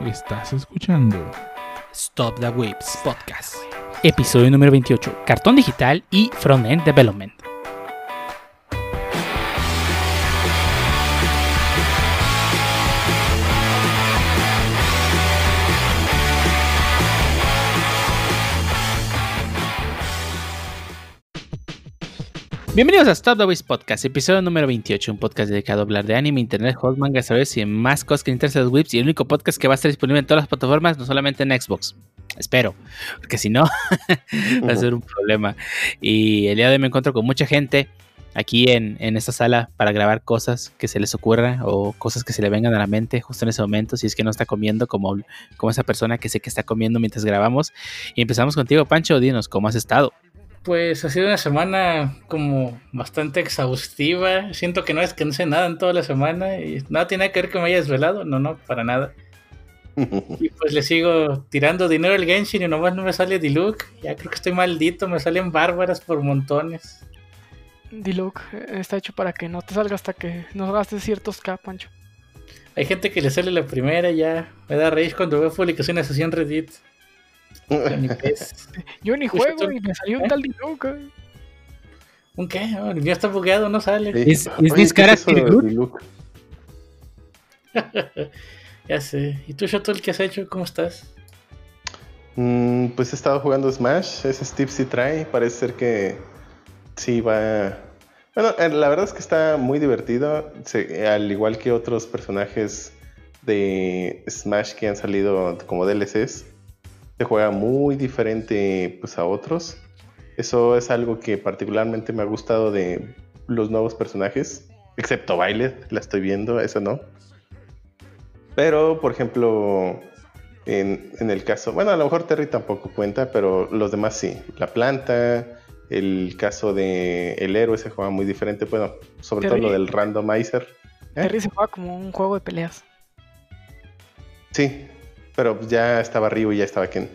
Estás escuchando Stop the Whips Podcast. Episodio número 28. Cartón digital y Frontend Development. Bienvenidos a Stop the Podcast, episodio número 28, un podcast dedicado a hablar de anime, internet, hot mangas, y más cosas que interesan los whips y el único podcast que va a estar disponible en todas las plataformas, no solamente en Xbox. Espero, porque si no, va a ser un problema. Y el día de hoy me encuentro con mucha gente aquí en, en, esta sala para grabar cosas que se les ocurra o cosas que se le vengan a la mente justo en ese momento, si es que no está comiendo como, como esa persona que sé que está comiendo mientras grabamos. Y empezamos contigo, Pancho, dinos, ¿cómo has estado? Pues ha sido una semana como bastante exhaustiva. Siento que no es que no sé nada en toda la semana y nada tiene que ver que me haya desvelado. No, no, para nada. y pues le sigo tirando dinero al Genshin y nomás no me sale Diluc. Ya creo que estoy maldito, me salen bárbaras por montones. Diluc está hecho para que no te salga hasta que no gastes ciertos K, Pancho. Hay gente que le sale la primera ya. Me da raíz cuando veo publicaciones así en Reddit. Yo ni juego y me salió un ¿Eh? tal Diluc. ¿Un qué? ya está bugueado, no sale. ¿Es, es ya sé. ¿Y tú, Shotol, qué has hecho? ¿Cómo estás? Mm, pues he estado jugando Smash. Ese Steve sí trae. Parece ser que sí va. Bueno, eh, la verdad es que está muy divertido. al igual que otros personajes de Smash que han salido como DLCs se juega muy diferente pues, a otros. Eso es algo que particularmente me ha gustado de los nuevos personajes, excepto Violet, la estoy viendo, eso no. Pero, por ejemplo, en, el caso, bueno, a lo mejor Terry tampoco cuenta, pero los demás sí. La planta, el caso de el héroe se juega muy diferente, bueno, sobre todo lo del randomizer. ¿eh? Terry se juega como un juego de peleas. Sí, pero ya estaba Ryu y ya estaba Ken.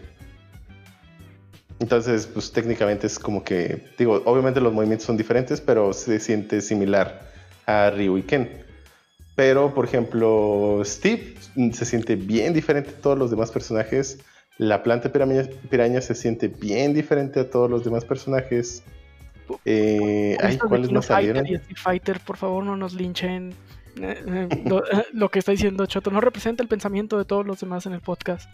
Entonces, pues técnicamente es como que, digo, obviamente los movimientos son diferentes, pero se siente similar a Ryu y Ken. Pero, por ejemplo, Steve se siente bien diferente a todos los demás personajes. La planta piraña, se siente bien diferente a todos los demás personajes. Eh, ay, ¿cuáles no salieron? Fighter, por favor, no nos linchen. Lo, que está diciendo Choto no representa el pensamiento de todos los demás en el podcast.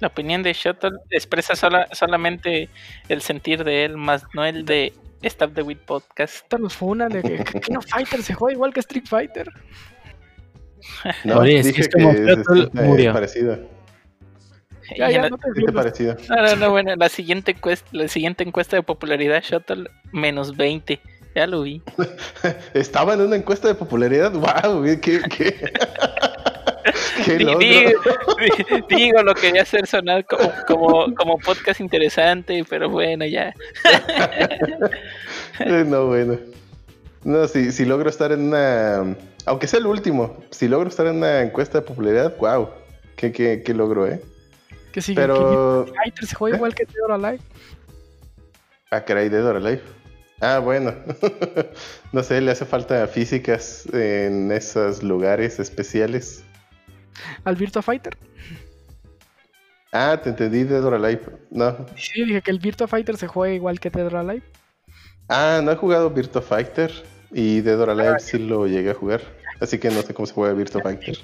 La opinión de Shuttle expresa solamente el sentir de él, más no el de Stop the Wit Podcast. Nos funa de que, que, Fighter se juega igual que Street Fighter. No, dije es como que murió. parecido. Ya, ya, no, te parecido. No, no, bueno, la siguiente encuesta, la siguiente encuesta de popularidad Shuttle menos 20. Ya lo vi. Estaba en una encuesta de popularidad. ¡Wow! ¿Qué? qué? digo, lo quería hacer sonar como, como, podcast interesante, pero bueno, ya. Eh, no, bueno. No, si, si logro estar en una. Aunque sea el último, si logro estar en una encuesta de popularidad, wow. ¿Qué, qué, qué logro, eh? Que sigue. Pero. Que se juega igual que Dead or Alive. Ah, caray, Dead or Alive. Ah, bueno. no sé, le hace falta físicas en esos lugares especiales. ¿Al Virtua Fighter? Ah, te entendí Dead or Alive. No. Sí, dije que el Virtua Fighter se juega igual que Dead or Alive. Ah, no he jugado Virtua Fighter y Dead or Alive sí lo llegué a jugar. Así que no sé cómo se juega Virtua Fighter.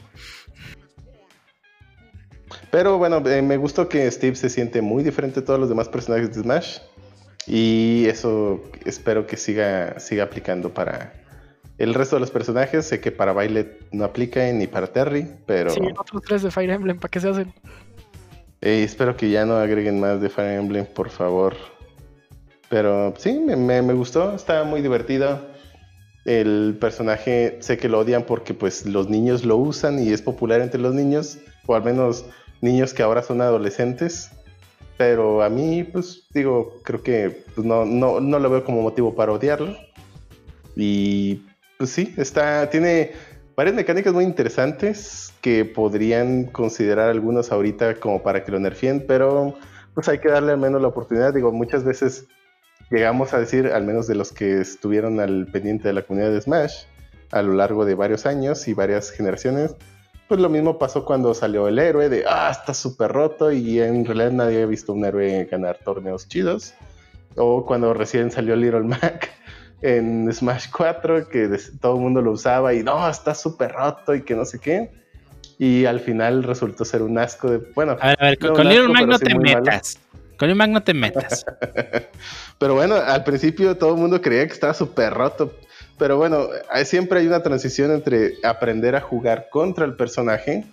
Pero bueno, eh, me gustó que Steve se siente muy diferente a todos los demás personajes de Smash. Y eso espero que siga, siga aplicando para el resto de los personajes. Sé que para Violet no aplica ni para Terry, pero. Sí, otros tres de Fire Emblem, ¿para qué se hacen? Eh, espero que ya no agreguen más de Fire Emblem, por favor. Pero sí, me, gustó, está muy divertido. El personaje sé que lo odian porque pues los niños lo usan y es popular entre los niños, o al menos niños que ahora son adolescentes. Pero a mí, pues digo, creo que pues, no, no, no lo veo como motivo para odiarlo. Y pues sí, está, tiene varias mecánicas muy interesantes que podrían considerar algunos ahorita como para que lo nerfien, pero pues hay que darle al menos la oportunidad. Digo, muchas veces llegamos a decir, al menos de los que estuvieron al pendiente de la comunidad de Smash a lo largo de varios años y varias generaciones, pues lo mismo pasó cuando salió el héroe de, ah, está súper roto y en realidad nadie ha visto un héroe ganar torneos chidos. O cuando recién salió Little Mac en Smash 4, que todo el mundo lo usaba y no, está súper roto y que no sé qué. Y al final resultó ser un asco de, bueno. A ver, a ver con, Little Mac no te metas. Con Little Mac no te metas. pero bueno, al principio todo el mundo creía que estaba súper roto. Pero bueno, siempre hay una transición entre aprender a jugar contra el personaje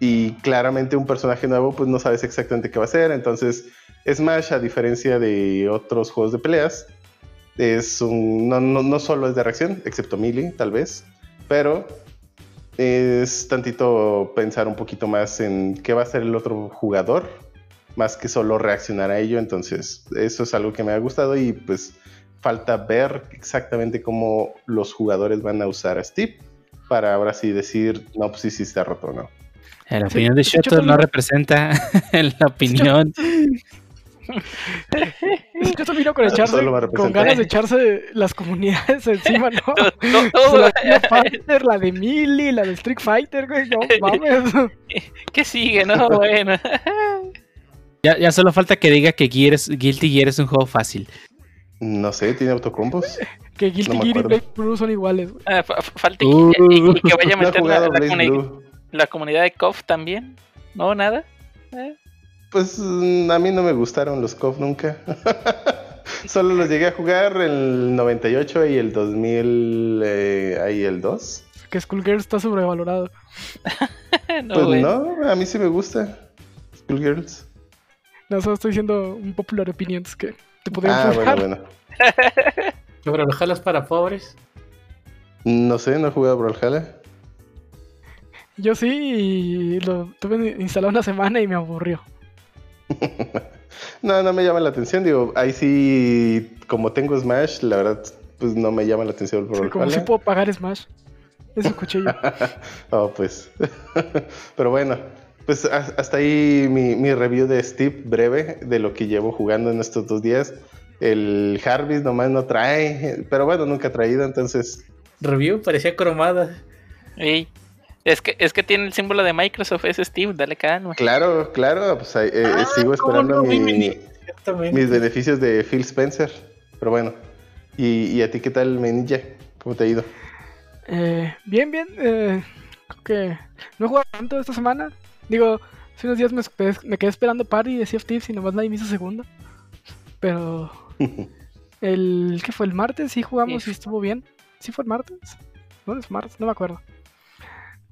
y claramente un personaje nuevo pues no sabes exactamente qué va a hacer. Entonces Smash, a diferencia de otros juegos de peleas, es un, no, no, solo es de reacción, excepto Melee tal vez, pero es tantito pensar un poquito más en qué va a hacer el otro jugador, más que solo reaccionar a ello. Entonces eso es algo que me ha gustado y pues falta ver exactamente cómo los jugadores van a usar a Steve para ahora sí decir, no, pues sí, sí está roto o no. La opinión de Shoto no representa la opinión. Yo vino con, echarse, con ganas de echarse las comunidades encima, ¿no? la Fighter, la de Melee, la de Street Fighter, güey, no mames. ¿Qué sigue, no? Bueno. Ya, ya solo falta que diga que Guilty Gear es un juego fácil. No sé, ¿tiene autocombos? que Guilty Gear y Blade Blue son iguales. Ah, falta uh, y, que vaya a meter la, comunidad de KOF también. ¿No? ¿Nada? ¿Eh? Pues mm, a mí no me gustaron los KOF nunca. Solo los llegué a jugar el 98 y el 2000, eh, ahí el 2. Que Skullgirls está sobrevalorado. no, pues no, a mí sí me gusta Skullgirls. No, solo estoy diciendo un popular opinions que te podría Ah, bueno, bueno. ¿Brawlhalla es para pobres? No sé, no he jugado Brawlhalla. Yo sí, y lo tuve instalado una semana y me aburrió. no, no me llama la atención. Digo, ahí sí, como tengo Smash, la verdad, pues no me llama la atención el Brawlhalla. como si puedo pagar Smash. Es un cuchillo. oh, pues. Pero bueno, pues hasta ahí mi, mi, review de Steve breve de lo que llevo jugando en estos dos días. El Harvest nomás no trae, pero bueno, nunca ha traído, entonces. Review parecía cromada. Es que, es que tiene el símbolo de Microsoft, es Steve, dale calma. Claro, claro, pues eh, ah, sigo esperando mis beneficios de Phil Spencer. Pero bueno, ¿y, a ti qué tal, Menilla? ¿Cómo te ha ido? Eh, bien, bien. Eh, creo que no he jugado tanto esta semana. Digo, hace unos días me, me quedé esperando Party de Sea of Thieves y nomás nadie me hizo segunda. Pero el que fue el martes sí jugamos y estuvo bien. ¿Sí fue el martes? ¿No es martes? No me acuerdo.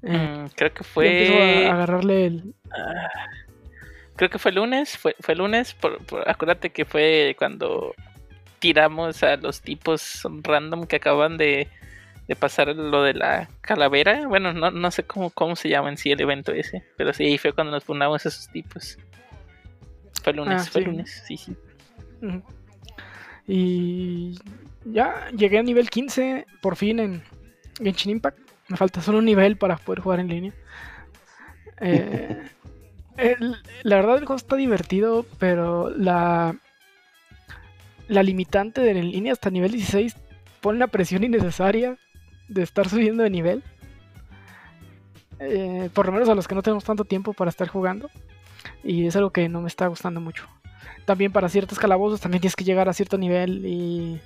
Eh, mm, creo que fue. A agarrarle el. Ah, creo que fue lunes. Fue, fue lunes. Por, acuérdate que fue cuando tiramos a los tipos random que acaban de, de pasar lo de la calavera. Bueno, no, no sé cómo, cómo se llama en sí el evento ese. Pero sí, fue cuando nos fundamos esos tipos. Fue lunes, ah, fue lunes, sí, sí. Y ya llegué a nivel 15 por fin en Genshin Impact. Me falta solo un nivel para poder jugar en línea. Eh, la verdad el juego está divertido, pero la, la limitante de en línea hasta nivel 16 pone una presión innecesaria de estar subiendo de nivel. Eh, por lo menos a los que no tenemos tanto tiempo para estar jugando. Y es algo que no me está gustando mucho también para ciertos calabozos también tienes que llegar a cierto nivel y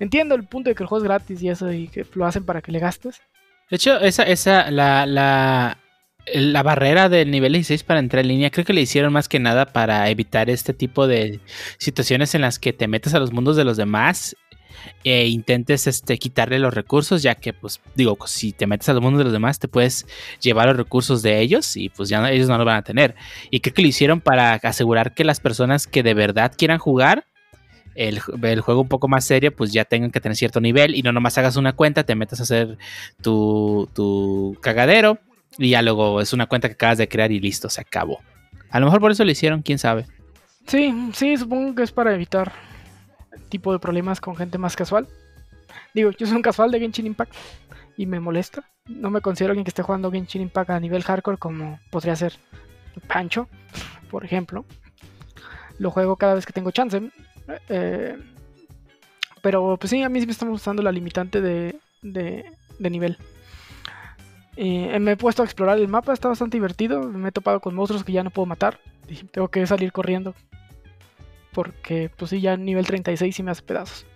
entiendo el punto de que el juego es gratis y eso y que lo hacen para que le gastes. De hecho, esa, esa, la, la, la barrera del nivel 16 para entrar en línea, creo que le hicieron más que nada para evitar este tipo de situaciones en las que te metes a los mundos de los demás e intentes este, quitarle los recursos, ya que, pues, digo, si te metes al mundo de los demás, te puedes llevar los recursos de ellos y pues ya ellos no lo van a tener. Y creo que lo hicieron para asegurar que las personas que de verdad quieran jugar el, juego un poco más serio, pues ya tengan que tener cierto nivel y no nomás hagas una cuenta, te metas a hacer tu, tu cagadero y ya luego es una cuenta que acabas de crear y listo, se acabó. A lo mejor por eso lo hicieron, quién sabe. Sí, sí, supongo que es para evitar tipo de problemas con gente más casual. Digo, yo soy un casual de Genshin Impact y me molesta. No me considero alguien que esté jugando Genshin Impact a nivel hardcore como podría ser Pancho, por ejemplo. Lo juego cada vez que tengo chance. Eh, pero pues sí, a mí sí me está gustando la limitante de, de, nivel. Y eh, me he puesto a explorar el mapa, está bastante divertido. Me he topado con monstruos que ya no puedo matar. Tengo que salir corriendo. Porque, pues sí, ya nivel 36 y me hace pedazos.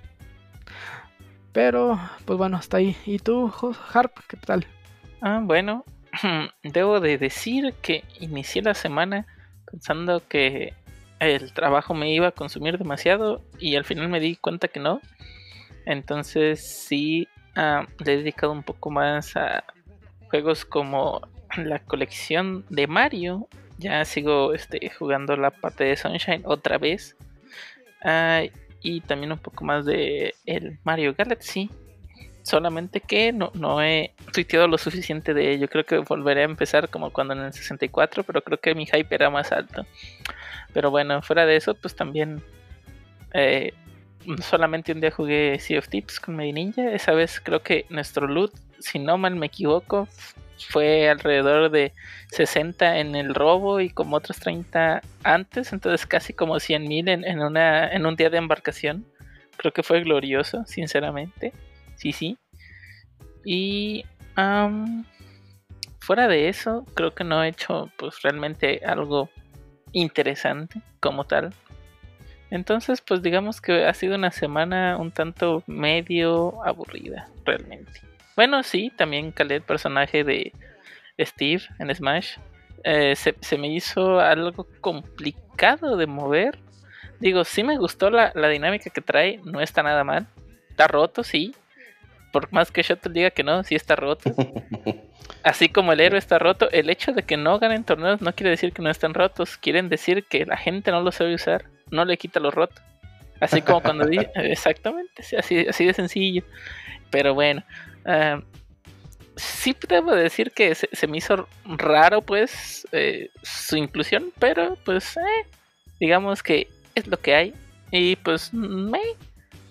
Pero, pues bueno, hasta ahí. ¿Y tú, Harp, qué tal? Ah, bueno, debo de decir que inicié la semana pensando que el trabajo me iba a consumir demasiado y al final me di cuenta que no. Entonces sí ah, le he dedicado un poco más a juegos como la colección de Mario. Ya sigo este, jugando la parte de Sunshine otra vez. Ah, y también un poco más de el Mario Galaxy. Solamente que no, no he tuiteado lo suficiente de ello. Creo que volveré a empezar como cuando en el 64, pero creo que mi hype era más alto. Pero bueno, fuera de eso, pues también eh, solamente un día jugué Sea of Tips con Medi Ninja. Esa vez creo que nuestro loot, si no mal me equivoco, fue alrededor de 60 en el robo y como otros 30 antes. Entonces casi como 100 mil en, en, en un día de embarcación. Creo que fue glorioso, sinceramente sí, sí. Y fuera de eso, creo que no he hecho pues realmente algo interesante como tal. Entonces, pues digamos que ha sido una semana un tanto medio aburrida, realmente. Bueno, sí, también calé el personaje de Steve en Smash. Eh, se, me hizo algo complicado de mover. Digo, sí me gustó la, la dinámica que trae, no está nada mal. Está roto, sí, por más que Shuttle diga que no, sí está roto. Así como el héroe está roto, el hecho de que no ganen torneos no quiere decir que no estén rotos, quieren decir que la gente no lo sabe usar, no le quita lo roto. Así como cuando dice, exactamente, así, así de sencillo. Pero bueno, uh, sí debo decir que se, me hizo raro pues eh, su inclusión, pero pues eh, digamos que es lo que hay. Y pues me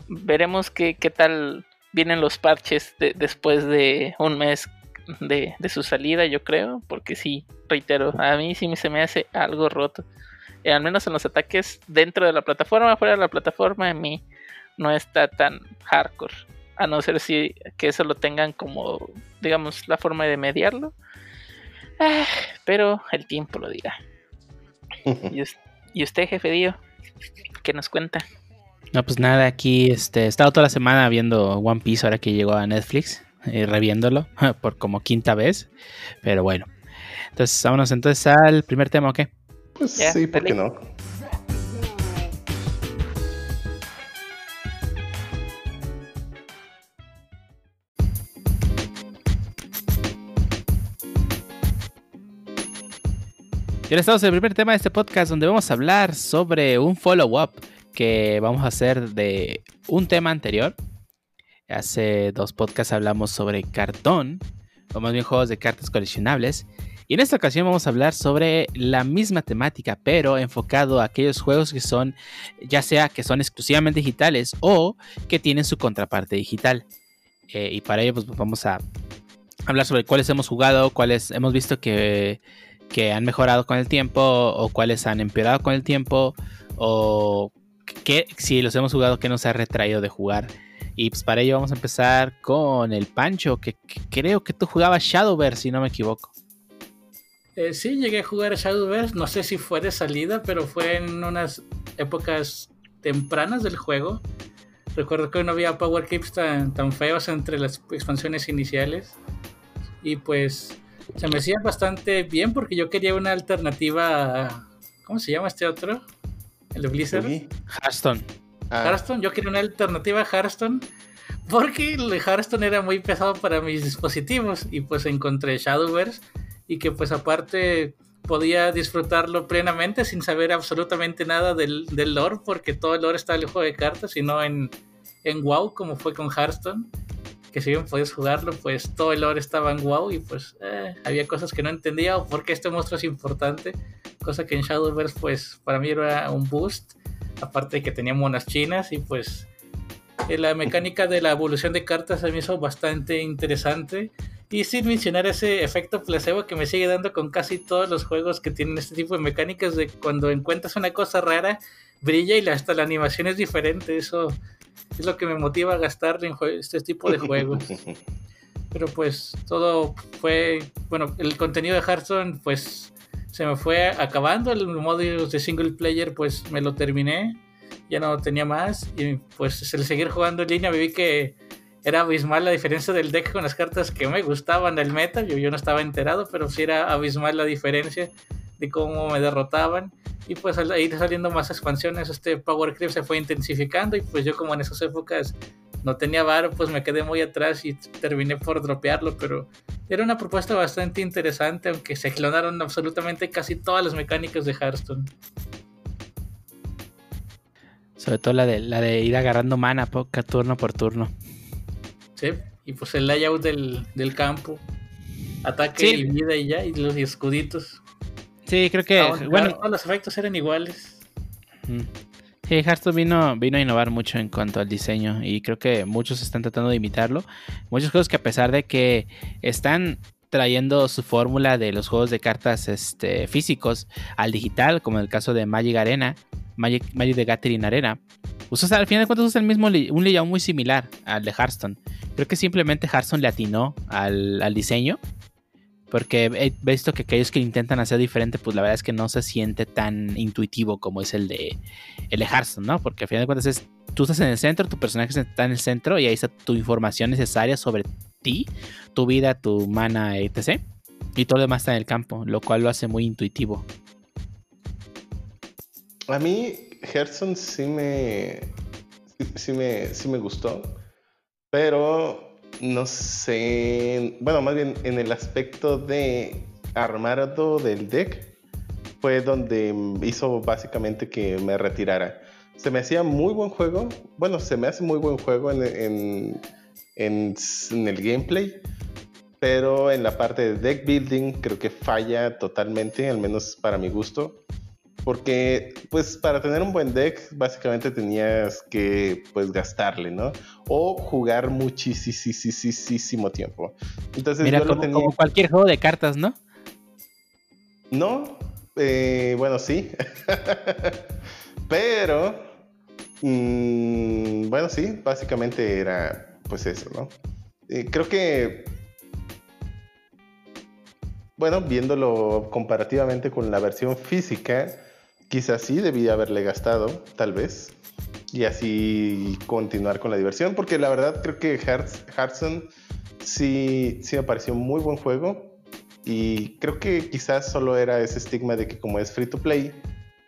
veremos qué, qué tal vienen los parches después de un mes de, su salida, yo creo, porque sí, reitero, a mí sí se me hace algo roto. Eh, al menos en los ataques dentro de la plataforma, fuera de la plataforma, a mí no está tan hardcore. A no ser si que eso lo tengan como, digamos, la forma de mediarlo. Ah, pero el tiempo lo dirá. ¿Y, usted, jefe Dio? ¿Qué nos cuenta? No, pues nada, aquí este, he estado toda la semana viendo One Piece ahora que llegó a Netflix, eh, reviéndolo por como quinta vez. Pero bueno. Entonces, vámonos entonces al primer tema, ¿o qué? Pues sí, ¿por qué no? Y ahora estamos en el primer tema de este podcast donde vamos a hablar sobre un follow-up que vamos a hacer de un tema anterior. Hace dos podcasts hablamos sobre cartón, o más bien juegos de cartas coleccionables. Y en esta ocasión vamos a hablar sobre la misma temática, pero enfocado a aquellos juegos que son, ya sea que son exclusivamente digitales o que tienen su contraparte digital. Eh, y para ello pues vamos a hablar sobre cuáles hemos jugado, cuáles hemos visto que, que han mejorado con el tiempo o cuáles han empeorado con el tiempo o que si los hemos jugado, que nos ha retraído de jugar. Y pues para ello vamos a empezar con el Pancho, que, creo que tú jugabas Shadowverse, si no me equivoco. Eh, sí, llegué a jugar Shadowverse, no sé si fue de salida, pero fue en unas épocas tempranas del juego. Recuerdo que no había Power Keeps tan, tan feos entre las expansiones iniciales. Y pues se me hacía bastante bien porque yo quería una alternativa a... ¿Cómo se llama este otro? el de Blizzard. Hearthstone. Ah. Hearthstone, yo quería una alternativa a Hearthstone porque el Hearthstone era muy pesado para mis dispositivos y pues encontré Shadowverse y que pues aparte podía disfrutarlo plenamente sin saber absolutamente nada del, del lore porque todo el lore está en el juego de cartas y no en, en WoW como fue con Hearthstone que si bien podías jugarlo pues todo el lore estaba en WoW y pues eh, había cosas que no entendía o por qué este monstruo es importante cosa que en Shadowverse pues para mí era un boost, aparte de que tenía monas chinas y pues eh, la mecánica de la evolución de cartas se me hizo bastante interesante. Y sin mencionar ese efecto placebo que me sigue dando con casi todos los juegos que tienen este tipo de mecánicas de cuando encuentras una cosa rara brilla y hasta la animación es diferente, eso es lo que me motiva a gastar en este tipo de juegos. pero pues todo fue, bueno, el contenido de Hearthstone pues se me fue acabando, el modo de single player pues me lo terminé, ya no tenía más. Y pues el seguir jugando en línea. Vi que era abismal la diferencia del deck con las cartas que me gustaban del meta, yo, yo no estaba enterado, pero sí era abismal la diferencia de cómo me derrotaban y pues al ir saliendo más expansiones este Power Creep se fue intensificando y pues yo como en esas épocas no tenía varo, pues me quedé muy atrás y terminé por dropearlo, pero era una propuesta bastante interesante, aunque se clonaron absolutamente casi todas las mecánicas de Hearthstone. Sobre todo la de, la de ir agarrando mana turno por turno. Sí, y pues el layout del, campo, ataque y vida y ya, y los escuditos. Sí, creo que. bueno, todos los efectos eran iguales. Sí, Hearthstone vino, vino a innovar mucho en cuanto al diseño y creo que muchos están tratando de imitarlo. Muchos juegos que a pesar de que están trayendo su fórmula de los juegos de cartas este, físicos al digital, como en el caso de Magic Arena, Magic, Magic de Gathering Arena, pues, al final de cuentas usa el mismo un layout muy similar al de Hearthstone. Creo que simplemente Hearthstone le atinó al, al diseño porque he visto que aquellos que intentan hacer diferente, pues la verdad es que no se siente tan intuitivo como es el de, el de Hearthstone, ¿no? Porque al final de cuentas es, tú estás en el centro, tu personaje está en el centro y ahí está tu información necesaria sobre ti, tu vida, tu mana, etc. Y todo lo demás está en el campo, lo cual lo hace muy intuitivo. A mí Hearthstone sí me, sí me, sí me gustó, pero no sé, bueno, más bien en el aspecto de armado del deck fue donde hizo básicamente que me retirara. Se me hacía muy buen juego, bueno, se me hace muy buen juego en, en, en el gameplay, pero en la parte de deck building creo que falla totalmente, al menos para mi gusto porque pues para tener un buen deck básicamente tenías que pues gastarle, ¿no? O jugar muchísimo tiempo. Entonces Mira, como, como cualquier juego de cartas, ¿no? No, eh, bueno sí, pero mm, bueno sí, básicamente era pues eso, ¿no? Eh, creo que bueno, viéndolo comparativamente con la versión física, Quizás sí debía haberle gastado, tal vez, y así continuar con la diversión, porque la verdad creo que Hearthstone sí, sí me pareció muy buen juego y creo que quizás solo era ese estigma de que como es free to play,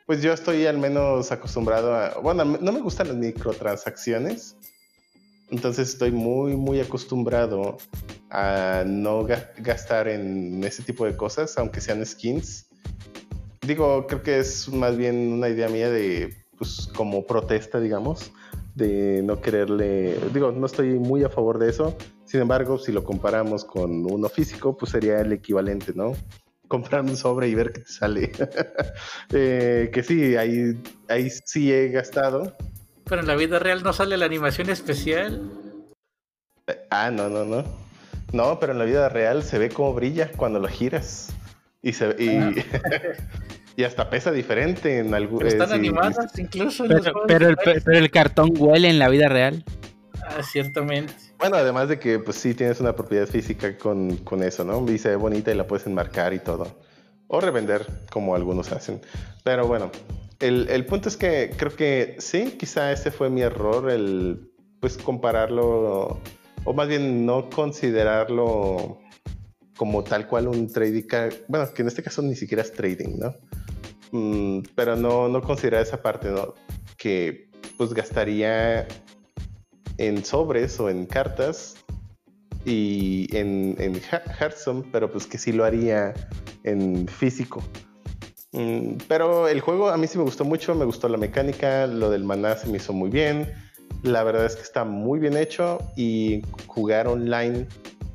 pues yo estoy al menos acostumbrado a, bueno, no me gustan las microtransacciones, entonces estoy muy, muy acostumbrado a no gastar en ese tipo de cosas, aunque sean skins. Digo, creo que es más bien una idea mía de, pues, como protesta, digamos, de no quererle, digo, no estoy muy a favor de eso. Sin embargo, si lo comparamos con uno físico, pues sería el equivalente, ¿no? Comprar un sobre y ver qué te sale. Eh, que sí, ahí, ahí sí he gastado. Pero en la vida real no sale la animación especial. Eh, ah, no, no, no. No, pero en la vida real se ve cómo brilla cuando lo giras. Y, se, y, ah. y hasta pesa diferente en algún. Están eh, animadas incluso. Pero, el, cartón huele en la vida real. Ah, ciertamente. Bueno, además de que pues sí tienes una propiedad física con, con eso, ¿no? Y se ve bonita y la puedes enmarcar y todo. O revender, como algunos hacen. Pero bueno, el, el punto es que creo que sí, quizá ese fue mi error, el pues compararlo, o más bien no considerarlo como tal cual un trading, bueno, que en este caso ni siquiera es trading, ¿no? Mm, pero no, no considerar esa parte, ¿no? Que pues gastaría en sobres o en cartas y en, en Hearthstone, pero pues que sí lo haría en físico. Mm, pero el juego a mí sí me gustó mucho, me gustó la mecánica, lo del maná se me hizo muy bien. La verdad es que está muy bien hecho y jugar online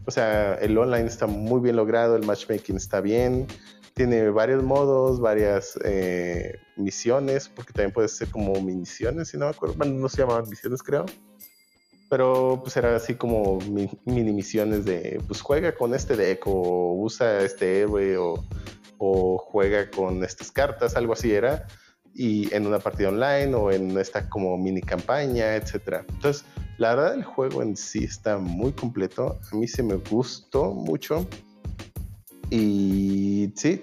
o sea, el online está muy bien logrado, el matchmaking está bien, tiene varios modos, varias eh, misiones, porque también puede ser como misiones, si no me acuerdo. Bueno, no se llamaban misiones, creo. Pero pues era así como mini misiones de, pues juega con este deck o usa este héroe o, o juega con estas cartas, algo así era y en una partida online o en esta como mini campaña, etcétera. Entonces, La verdad, el juego en sí está muy completo. A mí se me gustó mucho. Y sí,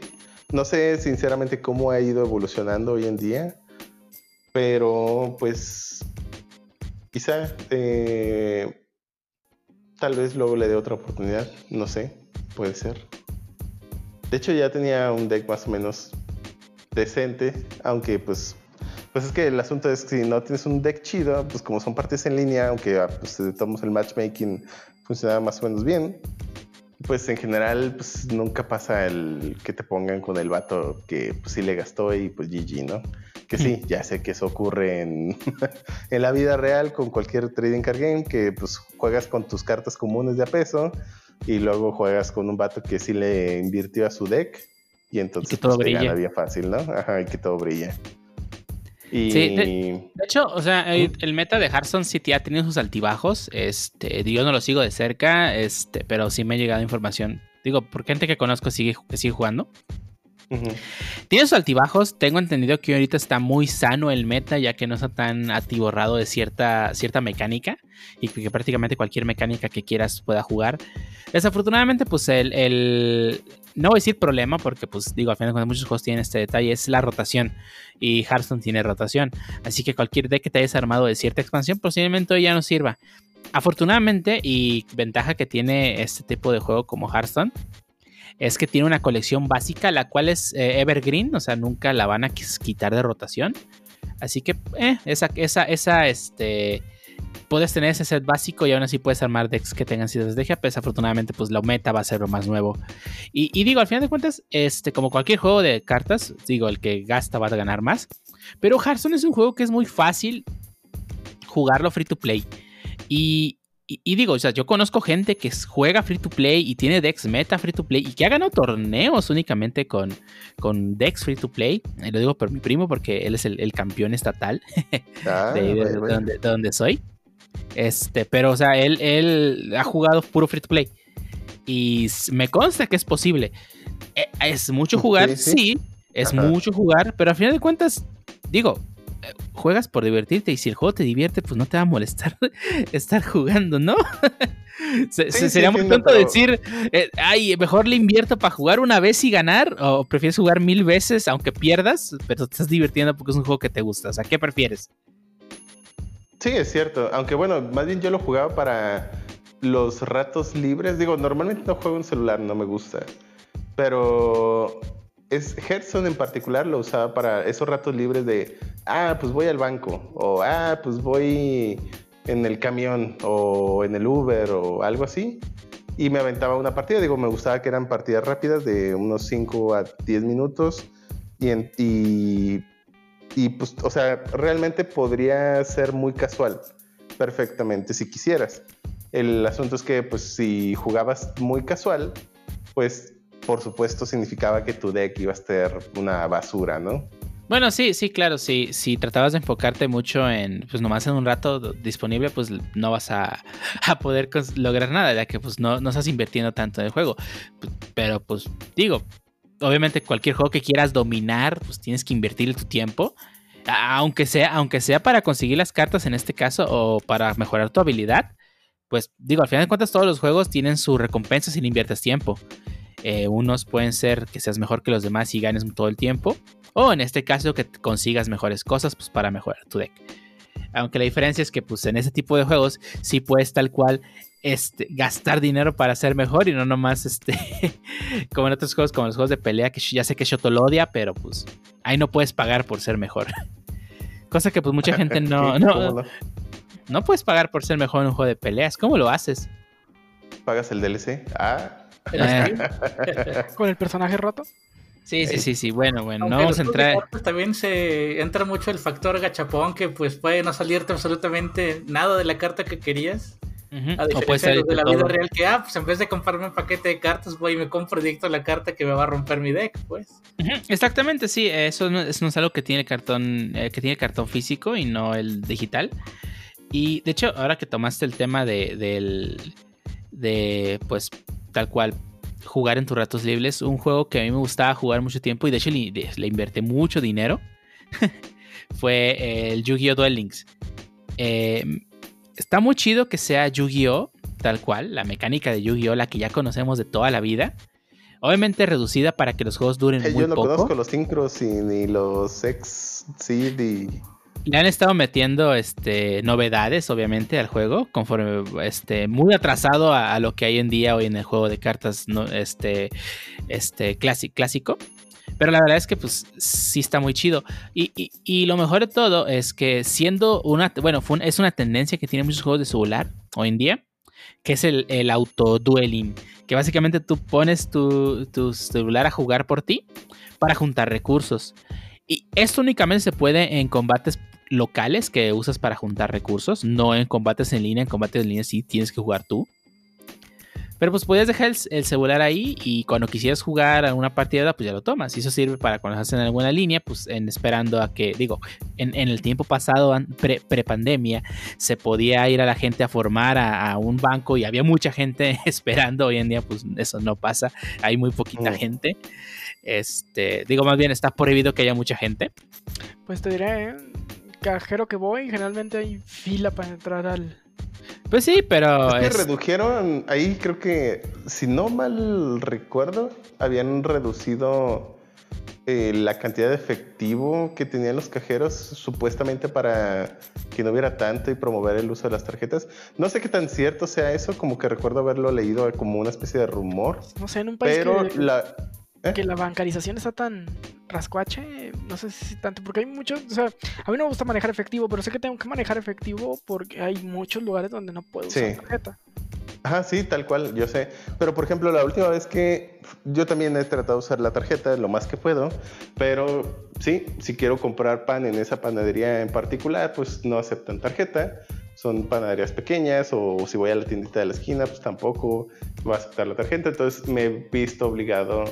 no sé sinceramente cómo ha ido evolucionando hoy en día. Pero pues quizá eh, tal vez luego le dé otra oportunidad. No sé, puede ser. De hecho ya tenía un deck más o menos decente, aunque pues pues es que el asunto es que si no tienes un deck chido, pues como son partidas en línea, aunque ah, pues, tomamos el matchmaking funciona más o menos bien, pues en general pues nunca pasa el que te pongan con el vato que pues sí le gastó y pues GG, ¿no? Que sí, ya sé que eso ocurre en, en la vida real con cualquier trading card game, que pues juegas con tus cartas comunes de a peso y luego juegas con un vato que sí le invirtió a su deck y entonces todo pues, te brilla. gana bien fácil, ¿no? Ajá, y que todo brilla. Y... Sí, de, de hecho, o sea, el, el meta de Hearthstone City ha tenido sus altibajos. Este, yo no lo sigo de cerca, este, pero sí me ha llegado información. Digo, por gente que conozco sigue, que sigue jugando. Tiene sus altibajos. Tengo entendido que ahorita está muy sano el meta, ya que no está tan atiborrado de cierta, cierta mecánica y que prácticamente cualquier mecánica que quieras pueda jugar. Desafortunadamente, pues el, el- no voy a decir problema, porque pues digo, al final cuentas muchos juegos tienen este detalle, es la rotación. Y Hearthstone tiene rotación. Así que cualquier deck que te hayas armado de cierta expansión, posiblemente hoy ya no sirva. Afortunadamente, y ventaja que tiene este tipo de juego como Hearthstone, es que tiene una colección básica, la cual es eh, evergreen, o sea, nunca la van a quitar de rotación. Así que, eh, esa, esa, esa, este, puedes tener ese set básico y aún así puedes armar decks que tengan ciertas estrategia, pues afortunadamente, pues la meta va a ser lo más nuevo. Y, y digo, al final de cuentas, este, como cualquier juego de cartas, digo, el que gasta va a ganar más. Pero Hearthstone es un juego que es muy fácil jugarlo free to play. Y, y- y digo, o sea, yo conozco gente que juega free to play y tiene decks meta free to play y que ha ganado torneos únicamente con, con decks free to play. Y lo digo por mi primo porque él es el, el campeón estatal Ah, de, de- donde, de donde soy. Este, pero, o sea, él, él ha jugado puro free to play. Y me consta que es posible. Eh, Es mucho jugar, Sí, sí, sí. es Ajá. mucho jugar, pero al final de cuentas, digo, eh, juegas por divertirte y si el juego te divierte, pues no te va a molestar estar jugando, ¿no? Se- Sí, se- sí, sería muy tonto pero- decir, eh, ay, mejor le invierto para jugar una vez y ganar, o prefieres jugar mil veces aunque pierdas, pero te estás divirtiendo porque es un juego que te gusta. O sea, ¿qué prefieres? Sí, es cierto. Aunque bueno, más bien yo lo jugaba para los ratos libres. Digo, normalmente no juego en celular, no me gusta. Pero es Hearthstone en particular lo usaba para esos ratos libres de, ah, pues voy al banco. O, ah, pues voy en el camión o en el Uber o algo así. Y me aventaba una partida. Digo, me gustaba que eran partidas rápidas de unos 5 a 10 minutos. Y, y y pues, o sea, realmente podría ser muy casual, perfectamente, si quisieras. El asunto es que, pues, si jugabas muy casual, pues, por supuesto, significaba que tu deck iba a ser una basura, ¿no? Bueno, sí, sí, claro. Si, si tratabas de enfocarte mucho en, pues nomás en un rato disponible, pues no vas a, a poder lograr nada, ya que pues no, no estás invirtiendo tanto en el juego. Pero pues digo, obviamente cualquier juego que quieras dominar, pues tienes que invertir tu tiempo. Aunque sea, aunque sea para conseguir las cartas en este caso o para mejorar tu habilidad, pues digo, al final de cuentas todos los juegos tienen su recompensa si le inviertes tiempo. Eh, unos pueden ser que seas mejor que los demás y ganes todo el tiempo. O en este caso que consigas mejores cosas pues, para mejorar tu deck. Aunque la diferencia es que pues, en ese tipo de juegos sí puedes tal cual este, gastar dinero para ser mejor y no nomás este, como en otros juegos como los juegos de pelea que ya sé que Shoto lo odia, pero pues ahí no puedes pagar por ser mejor. Cosa que pues mucha gente no, no, ¿Cómo no? puedes pagar por ser mejor en un juego de peleas. ¿Cómo lo haces? ¿Pagas el DLC? Ah. Con el personaje roto. Sí, sí, sí, sí. Bueno, bueno, Aunque no vamos a entrar. También se entra mucho el factor gachapón que pues puede no salirte absolutamente nada de la carta que querías. A O puede diferencia de los ser de la todo. vida real que, ah, pues en vez de comprarme un paquete de cartas, voy y me compro directo la carta que me va a romper mi deck, pues. Exactamente, sí, eso no, eso no es algo que tiene cartón, eh, que tiene cartón físico y no el digital. Y de hecho, ahora que tomaste el tema de, del, de, pues, tal cual, jugar en tus ratos libres, un juego que a mí me gustaba jugar mucho tiempo y de hecho le, le invertí mucho dinero, fue el Yu-Gi-Oh! Duel Links. Eh, está muy chido que sea Yu-Gi-Oh! tal cual, la mecánica de Yu-Gi-Oh! la que ya conocemos de toda la vida. Obviamente reducida para que los juegos duren Eh, muy yo no poco. conozco los sincros y ni los ex seed y Le han estado metiendo este, novedades, obviamente, al juego, conforme este, muy atrasado a, lo que hay en día hoy en el juego de cartas no, este, este, clásico. Pero la verdad es que pues sí está muy chido. Y, y- lo mejor de todo es que siendo una, bueno, es una tendencia que tiene muchos juegos de celular hoy en día, que es el, el auto-dueling, que básicamente tú pones tu, tu celular a jugar por ti para juntar recursos. Y esto únicamente se puede en combates locales que usas para juntar recursos, no en combates en línea. En combates en línea sí tienes que jugar tú. Pero pues podías dejar el, el celular ahí y cuando quisieras jugar a una partida, pues ya lo tomas. Y eso sirve para cuando estás en alguna línea, pues en esperando a que, digo, en, en el tiempo pasado, an- pre, pandemia, se podía ir a la gente a formar a, a, un banco y había mucha gente esperando. Hoy en día, pues eso no pasa. Hay muy poquita Mm. gente. Este, digo, más bien está prohibido que haya mucha gente. Pues te diré, ¿eh? Cajero que voy, generalmente hay fila para entrar al. Pues sí, pero. Es que es- redujeron, ahí creo que, si no mal recuerdo, habían reducido eh, la cantidad de efectivo que tenían los cajeros, supuestamente para que no hubiera tanto y promover el uso de las tarjetas. No sé qué tan cierto sea eso, como que recuerdo haberlo leído como una especie de rumor, No sé, en un país pero que, la... ¿eh? que la bancarización está tan rascuache, no sé si tanto, porque hay muchos, o sea, a mí no me gusta manejar efectivo, pero sé que tengo que manejar efectivo porque hay muchos lugares donde no puedo usar Sí. tarjeta. Ajá, sí, tal cual, yo sé. Pero por ejemplo, la última vez que yo también he tratado de usar la tarjeta lo más que puedo, pero sí, si quiero comprar pan en esa panadería en particular, pues no aceptan tarjeta. Son panaderías pequeñas o si voy a la tiendita de la esquina, pues tampoco va a aceptar la tarjeta. Entonces me he visto obligado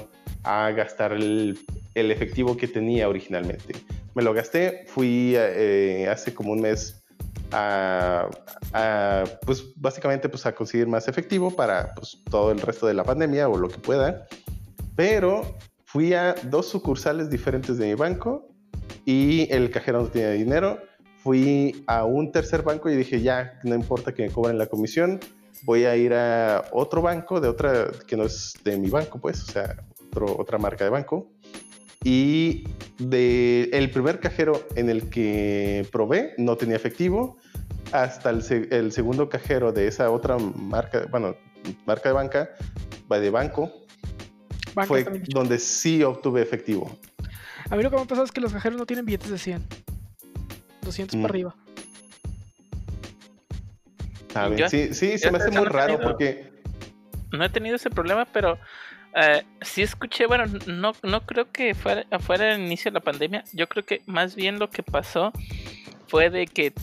a gastar el, el efectivo que tenía originalmente. Me lo gasté, fui eh, hace como un mes a, a, pues básicamente pues a conseguir más efectivo para pues, todo el resto de la pandemia o lo que pueda. Pero fui a dos sucursales diferentes de mi banco y el cajero no tenía dinero. Fui a un tercer banco y dije, ya, no importa que me cobren la comisión, voy a ir a otro banco de otra, que no es de mi banco, pues, o sea, otro, otra marca de banco. Y de el primer cajero en el que probé no tenía efectivo, hasta el, el segundo cajero de esa otra marca, bueno, marca de banca, de banco, Banca fue donde sí obtuve efectivo. A mí lo que me ha pasado es que los cajeros no tienen billetes de 100. 200 Mm. para arriba. ¿saben? Yo- Sí, sí, se me hace muy no he raro tenido. porque no he tenido ese problema, pero eh, sí escuché, bueno, no, no creo que fuera, fuera el inicio de la pandemia, yo creo que más bien lo que pasó fue de que,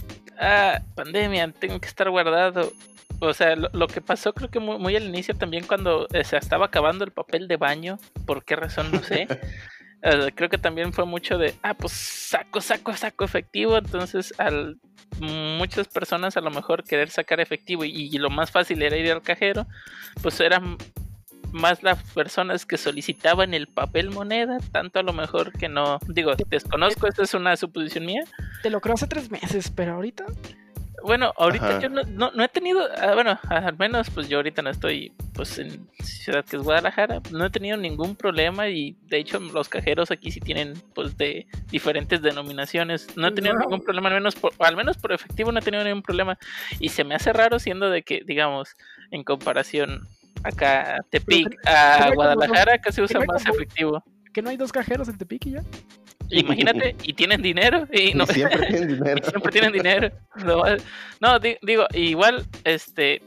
ah, pandemia, tengo que estar guardado. O sea, lo, lo que pasó creo que muy, muy al inicio también cuando eh, se estaba acabando el papel de baño, por qué razón no sé. Eh, creo que también fue mucho de, ah, pues saco, saco, saco efectivo, entonces al muchas personas a lo mejor querer sacar efectivo y, y lo más fácil era ir al cajero, pues eran más las personas que solicitaban el papel moneda, tanto a lo mejor que no, digo, desconozco, esta es una suposición mía. Te lo creo hace tres meses, pero ahorita. Bueno, ahorita Ajá. yo no, no, no he tenido, ah, bueno, al menos pues yo ahorita no estoy pues en ciudad que es Guadalajara, no he tenido ningún problema y de hecho los cajeros aquí sí tienen pues de diferentes denominaciones, no he tenido ningún problema, al menos por, al menos por efectivo no he tenido ningún problema y se me hace raro siendo de que digamos en comparación acá a Tepic a Guadalajara que se no usa más como- efectivo. Que no hay dos cajeros en Tepic y ya. Imagínate, y tienen dinero y no, y siempre tienen dinero. y siempre tienen dinero. No, no, di- digo, igual, este,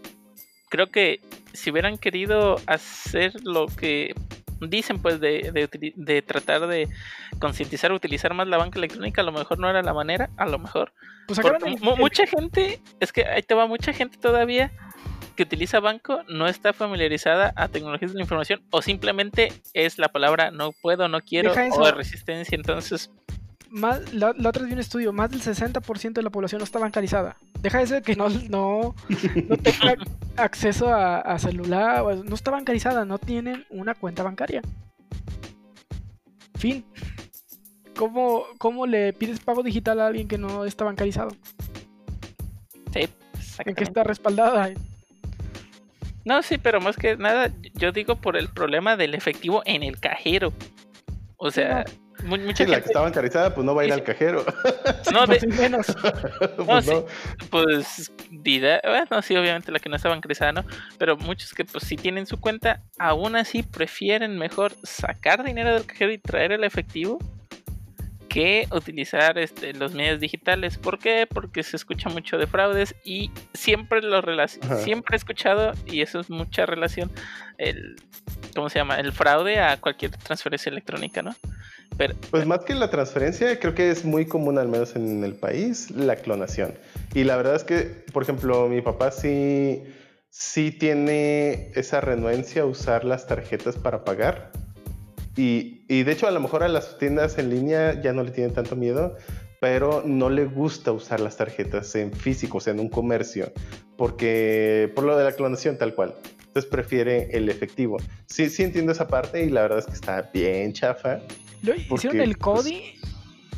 creo que si hubieran querido hacer lo que dicen, pues, de, de, tratar de concientizar, utilizar más la banca electrónica, a lo mejor no era la manera, a lo mejor. Pues mucha gente, es que ahí te va, mucha gente todavía que utiliza banco no está familiarizada a tecnologías de la información o simplemente es la palabra no puedo, no quiero o de resistencia. Entonces, más, la, la otra vez vi un estudio, más del 60% de la población no está bancarizada. Deja eso de que no, no, no tenga acceso a, a celular, no está bancarizada, no tienen una cuenta bancaria. Fin. ¿Cómo, ¿Cómo le pides pago digital a alguien que no está bancarizado? sí, en que está respaldada. No, sí, pero más que nada, yo digo por el problema del efectivo en el cajero. O sea, mu- mucha Sí, la gente- que está bancarizada, pues no va a ir al cajero. No, de- Pues, menos. no, Pues sí, no. pues, dida- bueno, sí, obviamente la que no está bancarizada, ¿no? Pero muchos que pues sí tienen su cuenta, aún así prefieren mejor sacar dinero del cajero y traer el efectivo que utilizar este, los medios digitales. ¿Por qué? Porque se escucha mucho de fraudes y siempre lo relac- Ajá. siempre he escuchado, y eso es mucha relación, el, ¿cómo se llama? El fraude a cualquier transferencia electrónica, ¿no? Pero, Pues más que la transferencia, creo que es muy común, al menos en el país, la clonación. Y la verdad es que, por ejemplo, mi papá sí, sí tiene esa renuencia a usar las tarjetas para pagar. Y, y de hecho, a lo mejor a las tiendas en línea ya no le tienen tanto miedo, pero no le gusta usar las tarjetas en físico, o sea, en un comercio, porque por lo de la clonación tal cual. Entonces prefiere el efectivo. Sí, sí entiendo esa parte y la verdad es que está bien chafa. Lo Porque, hicieron el pues- Cody.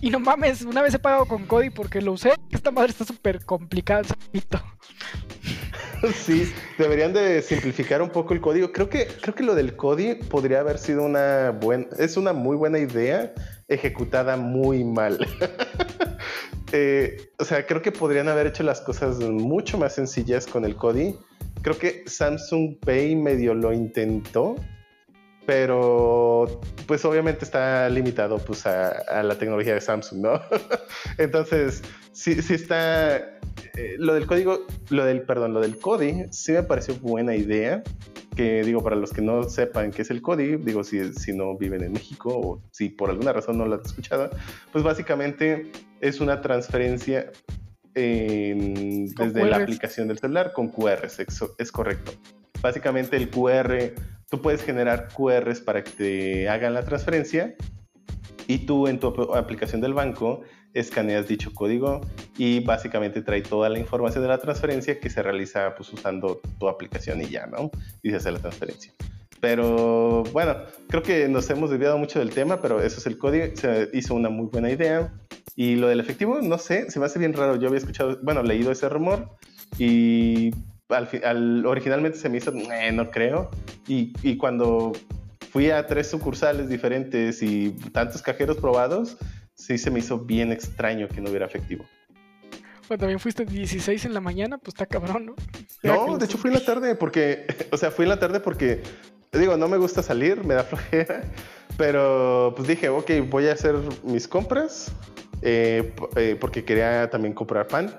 Y no mames, una vez he pagado con Cody porque lo usé. Esta madre está súper complicada. Sí, deberían de simplificar un poco el código. Creo que, creo que lo del código podría haber sido una buena, es una muy buena idea ejecutada muy mal. Eh, o sea, creo que podrían haber hecho las cosas mucho más sencillas con el Kodi. Creo que Samsung Pay medio lo intentó, pero pues obviamente está limitado pues a, a la tecnología de Samsung, ¿no? Entonces, sí, sí está eh, lo del código, lo del, perdón, lo del Kodi sí me pareció buena idea. Que digo, para los que no sepan qué es el Kodi, digo, si, si no viven en México o si por alguna razón no lo han escuchado, pues básicamente es una transferencia en- desde la aplicación del celular con QRs, eso es correcto. Básicamente el QR, tú puedes generar QRs para que te hagan la transferencia y tú en tu ap- aplicación del banco escaneas dicho código y básicamente trae toda la información de la transferencia que se realiza pues usando tu aplicación y ya, ¿no? Y se hace la transferencia. Pero bueno, creo que nos hemos desviado mucho del tema, pero eso es el código, se hizo una muy buena idea. Y lo del efectivo, no sé, se me hace bien raro. Yo había escuchado, bueno, leído ese rumor y al, al- originalmente se me hizo, "Eh, no creo. Y, y cuando fui a tres sucursales diferentes y tantos cajeros probados, sí se me hizo bien extraño que no hubiera efectivo. Bueno, también fuiste 16 en la mañana, pues está cabrón, ¿no? Ya No, de hecho fui en la tarde porque, o sea, fui en la tarde porque, digo, no me gusta salir, me da flojera, pero pues dije, ok, voy a hacer mis compras eh, eh, porque quería también comprar pan.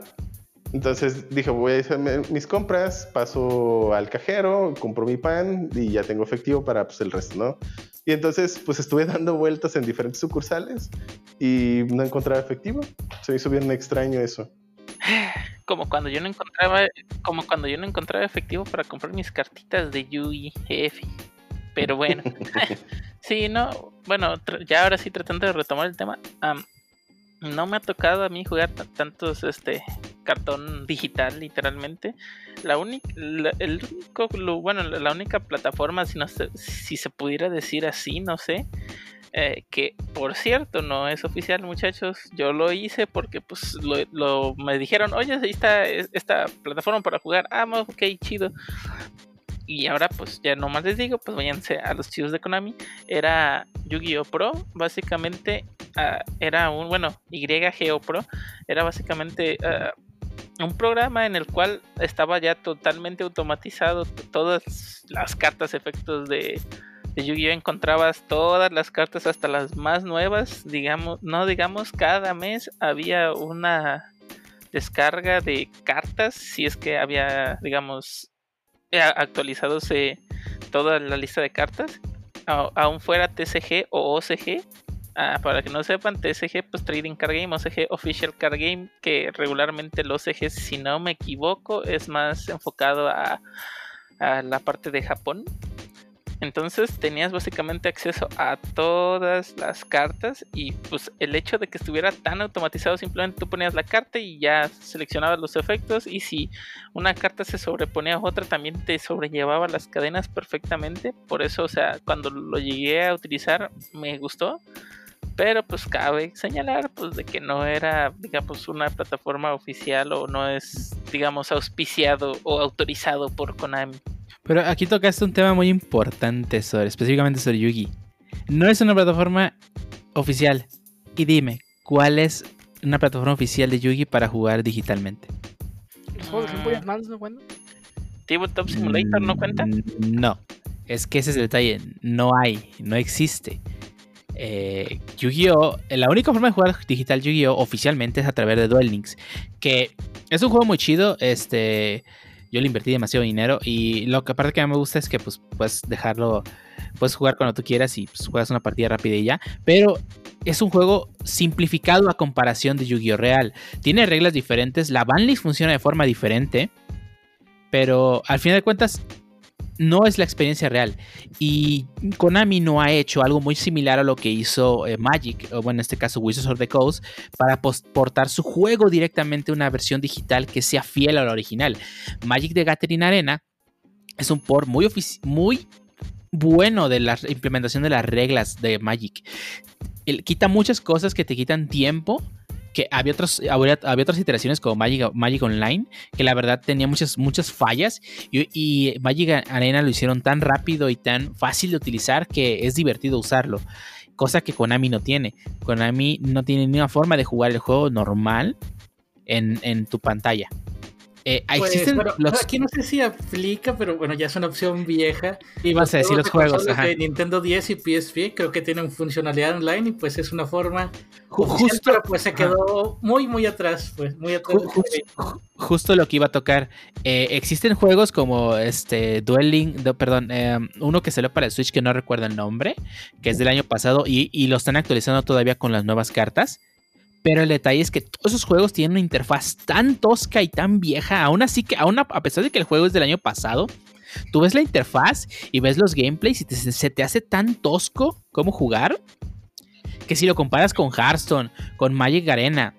Entonces dije, voy a hacer mi- mis compras, paso al cajero, compro mi pan y ya tengo efectivo para pues, el resto, ¿no? Y entonces pues estuve dando vueltas en diferentes sucursales y no encontraba efectivo. Se me hizo bien extraño eso. como cuando yo no encontraba, como cuando yo no encontraba efectivo para comprar mis cartitas de Yugi F. Pero bueno, sí, no, bueno, ya ahora sí tratando de retomar el tema, no me ha tocado a mí jugar ta- tantos este cartón digital literalmente. La única, el único, bueno, la única plataforma, si no sé, si se pudiera decir así, no sé, eh, que por cierto no es oficial muchachos yo lo hice porque pues lo, lo- me dijeron oye ahí está es- esta plataforma para jugar ah ok chido y ahora pues ya nomás les digo pues váyanse a los chicos de Konami. Era Yu-Gi-Oh Pro básicamente ah, era un bueno YGO Pro era básicamente ah, un programa en el cual estaba ya totalmente automatizado todas las cartas efectos de de Yu-Gi-Oh encontrabas todas las cartas hasta las más nuevas, digamos, no digamos cada mes había una descarga de cartas si es que había, digamos, actualizándose toda la lista de cartas, aún fuera TCG o OCG. Ah, para que no sepan, TCG, pues Trading Card Game, OCG Official Card Game, que regularmente el OCG, si no me equivoco, es más enfocado a la parte de Japón. Entonces tenías básicamente acceso a todas las cartas y pues el hecho de que estuviera tan automatizado simplemente tú ponías la carta y ya seleccionabas los efectos y si una carta se sobreponía a otra también te sobrellevaba las cadenas perfectamente. Por eso, o sea, cuando lo llegué a utilizar me gustó. Pero pues cabe señalar pues de que no era digamos una plataforma oficial o no es digamos, auspiciado o autorizado por Konami. Pero aquí tocaste un tema muy importante sobre, específicamente sobre Yugi. No es una plataforma oficial. Y dime, ¿cuál es una plataforma oficial de Yugi para jugar digitalmente? Los juegos de Game Boy Advance no cuentan. Tabletop Simulator no cuenta. Mm, No, es que ese es el detalle. No hay, no existe. Eh, Yu-Gi-Oh! La única forma de jugar digital Yu-Gi-Oh! oficialmente es a través de Duel Links. Que es un juego muy chido. Este. Yo le invertí demasiado dinero. Y lo que aparte que me gusta es que pues puedes dejarlo. Puedes jugar cuando tú quieras y pues, juegas una partida rápida y ya. Pero es un juego simplificado a comparación de Yu-Gi-Oh! Real. Tiene reglas diferentes. La banlist funciona de forma diferente. Pero al final de cuentas, no es la experiencia real. Y Konami no ha hecho algo muy similar a lo que hizo eh, Magic, o bueno, en este caso Wizards of the Coast, para portar su juego directamente a una versión digital que sea fiel a la original. Magic de Gathering Arena es un port muy, muy bueno de la implementación de las reglas de Magic. Él quita muchas cosas que te quitan tiempo. Que había, otros, había, había otras iteraciones como Magic, Magic Online, que la verdad tenía muchas, muchas fallas. Y, y Magic Arena lo hicieron tan rápido y tan fácil de utilizar que es divertido usarlo. Cosa que Konami no tiene. Konami no tiene ninguna forma de jugar el juego normal en, en tu pantalla. Eh, Pues, existen los. aquí no sé si aplica, pero bueno, ya es una opción vieja. Ibas a decir los de juegos. consolas ajá. de Nintendo 10 y PSP creo que tienen funcionalidad online y pues es una forma Justo, pero pues se quedó muy muy atrás, pues muy atrás. Ju- ju- ju- justo lo que iba a tocar. Eh, existen juegos como este Duel Link, do- perdón, eh, uno que salió para el Switch que no recuerdo el nombre, que es del año pasado y, y lo están actualizando todavía con las nuevas cartas. Pero el detalle es que todos esos juegos tienen una interfaz tan tosca y tan vieja, aún así que, aún a, a pesar de que el juego es del año pasado, tú ves la interfaz y ves los gameplays y se te hace tan tosco cómo jugar que si lo comparas con Hearthstone, con Magic Arena,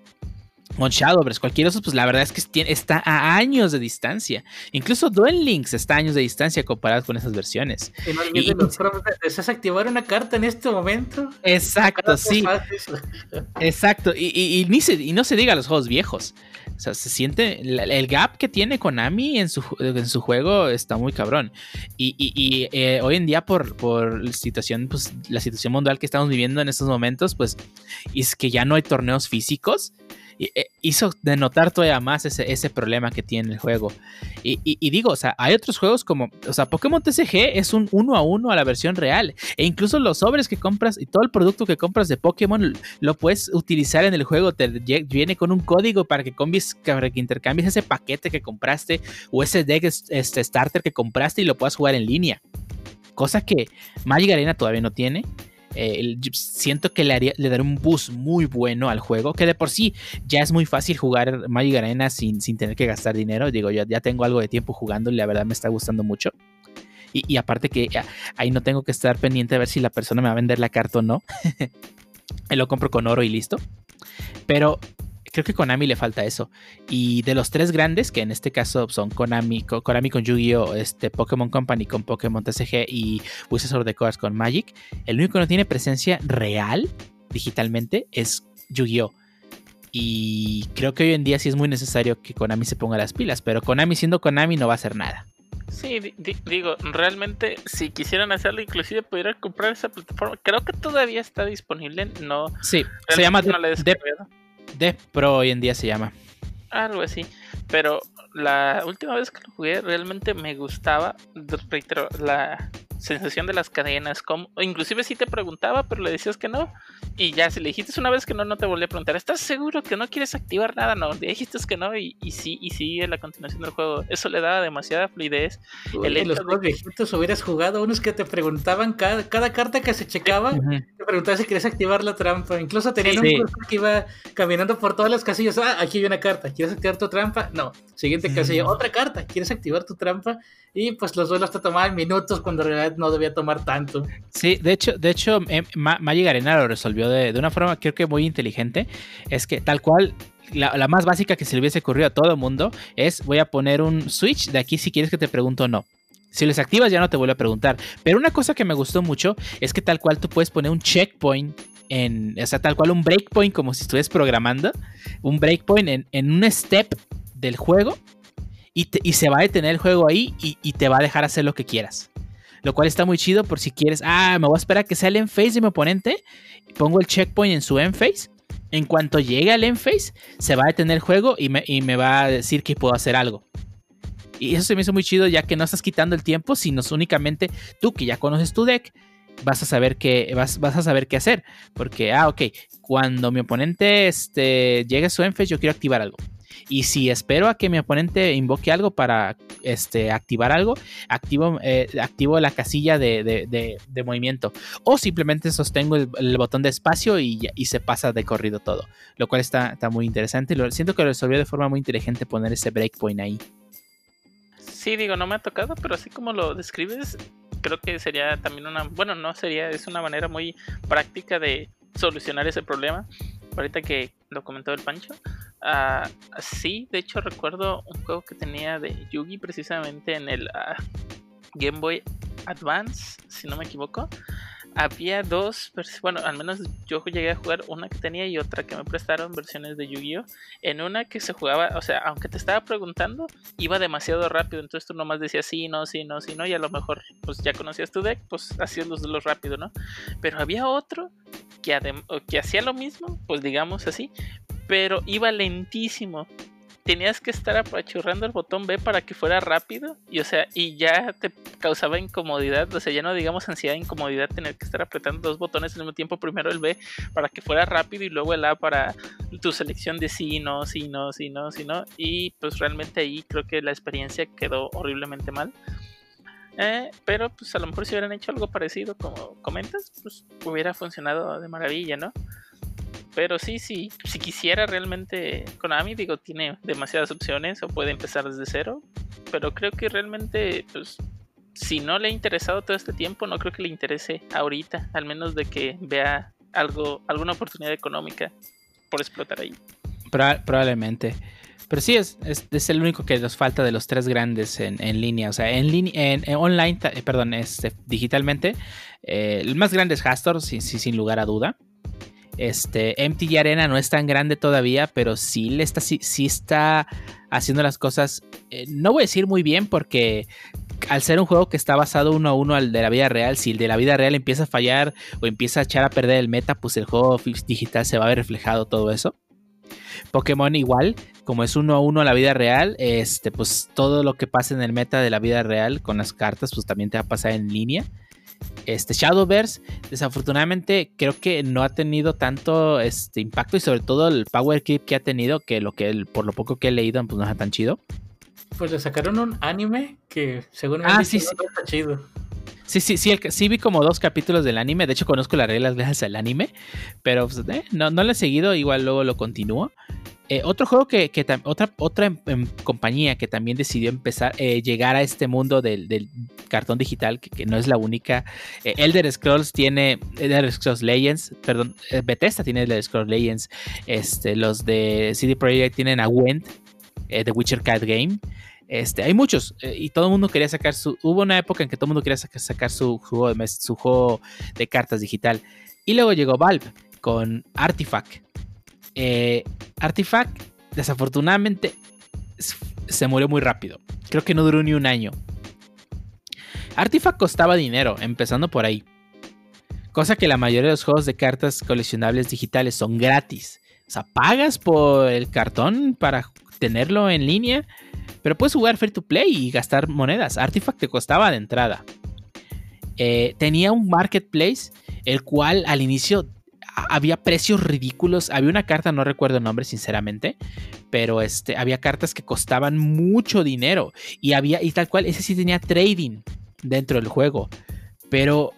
con Shadowverse, cualquiera de esos, pues la verdad es que tiene- está a años de distancia. Incluso Duel Links está a años de distancia comparado con esas versiones. Y no olvides los ¿Deseas activar una carta en este momento? Exacto, sí, exacto. Y, y- y ni se, y no se diga los juegos viejos. O sea, se siente. El gap que tiene Konami en su, en su juego está muy cabrón. Y, y- y, eh, hoy en día, por, por la situación, pues, la situación mundial que estamos viviendo en estos momentos, pues, es que ya no hay torneos físicos. Eh, hizo denotar todavía más ese, ese problema que tiene el juego. Y, digo, o sea, hay otros juegos como, o sea, Pokémon TCG es un uno a uno a la versión real. E incluso los sobres que compras y todo el producto que compras de Pokémon lo puedes utilizar en el juego. Te viene con un código para que, cambies, para que intercambies ese paquete que compraste o ese deck este, starter que compraste y lo puedas jugar en línea. Cosa que Magic Arena todavía no tiene. Eh, siento que le, haría, le un boost muy bueno al juego. Que de por sí ya es muy fácil jugar Magic Arena sin, sin tener que gastar dinero. Digo, ya, ya tengo algo de tiempo jugando y la verdad me está gustando mucho. Y, y aparte que ya, ahí no tengo que estar pendiente de ver si la persona me va a vender la carta o no. Lo compro con oro y listo. Pero creo que Konami le falta eso. Y de los tres grandes, que en este caso son Konami, Konami con Yu-Gi-Oh!, este, Pokémon Company con Pokémon TCG y Wizards of the Coast con Magic, el único que no tiene presencia real digitalmente es Yu-Gi-Oh! Y creo que hoy en día sí es muy necesario que Konami se ponga las pilas, pero Konami siendo Konami no va a hacer nada. Sí, di- di- digo, realmente si quisieran hacerlo, inclusive pudieran comprar esa plataforma. Creo que todavía está disponible, no. Sí, se llama no la he Dev, descargado. Dev Pro hoy en día se llama. Algo así. Pero la última vez que lo jugué realmente me gustaba, reitero, la sensación de las cadenas. Como, inclusive si te preguntaba, pero le decías que no. Y ya si le dijiste una vez que no, no te volví a preguntar. ¿Estás seguro que no quieres activar nada? No, le dijiste que no y, y sí, y sí, en la continuación del juego. Eso le daba demasiada fluidez. El en los juegos viejitos hubieras jugado unos que te preguntaban cada, cada carta que se checaba, te preguntaban si querías activar la trampa. Incluso tenían Sí. un cursor que iba caminando por todas las casillas. Ah, aquí hay una carta. ¿Quieres activar tu trampa? No. Siguiente casilla, otra carta. ¿Quieres activar tu trampa? Y pues los duelos te tomaban minutos cuando en realidad no debía tomar tanto. Sí, de hecho, de hecho, eh, Ma- Magic Arena lo resolvió de, de una forma creo que muy inteligente. Es que tal cual, la, la más básica que se le hubiese ocurrido a todo el mundo es voy a poner un switch de aquí si quieres que te pregunto o no. Si les activas ya no te vuelvo a preguntar. Pero una cosa que me gustó mucho es que tal cual tú puedes poner un checkpoint en, o sea, tal cual un breakpoint como si estuvieras programando, un breakpoint en, en un step del juego y, y se va a detener el juego ahí y, y, te va a dejar hacer lo que quieras. Lo cual está muy chido por si quieres, ah, me voy a esperar a que sea el phase de mi oponente, pongo el checkpoint en su phase. En cuanto llegue al phase, se va a detener el juego y me, y me va a decir que puedo hacer algo. Y eso se me hizo muy chido ya que no estás quitando el tiempo, sino únicamente tú que ya conoces tu deck, vas a saber qué, vas, vas a saber qué hacer. Porque, ah, ok, cuando mi oponente este, llegue a su end phase, yo quiero activar algo. Y si espero a que mi oponente invoque algo para este, activar algo, activo, eh, activo la casilla de, de, movimiento. O simplemente sostengo el, botón de espacio y, y, se pasa de corrido todo. Lo cual está, está muy interesante. Lo, siento que lo resolvió de forma muy inteligente poner ese breakpoint ahí. Sí, digo, no me ha tocado, pero así como lo describes, creo que sería también una, bueno, no sería, es una manera muy práctica de solucionar ese problema. Ahorita que lo comentó el Pancho, uh, sí, de hecho recuerdo un juego que tenía de Yugi precisamente en el uh, Game Boy Advance, si no me equivoco. Había dos, bueno, al menos yo llegué a jugar una que tenía y otra que me prestaron versiones de Yu-Gi-Oh! En una que se jugaba, o sea, aunque te estaba preguntando, iba demasiado rápido, entonces tú nomás decías sí, no, sí, no, sí, no, y a lo mejor pues ya conocías tu deck, pues hacías los, rápido, ¿no? Pero había otro que, que hacía lo mismo, pues digamos así, pero iba lentísimo. Tenías que estar apachurrando el botón B para que fuera rápido y o sea, y ya te causaba incomodidad, o sea, ya no digamos ansiedad, incomodidad tener que estar apretando dos botones al mismo tiempo, primero el B para que fuera rápido y luego el A para tu selección de sí, no, sí, no, sí, no, sí, no, y pues realmente ahí creo que la experiencia quedó horriblemente mal. Eh, pero pues a lo mejor si hubieran hecho algo parecido como comentas, pues hubiera funcionado de maravilla, ¿no? Pero sí, sí, si quisiera realmente Konami, digo, tiene demasiadas opciones o puede empezar desde cero. Pero creo que realmente, pues, si no le ha interesado todo este tiempo, no creo que le interese ahorita, al menos de que vea algo, alguna oportunidad económica por explotar ahí. probablemente. Pero sí, es, es, el único que nos falta de los tres grandes en, en línea. O sea, en, línea, en, online, eh, perdón, este, digitalmente. Eh, el más grande es Hastor, sin, sin lugar a duda. Este, MTG Arena no es tan grande todavía, pero sí, le está, está haciendo las cosas, eh, no voy a decir muy bien porque al ser un juego que está basado uno a uno al de la vida real, si el de la vida real empieza a fallar o empieza a echar a perder el meta, pues el juego digital se va a ver reflejado todo eso. Pokémon igual, como es uno a uno a la vida real, este, pues todo lo que pasa en el meta de la vida real con las cartas, pues también te va a pasar en línea. Este Shadowverse, desafortunadamente, creo que no ha tenido tanto este impacto y sobre todo el power creep que ha tenido, que lo que por lo poco que he leído, pues no es tan chido. Pues le sacaron un anime que según ah, sí, sí. está chido. Sí, sí, sí, sí vi como dos capítulos del anime. De hecho, conozco las reglas gracias al anime. Pero pues, eh, no, no lo he seguido, igual luego lo continúo. Eh, otro juego que, otra, otra em, em, compañía que también decidió empezar, eh, llegar a este mundo del, cartón digital, que, no es la única. Eh, Elder Scrolls tiene, Elder Scrolls Legends, perdón, Bethesda tiene Elder Scrolls Legends. Este, los de CD Projekt tienen a Wend, The Witcher Card Game. Este, hay muchos y todo el mundo quería sacar su. Hubo una época en que todo el mundo quería sacar, su, juego de, su juego de cartas digital. Y luego llegó Valve con Artifact eh, Artifact, desafortunadamente, se murió muy rápido. Creo que no duró ni un año. Artifact costaba dinero, empezando por ahí. Cosa que la mayoría de los juegos de cartas coleccionables digitales son gratis. O sea, pagas por el cartón para tenerlo en línea, pero puedes jugar free to play y gastar monedas. Artifact te costaba de entrada. Eh, tenía un marketplace, el cual al inicio había precios ridículos. Había una carta, no recuerdo el nombre sinceramente, pero este, había cartas que costaban mucho dinero y había y tal cual, ese sí tenía trading dentro del juego, pero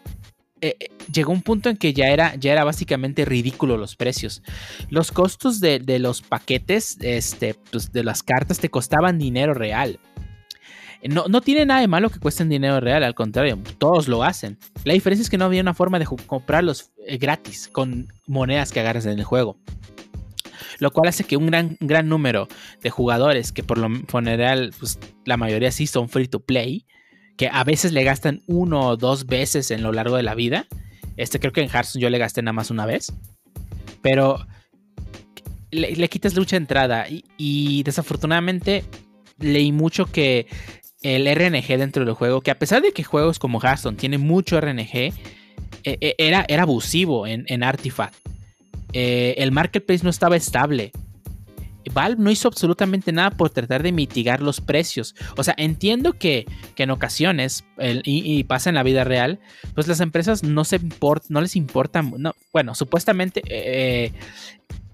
eh, eh, llegó un punto en que ya era, ya era básicamente ridículo los precios. Los costos de, de los paquetes, este, pues, de las cartas te costaban dinero real. No, no, tiene nada de malo que cuesten dinero real, al contrario, todos lo hacen. La diferencia es que no había una forma de comprarlos eh, gratis con monedas que agarras en el juego. Lo cual hace que un gran, gran número de jugadores, que por lo general pues, la mayoría sí son free to play, que a veces le gastan uno o dos veces en lo largo de la vida. Este creo que en Hearthstone yo le gasté nada más una vez. Pero le, quitas mucha entrada y, y desafortunadamente leí mucho que el RNG dentro del juego, que a pesar de que juegos como Hearthstone tienen mucho RNG, e, e, era, era abusivo en, en Artifact. Eh, el marketplace no estaba estable. Valve no hizo absolutamente nada por tratar de mitigar los precios. O sea, entiendo que, en ocasiones, y, pasa en la vida real, pues las empresas no, se no les importan. No, bueno, supuestamente eh,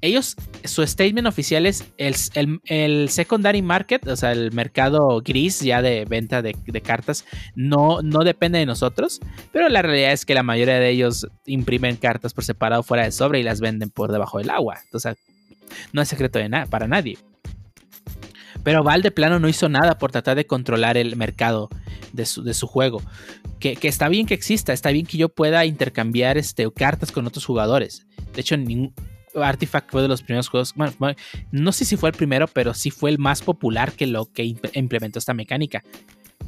ellos, su statement oficial es el, secondary market, o sea, el mercado gris ya de venta de, cartas, no, no depende de nosotros, pero la realidad es que la mayoría de ellos imprimen cartas por separado fuera de sobre y las venden por debajo del agua. Entonces, no es secreto de nada para nadie. Pero Val de plano no hizo nada por tratar de controlar el mercado de su, juego. Que, está bien que exista, está bien que yo pueda intercambiar este, cartas con otros jugadores. De hecho, Artifact fue de los primeros juegos. no sé si fue el primero, pero sí fue el más popular que lo que implementó esta mecánica.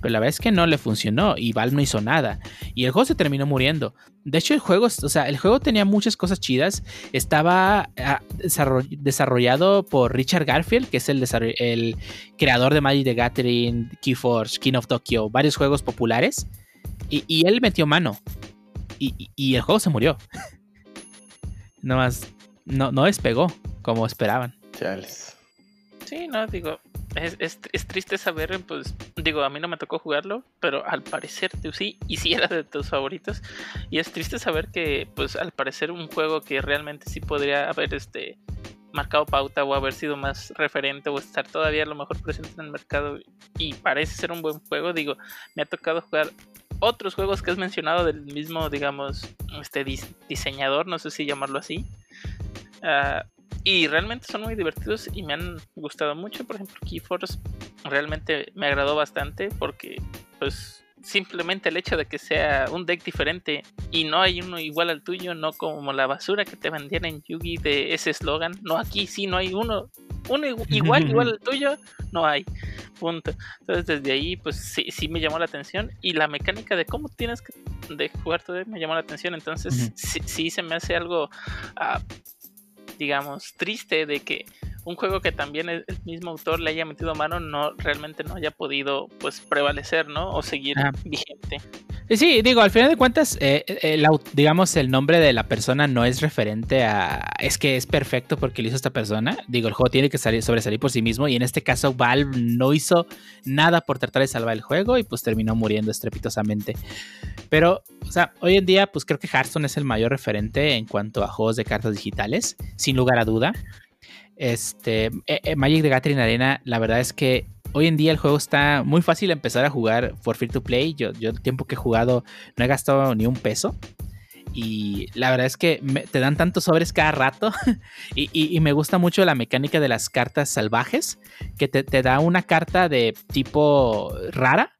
Pero la verdad es que no le funcionó y Val no hizo nada. Y el juego se terminó muriendo. De hecho, el juego, o sea, el juego tenía muchas cosas chidas. Estaba ah, desarrollado por Richard Garfield, que es el, creador de Magic the Gathering, Keyforge, King of Tokyo, varios juegos populares. Y, él metió mano. Y, el juego se murió. no más, no, no despegó como esperaban. Chales. Sí, no, digo, es, triste saber, pues, digo, a mí no me tocó jugarlo, pero al parecer tú sí, y sí era de tus favoritos. Y es triste saber que, pues, al parecer un juego que realmente sí podría haber, este, marcado pauta o haber sido más referente o estar todavía a lo mejor presente en el mercado y parece ser un buen juego, digo, me ha tocado jugar otros juegos que has mencionado del mismo, digamos, este diseñador, no sé si llamarlo así. Uh, y realmente son muy divertidos y me han gustado mucho. Por ejemplo, Keyforce realmente me agradó bastante porque pues simplemente el hecho de que sea un deck diferente y no hay uno igual al tuyo, no como la basura que te vendían en Yugi de ese eslogan. No, aquí sí no hay uno, uno igual, igual al tuyo, no hay. Punto. Entonces desde ahí pues sí, sí me llamó la atención y la mecánica de cómo tienes que de jugar todo me llamó la atención. Entonces sí, se me hace algo... Uh, digamos, triste de que un juego que también el mismo autor le haya metido mano no realmente no haya podido pues prevalecer, ¿no? O seguir ah. vigente. Sí, digo, al final de cuentas, eh, eh, digamos, el nombre de la persona no es referente a. Es que es perfecto porque lo hizo esta persona. Digo, el juego tiene que salir, sobresalir por sí mismo. Y en este caso, Valve no hizo nada por tratar de salvar el juego y pues terminó muriendo estrepitosamente. Pero, o sea, hoy en día, pues creo que Hearthstone es el mayor referente en cuanto a juegos de cartas digitales, sin lugar a duda. Este, eh, Magic the Gathering Arena, la verdad es que hoy en día el juego está muy fácil empezar a jugar for free to play. Yo, yo el tiempo que he jugado no he gastado ni un peso. Y la verdad es que te dan tantos sobres cada rato. y, me gusta mucho la mecánica de las cartas salvajes. Que te, da una carta de tipo rara.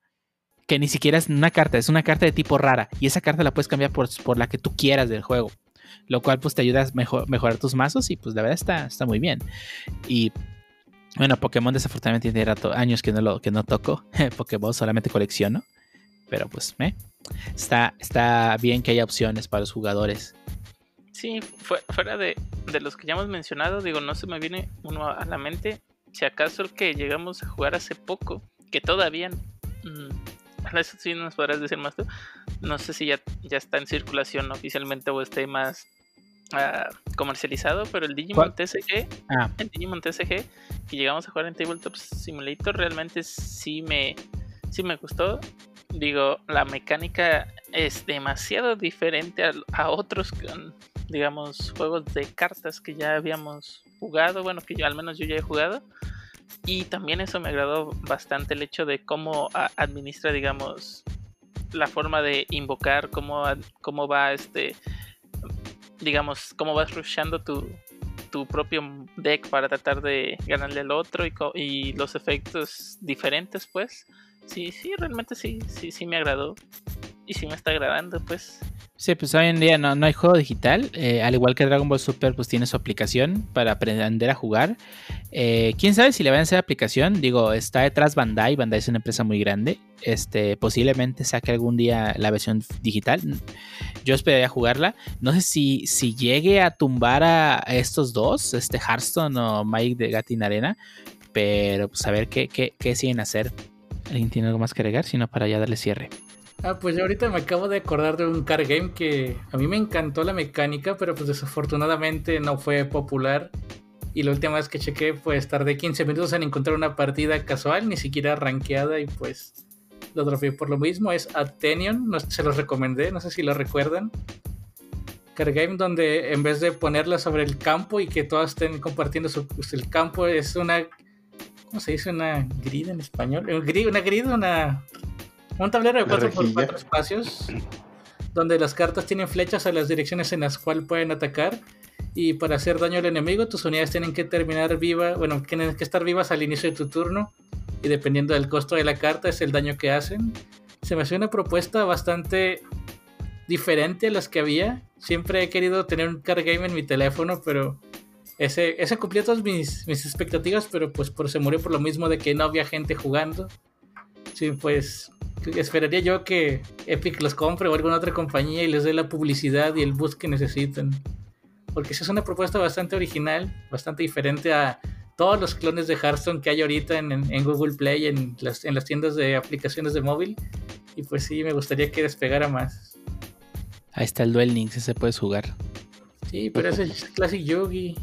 Que ni siquiera es una carta, es una carta de tipo rara. Y esa carta la puedes cambiar por, por la que tú quieras del juego. Lo cual pues te ayuda a mejorar tus mazos. Y pues la verdad está, está muy bien. Y bueno, Pokémon desafortunadamente tiene años que no, lo, que no toco. Pokémon solamente colecciono. Pero pues, ¿eh? está, está bien que haya opciones para los jugadores. Sí, fuera de, los que ya hemos mencionado, digo, no se me viene uno a la mente. Si acaso el que llegamos a jugar hace poco, que todavía... Mmm, eso sí nos podrás decir más tú. No sé si ya, ya está en circulación oficialmente o esté más Ah, comercializado, pero el Digimon TCG, ah. el Digimon TCG que llegamos a jugar en Tabletop Simulator, realmente sí me, sí me gustó. Digo, la mecánica es demasiado diferente a, otros, digamos, juegos de cartas que ya habíamos jugado, bueno, que yo al menos yo ya he jugado. Y también eso me agradó bastante el hecho de cómo administra, digamos, la forma de invocar, cómo, cómo va este digamos, cómo vas rushando tu, tu propio deck para tratar de ganarle al otro y, y, los efectos diferentes, pues. Sí, sí, realmente sí, sí, sí me agradó. Y sí me está agradando, pues. Sí, pues hoy en día no, no hay juego digital. Eh, al igual que Dragon Ball Super, pues tiene su aplicación para aprender a jugar. Eh, Quién sabe si le van a hacer aplicación. Digo, está detrás Bandai. Bandai es una empresa muy grande. Este, posiblemente saque algún día la versión digital. Yo esperaría jugarla. No sé si, si llegue a tumbar a estos dos, este Hearthstone o Mike de Gatin Arena. Pero pues a ver qué, qué, qué siguen hacer. ¿Alguien tiene algo más que agregar? Sino para ya darle cierre. Ah, pues yo ahorita me acabo de acordar de un car game que a mí me encantó la mecánica, pero pues desafortunadamente no fue popular. Y la última vez que chequé, pues tardé 15 minutos en encontrar una partida casual, ni siquiera rankeada, y pues lo dropeé por lo mismo. Es Athenion, no, se los recomendé, no sé si lo recuerdan. Car game donde en vez de ponerla sobre el campo y que todas estén compartiendo su, pues, el campo, es una. ¿Cómo se dice? Una grid en español. Una grid, una. Un tablero de 4 por 4 espacios donde las cartas tienen flechas a las direcciones en las cuales pueden atacar y para hacer daño al enemigo tus unidades tienen que terminar viva, bueno, tienen que estar vivas al inicio de tu turno y dependiendo del costo de la carta es el daño que hacen. Se me hace una propuesta bastante diferente a las que había. Siempre he querido tener un card game en mi teléfono, pero ese, ese cumplió todas mis, mis expectativas, pero pues por, se murió por lo mismo de que no había gente jugando. Sí, pues esperaría yo que Epic los compre o alguna otra compañía y les dé la publicidad y el boost que necesitan. Porque es una propuesta bastante original, bastante diferente a todos los clones de Hearthstone que hay ahorita en, Google Play, en las, en las tiendas de aplicaciones de móvil. Y pues sí, me gustaría que despegara más. Ahí está el Duel Links, ese puedes jugar. Sí, pero ese es Classic Yogi.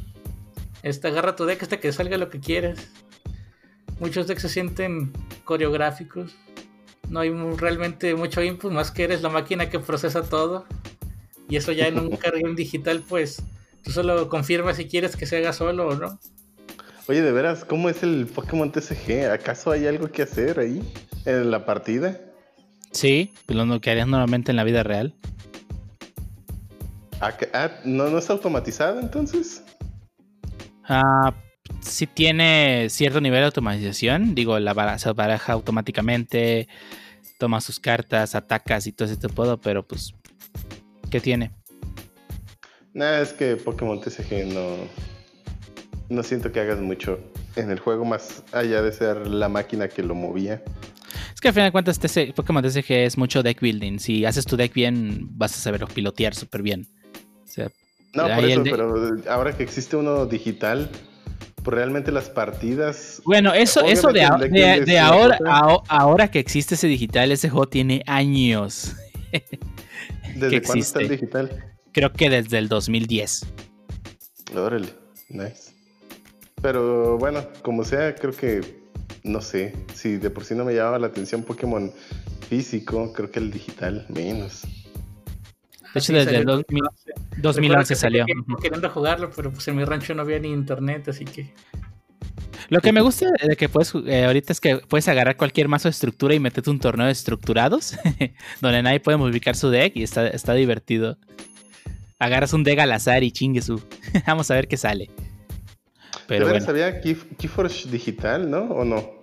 Esta, agarra tu deck hasta que salga lo que quieras. Muchos decks se sienten coreográficos. No hay realmente mucho input, más que eres la máquina que procesa todo. Y eso ya en un cargón digital, pues tú solo confirmas si quieres que se haga solo o no. Oye, de veras, ¿cómo es el Pokémon TCG? ¿Acaso hay algo que hacer ahí en la partida? Sí, pues lo que harías normalmente en la vida real. Ah, ah, ¿no, ¿No es automatizado entonces? Ah, sí tiene cierto nivel de automatización. Digo, la baraja, se baraja automáticamente, toma sus cartas, atacas y todo ese tipo, pero pues, ¿qué tiene? Nada, es que Pokémon TCG no, no siento que hagas mucho en el juego más allá de ser la máquina que lo movía. Es que al final de cuentas Pokémon TCG es mucho deck building. Si haces tu deck bien, vas a saberlo pilotear súper bien. no, por eso, pero ahora que existe uno digital, realmente las partidas... Bueno, eso, eso de, ahora, ahora que existe ese digital, ese juego tiene años. ¿Desde cuándo está el digital? Creo que desde el 2010. Órale, nice. Pero bueno, como sea, creo que no sé. Si de por sí no me llamaba la atención Pokémon físico, creo que el digital menos. De hecho, desde el 2011 salió. Queriendo jugarlo, pero pues en mi rancho no había ni internet, así que. Lo que me gusta de que puedes eh, ahorita es que puedes agarrar cualquier mazo de estructura y meterte un torneo de estructurados, donde nadie puede modificar su deck y está, está divertido. Agarras un deck al azar y chingue su. Vamos a ver qué sale. Pero bueno. había Keyforge digital, ¿no? ¿O no?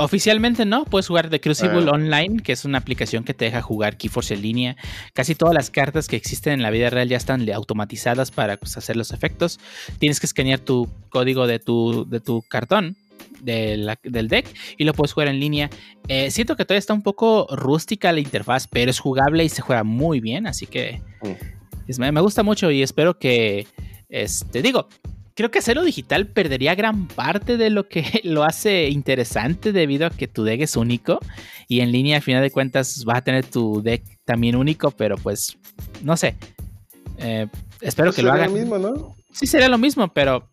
Oficialmente no, puedes jugar The Crucible ah. Online, que es una aplicación que te deja jugar Keyforge en línea. Casi todas las cartas que existen en la vida real ya están automatizadas para pues, hacer los efectos. Tienes que escanear tu código de tu, de tu cartón del deck y lo puedes jugar en línea. Eh, siento que todavía está un poco rústica la interfaz, pero es jugable y se juega muy bien, así que mm. me gusta mucho y espero que, este, digo, creo que hacerlo digital perdería gran parte de lo que lo hace interesante debido a que tu deck es único y en línea al final de cuentas vas a tener tu deck también único, pero pues no sé. Eh, espero pues que lo hagan. lo mismo, ¿no? Sí, sería lo mismo, pero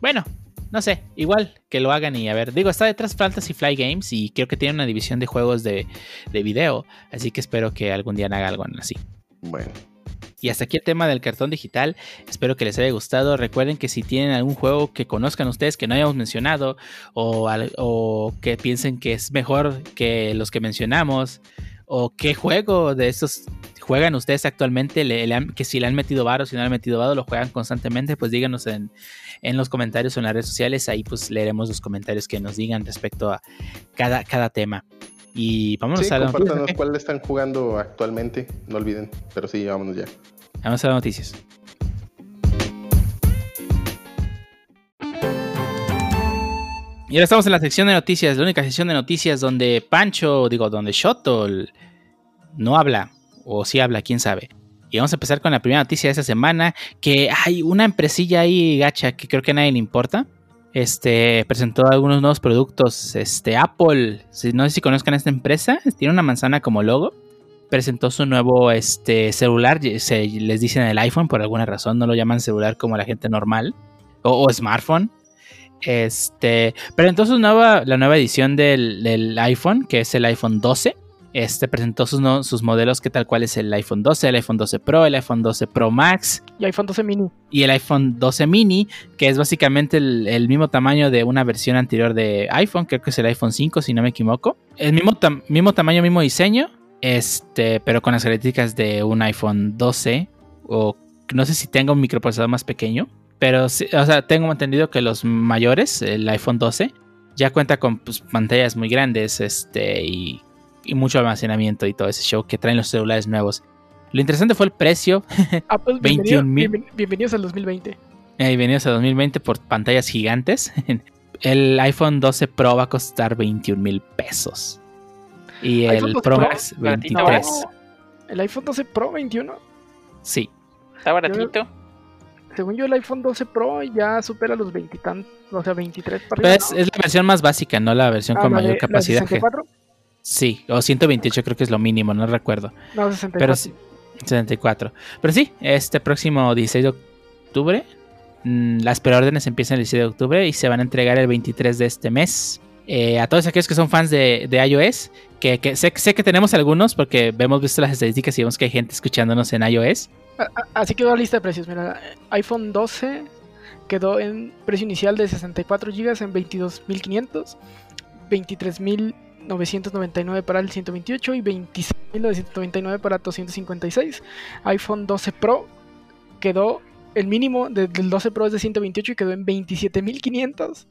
bueno, no sé, igual que lo hagan y a ver, digo, está detrás Fantasy Fly Games y creo que tiene una división de juegos de, de video, así que espero que algún día haga algo así. Bueno. Y hasta aquí el tema del cartón digital. Espero que les haya gustado. Recuerden que si tienen algún juego que conozcan ustedes que no hayamos mencionado o, que piensen que es mejor que los que mencionamos o qué juego de estos juegan ustedes actualmente, que si le han metido varo, si no le han metido varo, lo juegan constantemente, pues díganos en, en, los comentarios o en las redes sociales. Ahí pues leeremos los comentarios que nos digan respecto a cada, cada tema. Y vámonos a noticias. cuál están jugando actualmente, no olviden. Pero sí, vámonos ya. Vamos a las noticias. Y ahora estamos en la sección de noticias, la única sección de noticias donde Pancho, digo, donde Shoto no habla, o sí habla, quién sabe. Y vamos a empezar con la primera noticia de esta semana, que hay una empresilla ahí gacha que creo que a nadie le importa, este, presentó algunos nuevos productos. Este, Apple, no sé si conozcan esta empresa, tiene una manzana como logo. Presentó su nuevo este, celular, se, les dicen el iPhone por alguna razón, no lo llaman celular como la gente normal, o, smartphone. Este, pero entonces nueva, la nueva edición del, del iPhone, que es el iPhone 12 este presentó sus, sus modelos que tal cual es el iPhone 12, el iPhone 12 Pro, el iPhone 12 Pro Max. Y iPhone 12 mini. Y el iPhone 12 mini, que es básicamente el, mismo tamaño de una versión anterior de iPhone, creo que es el iPhone 5 si no me equivoco. El mismo, mismo tamaño, mismo diseño, este, pero con las características de un iPhone 12 o no sé si tenga un microprocesador más pequeño, pero o sea, tengo entendido que los mayores, el iPhone 12, ya cuenta con pues, pantallas muy grandes este, y y mucho almacenamiento y todo ese show que traen los celulares nuevos. Lo interesante fue el precio. Apple, 21 mil. bienvenidos al 2020. Eh, bienvenidos al 2020 por pantallas gigantes. El iPhone 12 Pro va a costar 21 mil pesos. Y el Pro Max 23. ¿El iPhone 12 Pro 21? Sí. Está baratito. según yo, el iPhone 12 Pro ya supera los 20 o sea, 23 para es, es, la versión más básica, no la versión ah, con mayor capacidad. Sí, o 128 creo que es lo mínimo, no recuerdo. No, 64. Pero, 74. Pero sí, este próximo 16 de octubre, mm, las preórdenes empiezan el 16 de octubre y se van a entregar el 23 de este mes. Eh, a todos aquellos que son fans de, iOS, que, sé, que tenemos algunos porque hemos visto las estadísticas y vemos que hay gente escuchándonos en iOS. Así quedó la lista de precios. Mira, iPhone 12 quedó en precio inicial de 64 GB en 22.500, 23.000 999 para el 128 y 26.999 para 256. iPhone 12 Pro quedó el mínimo del 12 Pro es de 128 y quedó en 27.500.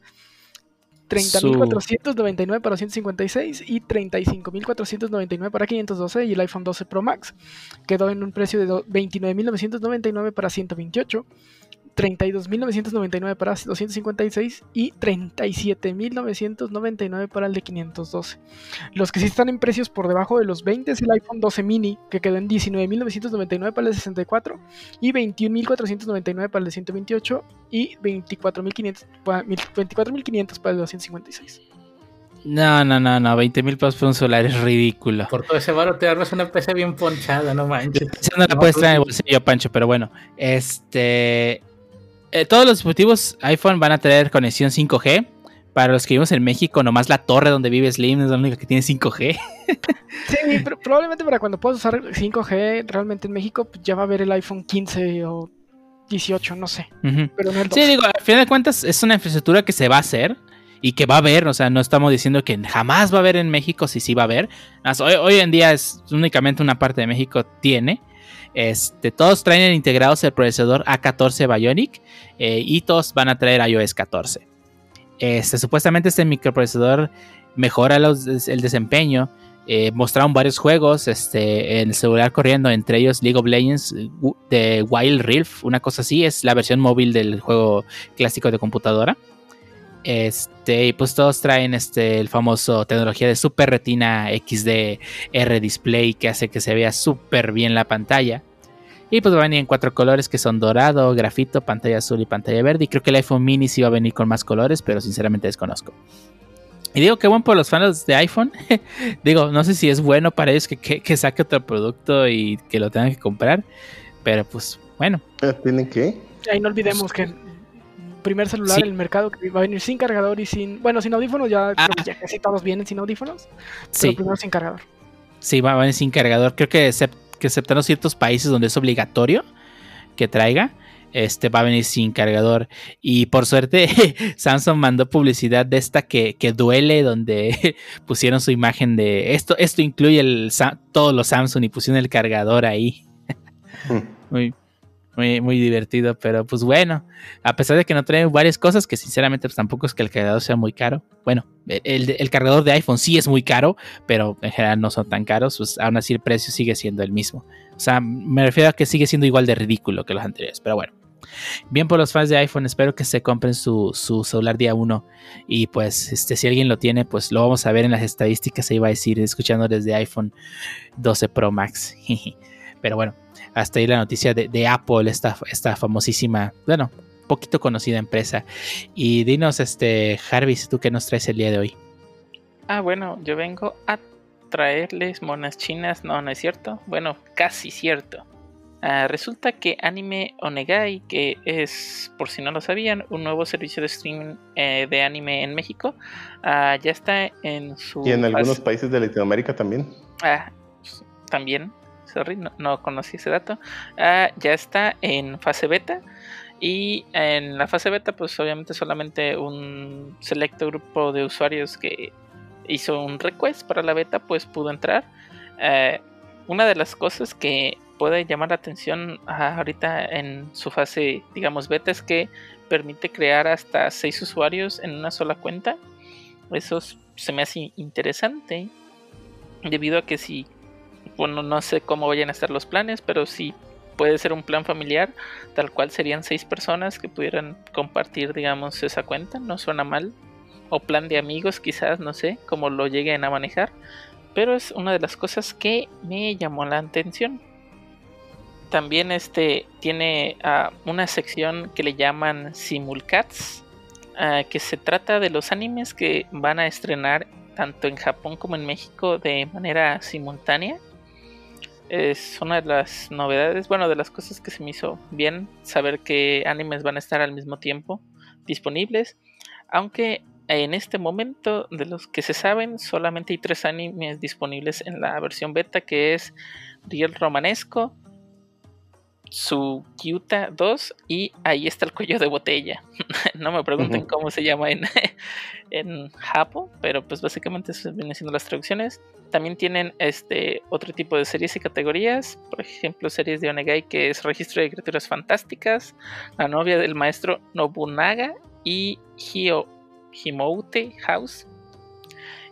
30.499 para 156 y 35.499 para 512 y el iPhone 12 Pro Max. Quedó en un precio de 29.999 para 128 32.999 para 256 y 37.999 para el de 512. Los que sí están en precios por debajo de los 20 es el iPhone 12 mini, que quedó en 19.999 para el de 64 y 21.499 para el de 128 y 24.500 para, 24 para el de 256. No, no, no, no, 20 mil pesos por un solar es ridículo. Por todo ese barro te armas una PC bien ponchada, no manches. no la puedes traer en el bolsillo, Pancho, pero bueno. Este. Eh, todos los dispositivos iPhone van a tener conexión 5G. Para los que vivimos en México, nomás la torre donde vive Slim es la única que tiene 5G. sí, pero probablemente para cuando puedas usar 5G realmente en México, pues ya va a haber el iPhone 15 o 18, no sé. pero no Sí, digo, al final de cuentas es una infraestructura que se va a hacer y que va a haber, o sea, no estamos diciendo que jamás va a haber en México, si sí va a haber. Hoy, hoy en día es únicamente una parte de México tiene. Este, todos traen integrados el procesador A14 Bionic eh, y todos van a traer iOS 14. Este, supuestamente este microprocesador mejora el desempeño. Eh, mostraron varios juegos este, en el celular corriendo, entre ellos League of Legends de Wild Rift, una cosa así, es la versión móvil del juego clásico de computadora. Este, y pues todos traen este, el famoso tecnología de Super Retina XDR Display que hace que se vea súper bien la pantalla. Y pues va a venir en cuatro colores que son dorado, grafito, pantalla azul y pantalla verde. Y creo que el iPhone mini sí va a venir con más colores, pero sinceramente desconozco. Y digo que bueno por los fans de iPhone. digo, no sé si es bueno para ellos que, que, saque otro producto y que lo tengan que comprar. Pero pues bueno. ¿Tienen que? Ahí no olvidemos que primer celular en el mercado que va a venir sin cargador y sin. Bueno, sin audífonos, ya, ah. ya casi todos vienen sin audífonos. Pero primero sin cargador. Sí, va a venir sin cargador. Creo que, que exceptando ciertos países donde es obligatorio que traiga. Este va a venir sin cargador. Y por suerte, Samsung mandó publicidad de esta que, que duele, donde pusieron su imagen de esto. Esto incluye el, todos los Samsung y pusieron el cargador ahí. Hmm. Muy, muy, muy divertido, pero pues bueno, a pesar de que no trae varias cosas, que sinceramente pues tampoco es que el cargador sea muy caro. Bueno, el, cargador de iPhone sí es muy caro, pero en general no son tan caros, pues aún así el precio sigue siendo el mismo. O sea, me refiero a que sigue siendo igual de ridículo que los anteriores, pero bueno. Bien por los fans de iPhone, espero que se compren su, su celular día 1 y pues este, si alguien lo tiene, pues lo vamos a ver en las estadísticas, se iba a decir, escuchando desde iPhone 12 Pro Max. pero bueno, hasta ahí la noticia de, Apple, esta, esta famosísima, bueno, poquito conocida empresa. Y dinos, este, Jarvis, ¿tú qué nos traes el día de hoy? Ah, bueno, yo vengo a traerles monas chinas. No, no es cierto. Bueno, casi cierto. Ah, resulta que Anime Onegai, que es, por si no lo sabían, un nuevo servicio de streaming eh, de anime en México, ah, ya está en su... Y en algunos países de Latinoamérica también. Ah, también, sorry, no, conocí ese dato. ya está en fase beta. Y en la fase beta, pues obviamente solamente un selecto grupo de usuarios que hizo un request para la beta, pues pudo entrar. Eh, una de las cosas que puede llamar la atención ahorita en su fase, digamos, beta es que permite crear hasta 6 usuarios en una sola cuenta. Eso se me hace interesante. Debido a que si, bueno, no sé cómo vayan a estar los planes, pero si puede ser un plan familiar, tal cual serían 6 personas que pudieran compartir, digamos, esa cuenta. No suena mal. O plan de amigos, quizás, no sé cómo lo lleguen a manejar. Pero es una de las cosas que me llamó la atención también este tiene ah, una sección que le llaman Simulcats, uh, que se trata de los animes que van a estrenar tanto en Japón como en México de manera simultánea. Es una de las novedades, bueno, de las cosas que se me hizo bien saber que animes van a estar al mismo tiempo disponibles, aunque en este momento de los que se saben solamente hay tres animes disponibles en la versión beta que es Riel Romanesco, su Kyuta 2 y ahí está el cuello de botella. no me pregunten cómo se llama en, en Japo, pero pues básicamente eso vienen siendo las traducciones. También tienen este otro tipo de series y categorías, por ejemplo, series de Onegai que es Registro de Criaturas Fantásticas, La novia del maestro Nobunaga y Hio Himoute House.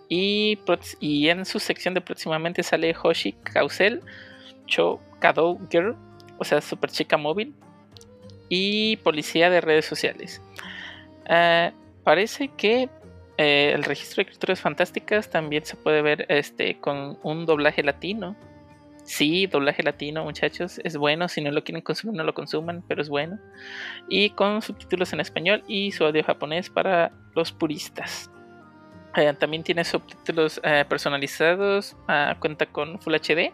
Y, y en su sección de próximamente sale Hoshi Kausel Cho Kadou Girl o sea, super chica móvil y policía de redes sociales. Ah, parece que eh, el registro de escrituras fantásticas también se puede ver este, con un doblaje latino. Sí, doblaje latino, muchachos, es bueno. Si no lo quieren consumir, no lo consuman, pero es bueno. Y con subtítulos en español y su audio japonés para los puristas. Eh, también tiene subtítulos eh, personalizados, ah, cuenta con Full HD.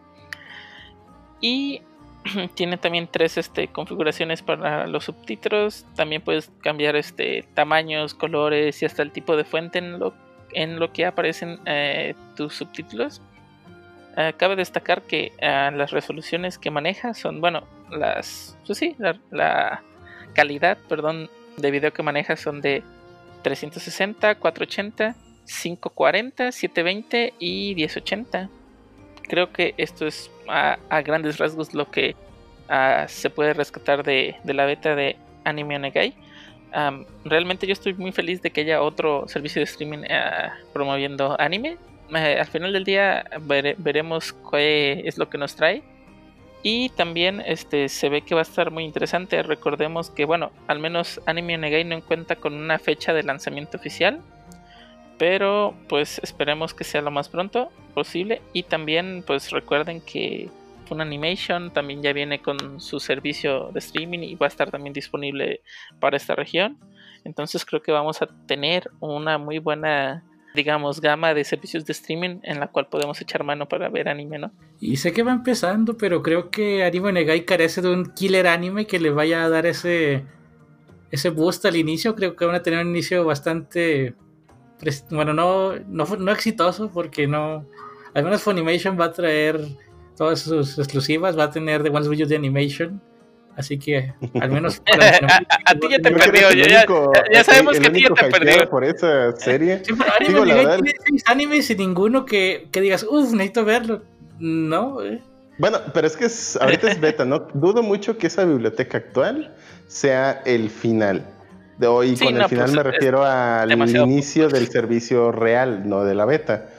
Y tiene también tres este, configuraciones para los subtítulos. También puedes cambiar este, tamaños, colores y hasta el tipo de fuente en lo, en lo que aparecen eh, tus subtítulos. Eh, cabe destacar que eh, las resoluciones que maneja son, bueno, las, pues sí, la, calidad, perdón, de video que maneja son de 360, 480, 540, 720 y 1080 creo que esto es a, grandes rasgos lo que ah, se puede rescatar de, la beta de Anime Onegai. realmente yo estoy muy feliz de que haya otro servicio de streaming ah, promoviendo anime. Eh, al final del día veremos qué es lo que nos trae. Y también este, se ve que va a estar muy interesante. Recordemos que, bueno, al menos Anime Onegai no cuenta con una fecha de lanzamiento oficial. Pero pues esperemos que sea lo más pronto posible. Y también pues recuerden que Fun Animation también ya viene con su servicio de streaming y va a estar también disponible para esta región. Entonces creo que vamos a tener una muy buena, digamos, gama de servicios de streaming en la cual podemos echar mano para ver anime, ¿no? Y sé que va empezando, pero creo que Anime Negai carece de un killer anime que le vaya a dar ese, ese boost al inicio. Creo que van a tener un inicio bastante bueno, no, no, no exitoso porque no, al menos Funimation va a traer todas sus exclusivas, va a tener The One's Video de Animation. Así que al menos a, ti ya te perdió, ya, sabemos que a ti ya te perdió por esa serie. Sí, pero anime, tiene seis animes y ninguno que, que digas, uff, necesito verlo. No, eh. Bueno, pero es que ahorita es beta, ¿no? Dudo mucho que esa biblioteca actual sea el final. De hoy con el final pues, me refiero al inicio del servicio real, no de la beta.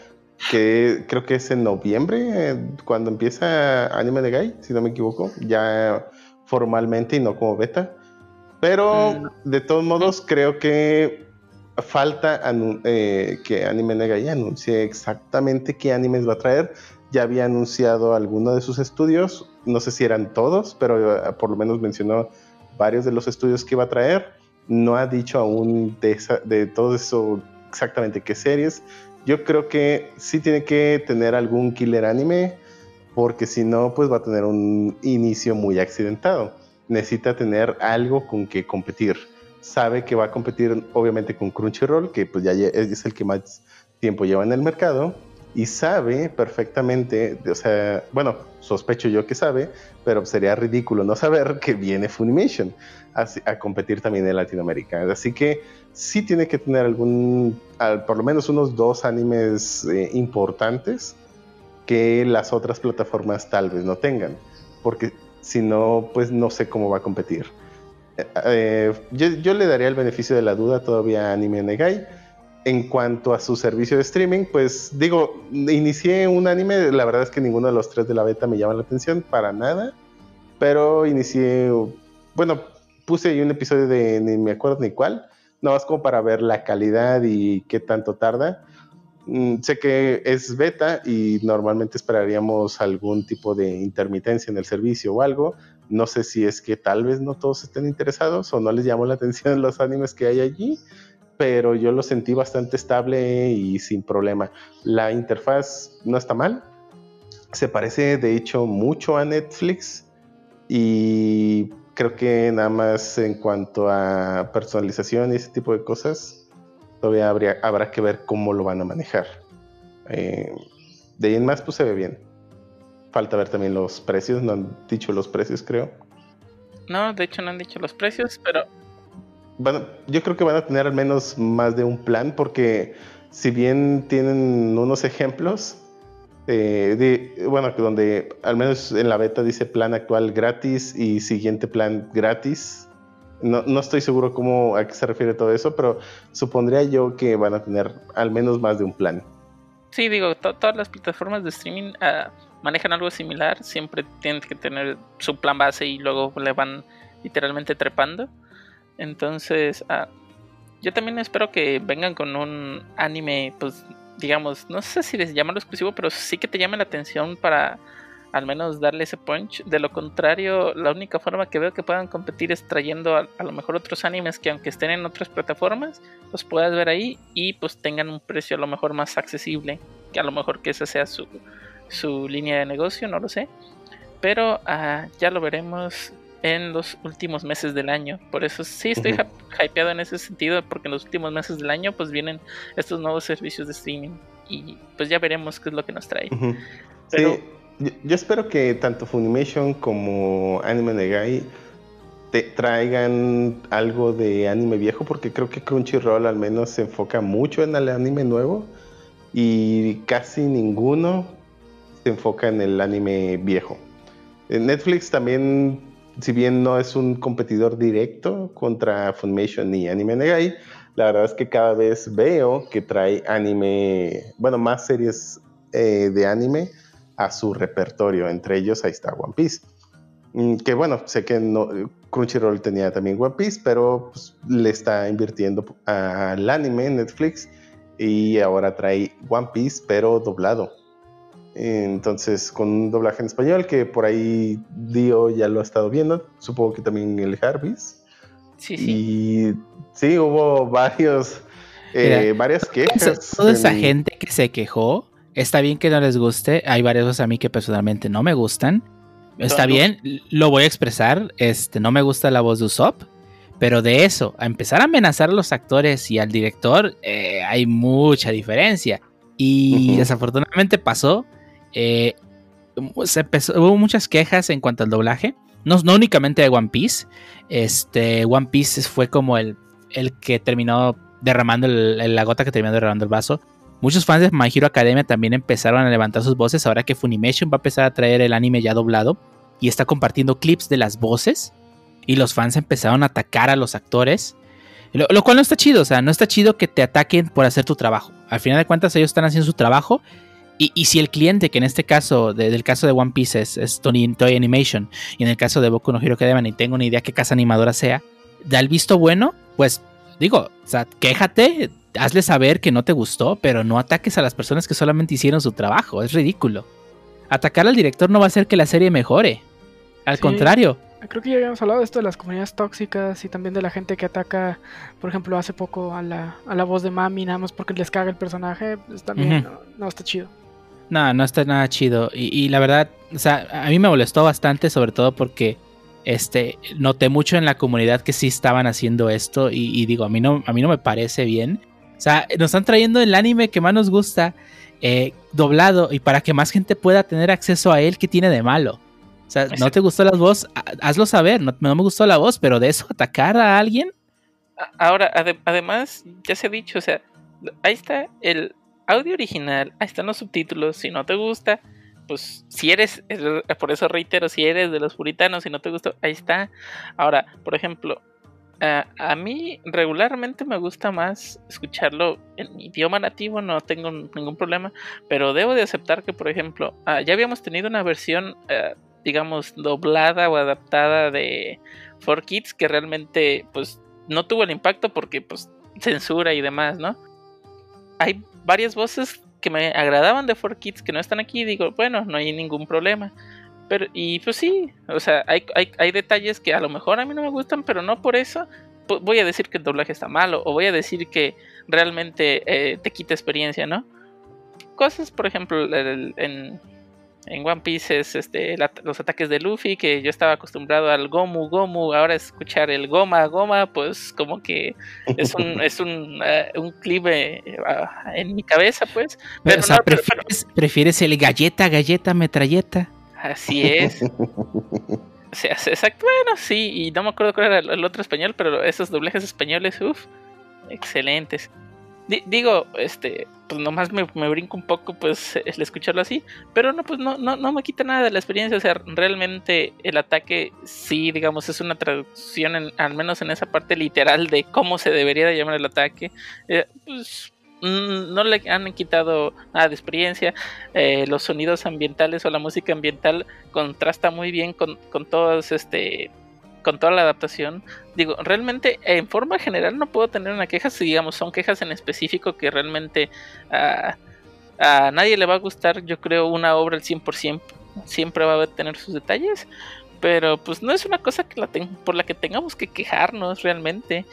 Que creo que es en noviembre, cuando empieza Anime de Guy, si no me equivoco, ya formalmente y no como beta. Pero mm. de todos modos, creo que falta eh, que Anime Negai anuncie exactamente qué animes va a traer. Ya había anunciado alguno de sus estudios, no sé si eran todos, pero eh, por lo menos mencionó varios de los estudios que va a traer. No ha dicho aún de, todo eso exactamente qué series. Yo creo que sí tiene que tener algún killer anime, porque si no, pues va a tener un inicio muy accidentado. Necesita tener algo con que competir. Sabe que va a competir obviamente con Crunchyroll, que pues ya es el que más tiempo lleva en el mercado y sabe perfectamente, o sea, bueno, sospecho yo que sabe, pero sería ridículo no saber que viene Funimation a, competir también en Latinoamérica. Así que sí tiene que tener algún, por lo menos unos dos animes eh, importantes que las otras plataformas tal vez no tengan, porque si no, pues no sé cómo va a competir. Eh, eh, yo, yo, le daría el beneficio de la duda todavía a Anime Negai en cuanto a su servicio de streaming, pues digo, inicié un anime, la verdad es que ninguno de los tres de la beta me llama la atención para nada, pero inicié, bueno, puse ahí un episodio de ni me acuerdo ni cuál, no más como para ver la calidad y qué tanto tarda. Mm, sé que es beta y normalmente esperaríamos algún tipo de intermitencia en el servicio o algo. No sé si es que tal vez no todos estén interesados o no les llamó la atención los animes que hay allí pero yo lo sentí bastante estable y sin problema. La interfaz no está mal, se parece de hecho mucho a Netflix y creo que nada más en cuanto a personalización y ese tipo de cosas, todavía habría, habrá que ver cómo lo van a manejar. Eh, de ahí en más, pues se ve bien. Falta ver también los precios, no han dicho los precios, creo. No, de hecho no han dicho los precios, pero yo creo que van a tener al menos más de un plan porque si bien tienen unos ejemplos, eh, bueno, donde al menos en la beta dice plan actual gratis y siguiente plan gratis. No, no estoy seguro cómo a qué se refiere todo eso, pero supondría yo que van a tener al menos más de un plan. Sí, digo, todas las plataformas de streaming uh, manejan algo similar. Siempre tienen que tener su plan base y luego le van literalmente trepando. Entonces, ah, yo también espero que vengan con un anime, pues, digamos, no sé si les llamarlo exclusivo, pero sí que te llame la atención para al menos darle ese punch. De lo contrario, la única forma que veo que puedan competir es trayendo a, lo mejor otros animes que aunque estén en otras plataformas, los puedas ver ahí y pues tengan un precio a lo mejor más accesible. Que a lo mejor que esa sea su, su línea de negocio, no lo sé. Pero ah, ya lo veremos en los últimos meses del año. Por eso sí estoy hypeado en ese sentido, porque en los últimos meses del año pues vienen estos nuevos servicios de streaming y pues ya veremos qué es lo que nos trae. Pero... yo, espero que tanto Funimation como Anime Negai te traigan algo de anime viejo, porque creo que Crunchyroll al menos se enfoca mucho en el anime nuevo y casi ninguno se enfoca en el anime viejo. Netflix también si bien no es un competidor directo contra Funimation ni Anime Negai, la verdad es que cada vez veo que trae anime, bueno, más series eh, de anime a su repertorio. Entre ellos ahí está One Piece. Mm, que bueno, sé que no, Crunchyroll tenía también One Piece, pero pues, le está invirtiendo al anime Netflix y ahora trae One Piece, pero doblado. Entonces, con un doblaje en español que por ahí Dio ya lo ha estado viendo, supongo que también el Jarvis. Sí, sí. Y sí, hubo varios, eh, varias quejas. Toda esa gente que se quejó, está bien que no les guste. Hay varios a mí que personalmente no me gustan. Está bien, lo voy a expresar. Este, no me gusta la voz de Usopp. Pero de eso, a empezar a amenazar a los actores y al director, eh, hay mucha diferencia. Y desafortunadamente pasó eh, hubo muchas quejas en cuanto al doblaje. No, no, únicamente de One Piece. Este, One Piece fue como el, el que terminó derramando la gota que terminó derramando el vaso. Muchos fans de My Hero Academia también empezaron a levantar sus voces ahora que Funimation va a empezar a traer el anime ya doblado y está compartiendo clips de las voces y los fans empezaron a atacar a los actores. Lo, lo, cual no está chido, o sea, no está chido que te ataquen por hacer tu trabajo. Al final de cuentas ellos están haciendo su trabajo y, si el cliente, que en este caso, del caso de One Piece es, Tony, Toy Animation, y en el caso de Boku no Hero Academia ni tengo ni idea qué casa animadora sea, da el visto bueno, pues digo, o sea, quéjate, hazle saber que no te gustó, pero no ataques a las personas que solamente hicieron su trabajo, es ridículo. Atacar al director no va a hacer que la serie mejore. Al contrario, creo que ya habíamos hablado de esto de las comunidades tóxicas y también de la gente que ataca, por ejemplo, hace poco a la, a la voz de Mami, nada más porque les caga el personaje, pues también no está chido. No, no está nada chido. Y, y la verdad, o sea, a mí me molestó bastante, sobre todo porque este noté mucho en la comunidad que sí estaban haciendo esto. Y, y digo, a mí no, a mí no me parece bien. O sea, nos están trayendo el anime que más nos gusta, eh, doblado, y para que más gente pueda tener acceso a él, ¿qué tiene de malo? O sea, no te gustó la voz, Ha- hazlo saber, no, no me gustó la voz, pero de eso atacar a alguien, Ahora, ade- además, ya se ha dicho, o sea, ahí está el audio original, ahí están los subtítulos, si no te gusta, pues si eres, por eso reitero, si eres de los puritanos, si no te gustó, ahí está. Ahora, por ejemplo, a- mí regularmente me gusta más escucharlo en mi idioma nativo, no tengo ningún problema, pero debo de aceptar que, por ejemplo, ah, ya habíamos tenido una versión, eh, digamos, doblada o adaptada de 4Kids que realmente, pues, no tuvo el impacto porque, pues, censura y demás, ¿no? Hay varias voces que me agradaban de 4Kids que no están aquí, digo, bueno, no hay ningún problema. Pero, y pues sí, o sea, hay, hay, hay detalles que a lo mejor a mí no me gustan, pero no por eso voy a decir que el doblaje está malo, o voy a decir que realmente eh, te quita experiencia, ¿no? Cosas, por ejemplo, en, en One Piece es este, los ataques de Luffy, que yo estaba acostumbrado al Gomu Gomu, ahora escuchar el Goma Goma, pues como que es un, es un, eh, un clip eh, ah, en mi cabeza, pues. Pero o sea, no, pero- prefieres, prefieres el galleta, galleta, metralleta. así es. O sea, exacto, bueno, sí, y no me acuerdo cuál era el, el otro español, pero esos doblajes españoles, uff, excelentes. Di- digo, este, pues nomás me, me brinco un poco, pues, el escucharlo así, pero no, pues no, no, no me quita nada de la experiencia, o sea, realmente el ataque, sí, digamos, es una traducción, en- al menos en esa parte literal de cómo se debería de llamar el ataque, eh, pues mm, no le han quitado nada de experiencia, eh, los sonidos ambientales o la música ambiental contrasta muy bien con, con todos este con toda la adaptación digo realmente en forma general no puedo tener una queja si digamos son quejas en específico que realmente ah, a nadie le va a gustar yo creo una obra al 100% siempre va a tener sus detalles pero pues no es una cosa que la por la que tengamos que quejarnos realmente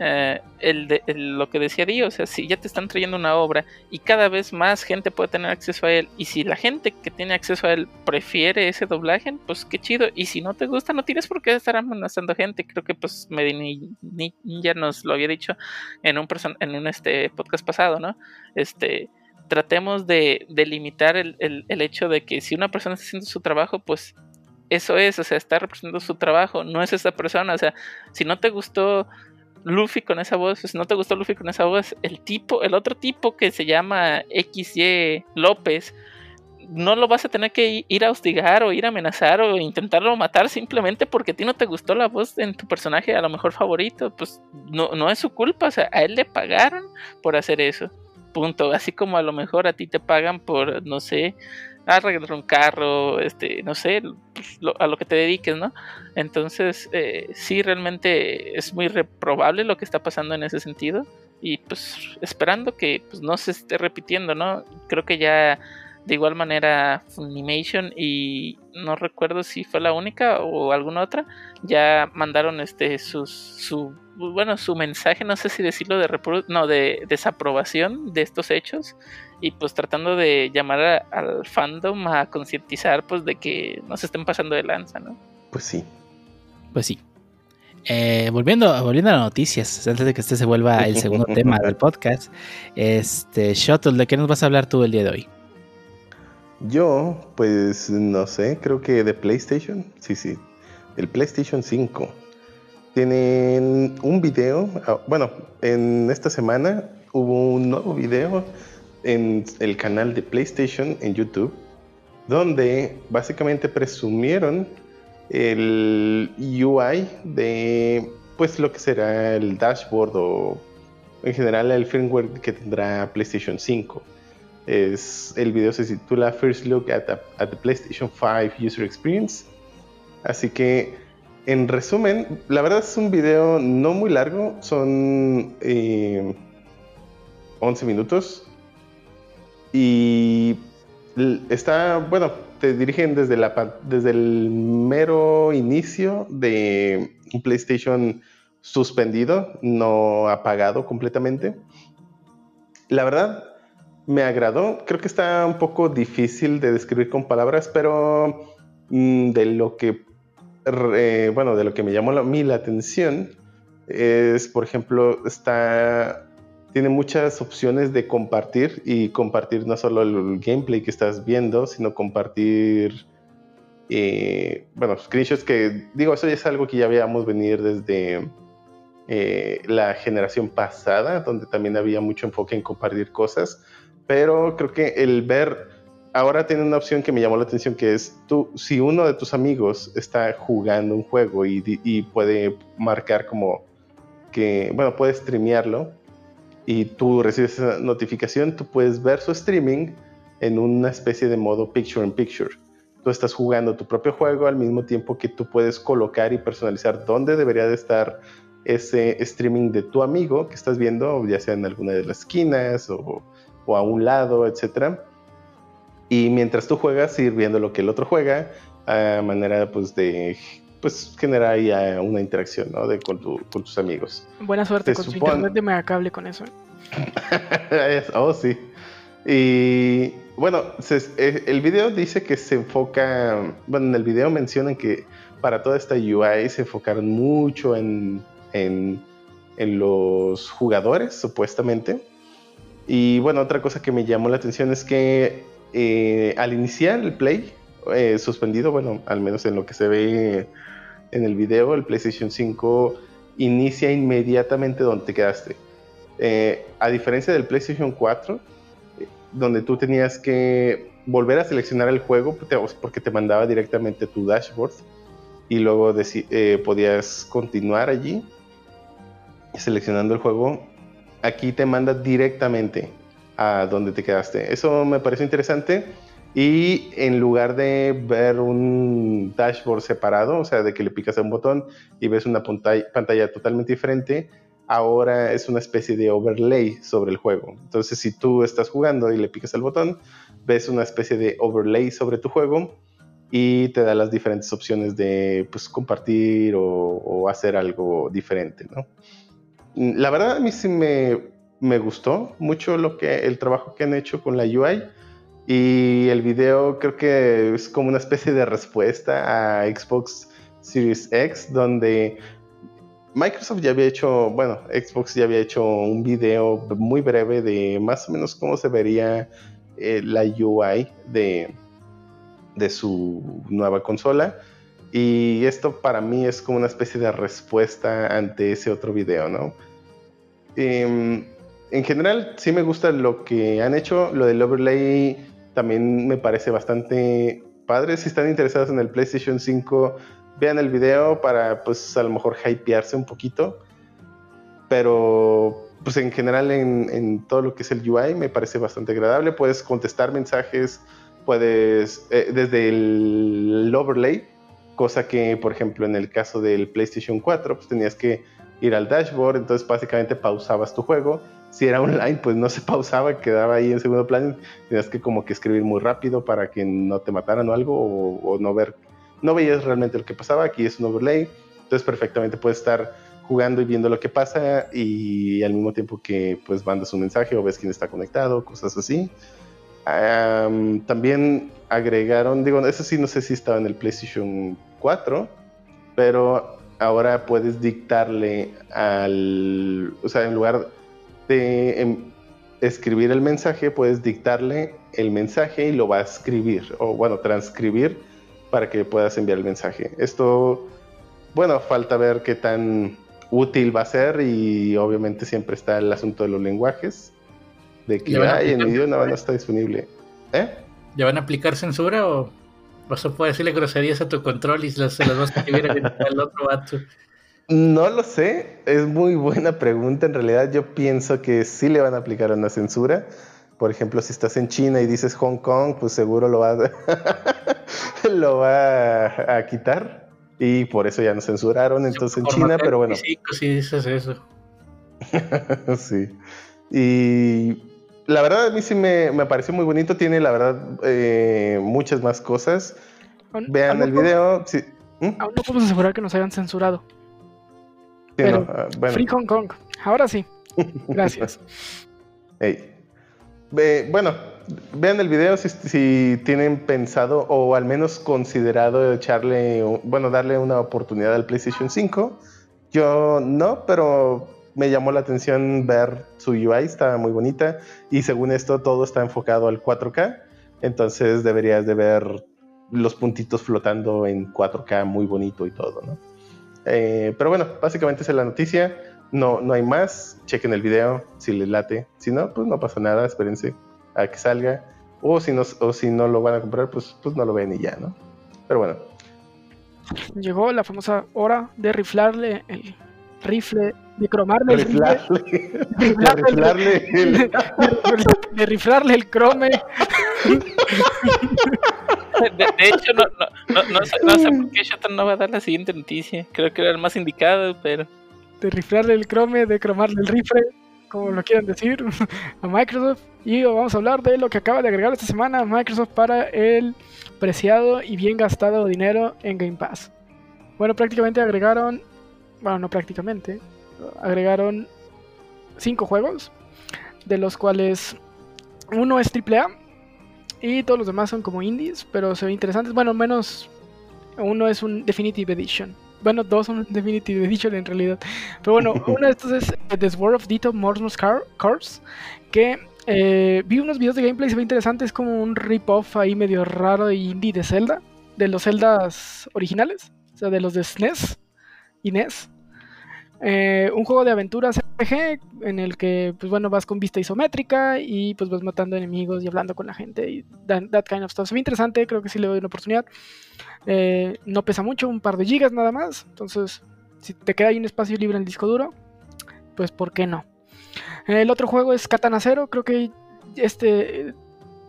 Eh, el de- lo que decía Dio, o sea, si ya te están trayendo una obra y cada vez más gente puede tener acceso a él. Y si la gente que tiene acceso a él prefiere ese doblaje, pues qué chido. Y si no te gusta, no tienes por qué estar amenazando gente. Creo que pues Medini Ninja nos lo había dicho en un en un este podcast pasado, ¿no? Este tratemos de, de limitar el, el- el hecho de que si una persona está haciendo su trabajo, pues eso es, o sea, está representando su trabajo, no es esa persona, o sea, si no te gustó Luffy con esa voz, pues no te gustó Luffy con esa voz, el tipo, el otro tipo que se llama XY López, no lo vas a tener que ir a hostigar o ir a amenazar o intentarlo matar simplemente porque a ti no te gustó la voz en tu personaje a lo mejor favorito, pues no, no es su culpa, o sea, a él le pagaron por hacer eso. Punto. Así como a lo mejor a ti te pagan por, no sé, arreglar un carro, este, no sé, pues, a lo que te dediques, ¿no? Entonces, eh, sí, realmente es muy reprobable lo que está pasando en ese sentido. Y pues esperando que pues, no se esté repitiendo, ¿no? Creo que ya de igual manera Funimation y no recuerdo si fue la única o alguna otra, ya mandaron este sus, su bueno su mensaje, no sé si decirlo de no de desaprobación de estos hechos y pues tratando de llamar a- al fandom a concientizar pues de que no se estén pasando de lanza, ¿no? Pues sí. Pues sí. Eh, volviendo, volviendo a las noticias, antes de que este se vuelva el segundo tema del podcast, este Shuttle, ¿de qué nos vas a hablar tú el día de hoy? Yo, pues no sé, creo que de PlayStation, sí, sí, el PlayStation 5. Tienen un video, ah, bueno, en esta semana hubo un nuevo video en el canal de PlayStation en YouTube, donde básicamente presumieron el UI de, pues lo que será el dashboard o en general el firmware que tendrá PlayStation 5. Es, el video se titula First Look at, the- at the PlayStation 5 User Experience. Así que, en resumen, la verdad es un video no muy largo, son eh, 11 minutos. Y está, bueno, te dirigen desde, la, desde el mero inicio de un PlayStation suspendido, no apagado completamente. La verdad, me agradó. Creo que está un poco difícil de describir con palabras, pero mm, de lo que, bueno, de lo que me llamó a mí la atención es, por ejemplo, está tiene muchas opciones de compartir y compartir no solo el gameplay que estás viendo, sino compartir, eh, bueno, screenshots que, digo, eso ya es algo que ya veíamos venir desde eh, la generación pasada, donde también había mucho enfoque en compartir cosas, pero creo que el ver, ahora tiene una opción que me llamó la atención, que es tú, si uno de tus amigos está jugando un juego y, y puede marcar como que, bueno, puede streamearlo, y tú recibes esa notificación, tú puedes ver su streaming en una especie de modo picture in picture. Tú estás jugando tu propio juego al mismo tiempo que tú puedes colocar y personalizar dónde debería de estar ese streaming de tu amigo que estás viendo, ya sea en alguna de las esquinas o, o a un lado, etc. Y mientras tú juegas, ir viendo lo que el otro juega, a manera pues de pues genera ahí una interacción ¿no? de, con, tus amigos. Buena suerte con su internet de megacable con eso. oh, sí. Y bueno, eh, el video dice que se enfoca, bueno, en el video mencionan que para toda esta UI se enfocaron mucho en, en, los jugadores, supuestamente. Y bueno, otra cosa que me llamó la atención es que eh, al iniciar el play, eh, suspendido, bueno, al menos en lo que se ve en el video, el PlayStation 5 inicia inmediatamente donde te quedaste. Eh, a diferencia del PlayStation 4, eh, donde tú tenías que volver a seleccionar el juego porque te mandaba directamente tu dashboard y luego eh, podías continuar allí seleccionando el juego. Aquí te manda directamente a donde te quedaste. Eso me parece interesante y en lugar de ver un dashboard separado, o sea, de que le picas a un botón y ves una pantalla, totalmente diferente, ahora es una especie de overlay sobre el juego. Entonces, si tú estás jugando y le picas al botón, ves una especie de overlay sobre tu juego y te da las diferentes opciones de pues, compartir o, hacer algo diferente. ¿no? La verdad, a mí sí me, me gustó mucho lo que, el trabajo que han hecho con la UI y el video creo que es como una especie de respuesta a Xbox Series X, donde Microsoft ya había hecho, bueno, Xbox ya había hecho un video muy breve de más o menos cómo se vería eh, la UI de, de su nueva consola. Y esto para mí es como una especie de respuesta ante ese otro video, ¿no? Em, en general, sí me gusta lo que han hecho. Lo del overlay también me parece bastante padre. Si están interesados en el PlayStation 5, vean el video para, pues, a lo mejor hypearse un poquito. Pero, pues, en general, en, todo lo que es el UI, me parece bastante agradable. Puedes contestar mensajes, puedes, eh, desde el overlay, cosa que, por ejemplo, en el caso del PlayStation 4, pues tenías que ir al dashboard, entonces básicamente pausabas tu juego si era online, pues no se pausaba, quedaba ahí en segundo plano. Tenías que como que escribir muy rápido para que no te mataran o algo, o, no ver, no veías realmente lo que pasaba. Aquí es un overlay, entonces perfectamente puedes estar jugando y viendo lo que pasa y al mismo tiempo que pues mandas un mensaje o ves quién está conectado, cosas así. también agregaron, digo, eso sí no sé si estaba en el PlayStation 4, pero ahora puedes dictarle al, o sea, en lugar de em, escribir el mensaje, puedes dictarle el mensaje y lo va a escribir, o bueno, transcribir para que puedas enviar el mensaje. Esto, bueno, falta ver qué tan útil va a ser y obviamente siempre está el asunto de los lenguajes, de que hay en idioma no está disponible. ¿Eh? ¿Ya van a aplicar censura o vas a poder decirle groserías a tu control y se las, vas a escribir al otro vato? No lo sé, es muy buena pregunta. En realidad yo pienso que sí le van a aplicar una censura. Por ejemplo, si estás en China y dices Hong Kong, pues seguro lo va a, lo va a, quitar. Y por eso ya nos censuraron entonces en China, pero bueno. Sí, sí dices eso. sí. Y la verdad a mí sí me, me pareció muy bonito. Tiene, la verdad, eh, muchas más cosas. Vean el video. sí. ¿Mm? Aún no podemos asegurar que nos hayan censurado. Sí, Pero, no, ah, bueno. Free Hong Kong. Ahora sí. Gracias. Bueno, vean el video si, si tienen pensado o al menos considerado echarle, bueno, darle una oportunidad al PlayStation 5. Yo no, pero me llamó la atención ver su UI, está muy bonita y según esto todo está enfocado al 4K, entonces deberías de ver los puntitos flotando en 4K muy bonito y todo, ¿no? Eh, pero bueno, básicamente esa es la noticia. No, no hay más. Chequen el video si les late. Si no, pues no pasa nada. Espérense a que salga. O si no, o si no lo van a comprar, pues, pues no lo ven y ya, ¿no? Pero bueno. Llegó la famosa hora de riflarle el rifle, de cromarle el rifle, Riflarle, riflarle el- de riflarle el crome. De, hecho, no, no, no, sé, no sé por qué Shotan no va a dar la siguiente noticia. Creo que era el más indicado, pero. de riflarle el crome, de cromarle el rifle, como lo quieran decir, a Microsoft. Y vamos a hablar de lo que acaba de agregar esta semana Microsoft para el preciado y bien gastado dinero en Game Pass. Bueno, prácticamente agregaron, bueno, no prácticamente, agregaron cinco juegos, de los cuales uno es AAA y todos los demás son como indies, pero se ven interesantes. Bueno, menos uno es un Definitive Edition. Bueno, dos son Definitive Edition en realidad. Pero bueno, uno de estos es The Sword of Dito Car Corps, que eh, vi unos videos de gameplay, se ve interesante, es como un rip-off ahí medio raro y indie de Zelda, de los Zeldas originales, o sea, de los de SNES y NES. Eh, un juego de aventuras RPG en el que, pues bueno, vas con vista isométrica y pues vas matando enemigos y hablando con la gente y that, kind of stuff. Se ve interesante, creo que sí le doy una oportunidad. Eh, no pesa mucho, un par de gigas nada más. Entonces, si te queda ahí un espacio libre en el disco duro, pues ¿por qué no? El otro juego es Katana Zero. Creo que este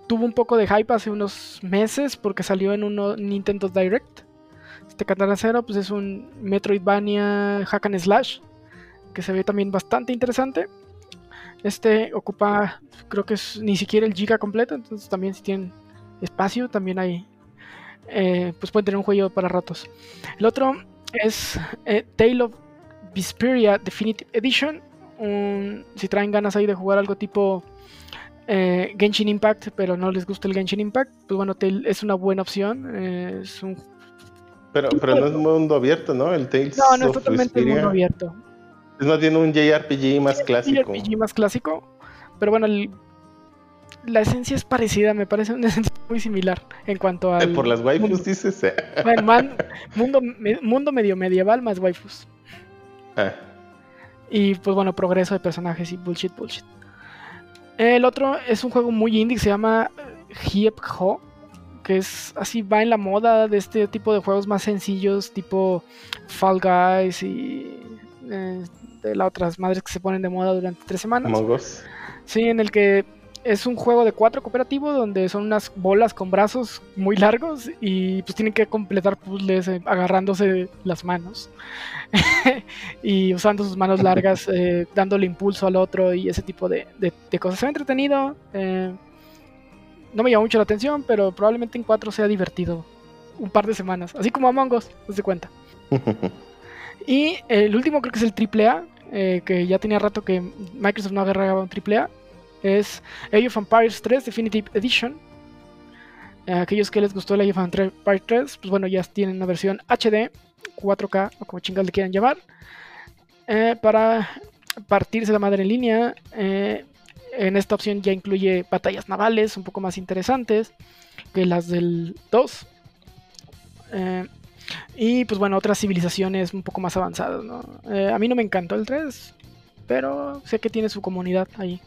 tuvo un poco de hype hace unos meses porque salió en un Nintendo Direct. Katana Zero pues es un Metroidvania hack and slash que se ve también bastante interesante. Este ocupa, creo que es ni siquiera el giga completo, entonces también si tienen espacio, también hay, eh, pues pueden tener un juego para ratos. El otro es eh, Tale of Vesperia Definitive Edition. Si traen ganas ahí de jugar algo tipo eh, Genshin Impact, pero no les gusta el Genshin Impact, pues bueno, Tale es una buena opción. eh, es un Pero, pero no es mundo abierto, ¿no? El Tales No, no es totalmente mundo abierto. Es más bien un JRPG más clásico. RPG más clásico. Pero bueno, el- la esencia es parecida, me parece una esencia muy similar en cuanto Eh, al Por las waifus, mundo, dices. bueno, man- mundo, me- mundo medio medieval más waifus. Ah, Y pues bueno, progreso de personajes y bullshit, bullshit. El otro es un juego muy indie que se llama Hiep Ho. Que es así, va en la moda de este tipo de juegos más sencillos, tipo Fall Guys y eh, de las otras madres que se ponen de moda durante tres semanas. Among Us. Sí, en el que es un juego de cuatro cooperativo donde son unas bolas con brazos muy largos y pues tienen que completar puzzles eh, agarrándose las manos y usando sus manos largas, eh, dándole impulso al otro y ese tipo de, de- de cosas. Se ve entretenido. eh, no me llama mucho la atención, pero probablemente en cuatro sea divertido. Un par de semanas, así como Among Us, no se cuenta. Y el último creo que es el AAA, eh, que ya tenía rato que Microsoft no agarraba un AAA. Es Age of Empires 3 Definitive Edition. Eh, aquellos que les gustó el Age of Empires 3, pues bueno, ya tienen una versión HD, 4K o como chingas le quieran llamar. eh, para partirse la madre en línea. eh, en esta opción ya incluye batallas navales un poco más interesantes que las del 2. Eh, y pues bueno, otras civilizaciones un poco más avanzadas, ¿no? Eh, a mí no me encantó el 3, pero sé que tiene su comunidad ahí.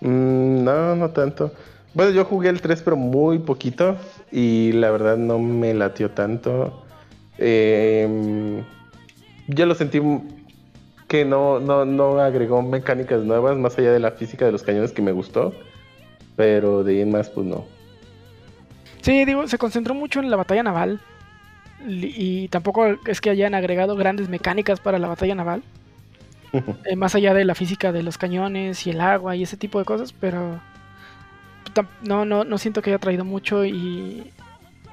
Mm, no, no tanto. Bueno, yo jugué el 3, pero muy poquito. Y la verdad no me latió tanto. Eh, ya lo sentí que no, no, no agregó mecánicas nuevas más allá de la física de los cañones que me gustó. Pero de ahí en más, pues no. Sí, digo, se concentró mucho en la batalla naval. Y tampoco es que hayan agregado grandes mecánicas para la batalla naval. eh, más allá de la física de los cañones y el agua y ese tipo de cosas, pero no, no, no siento que haya traído mucho y,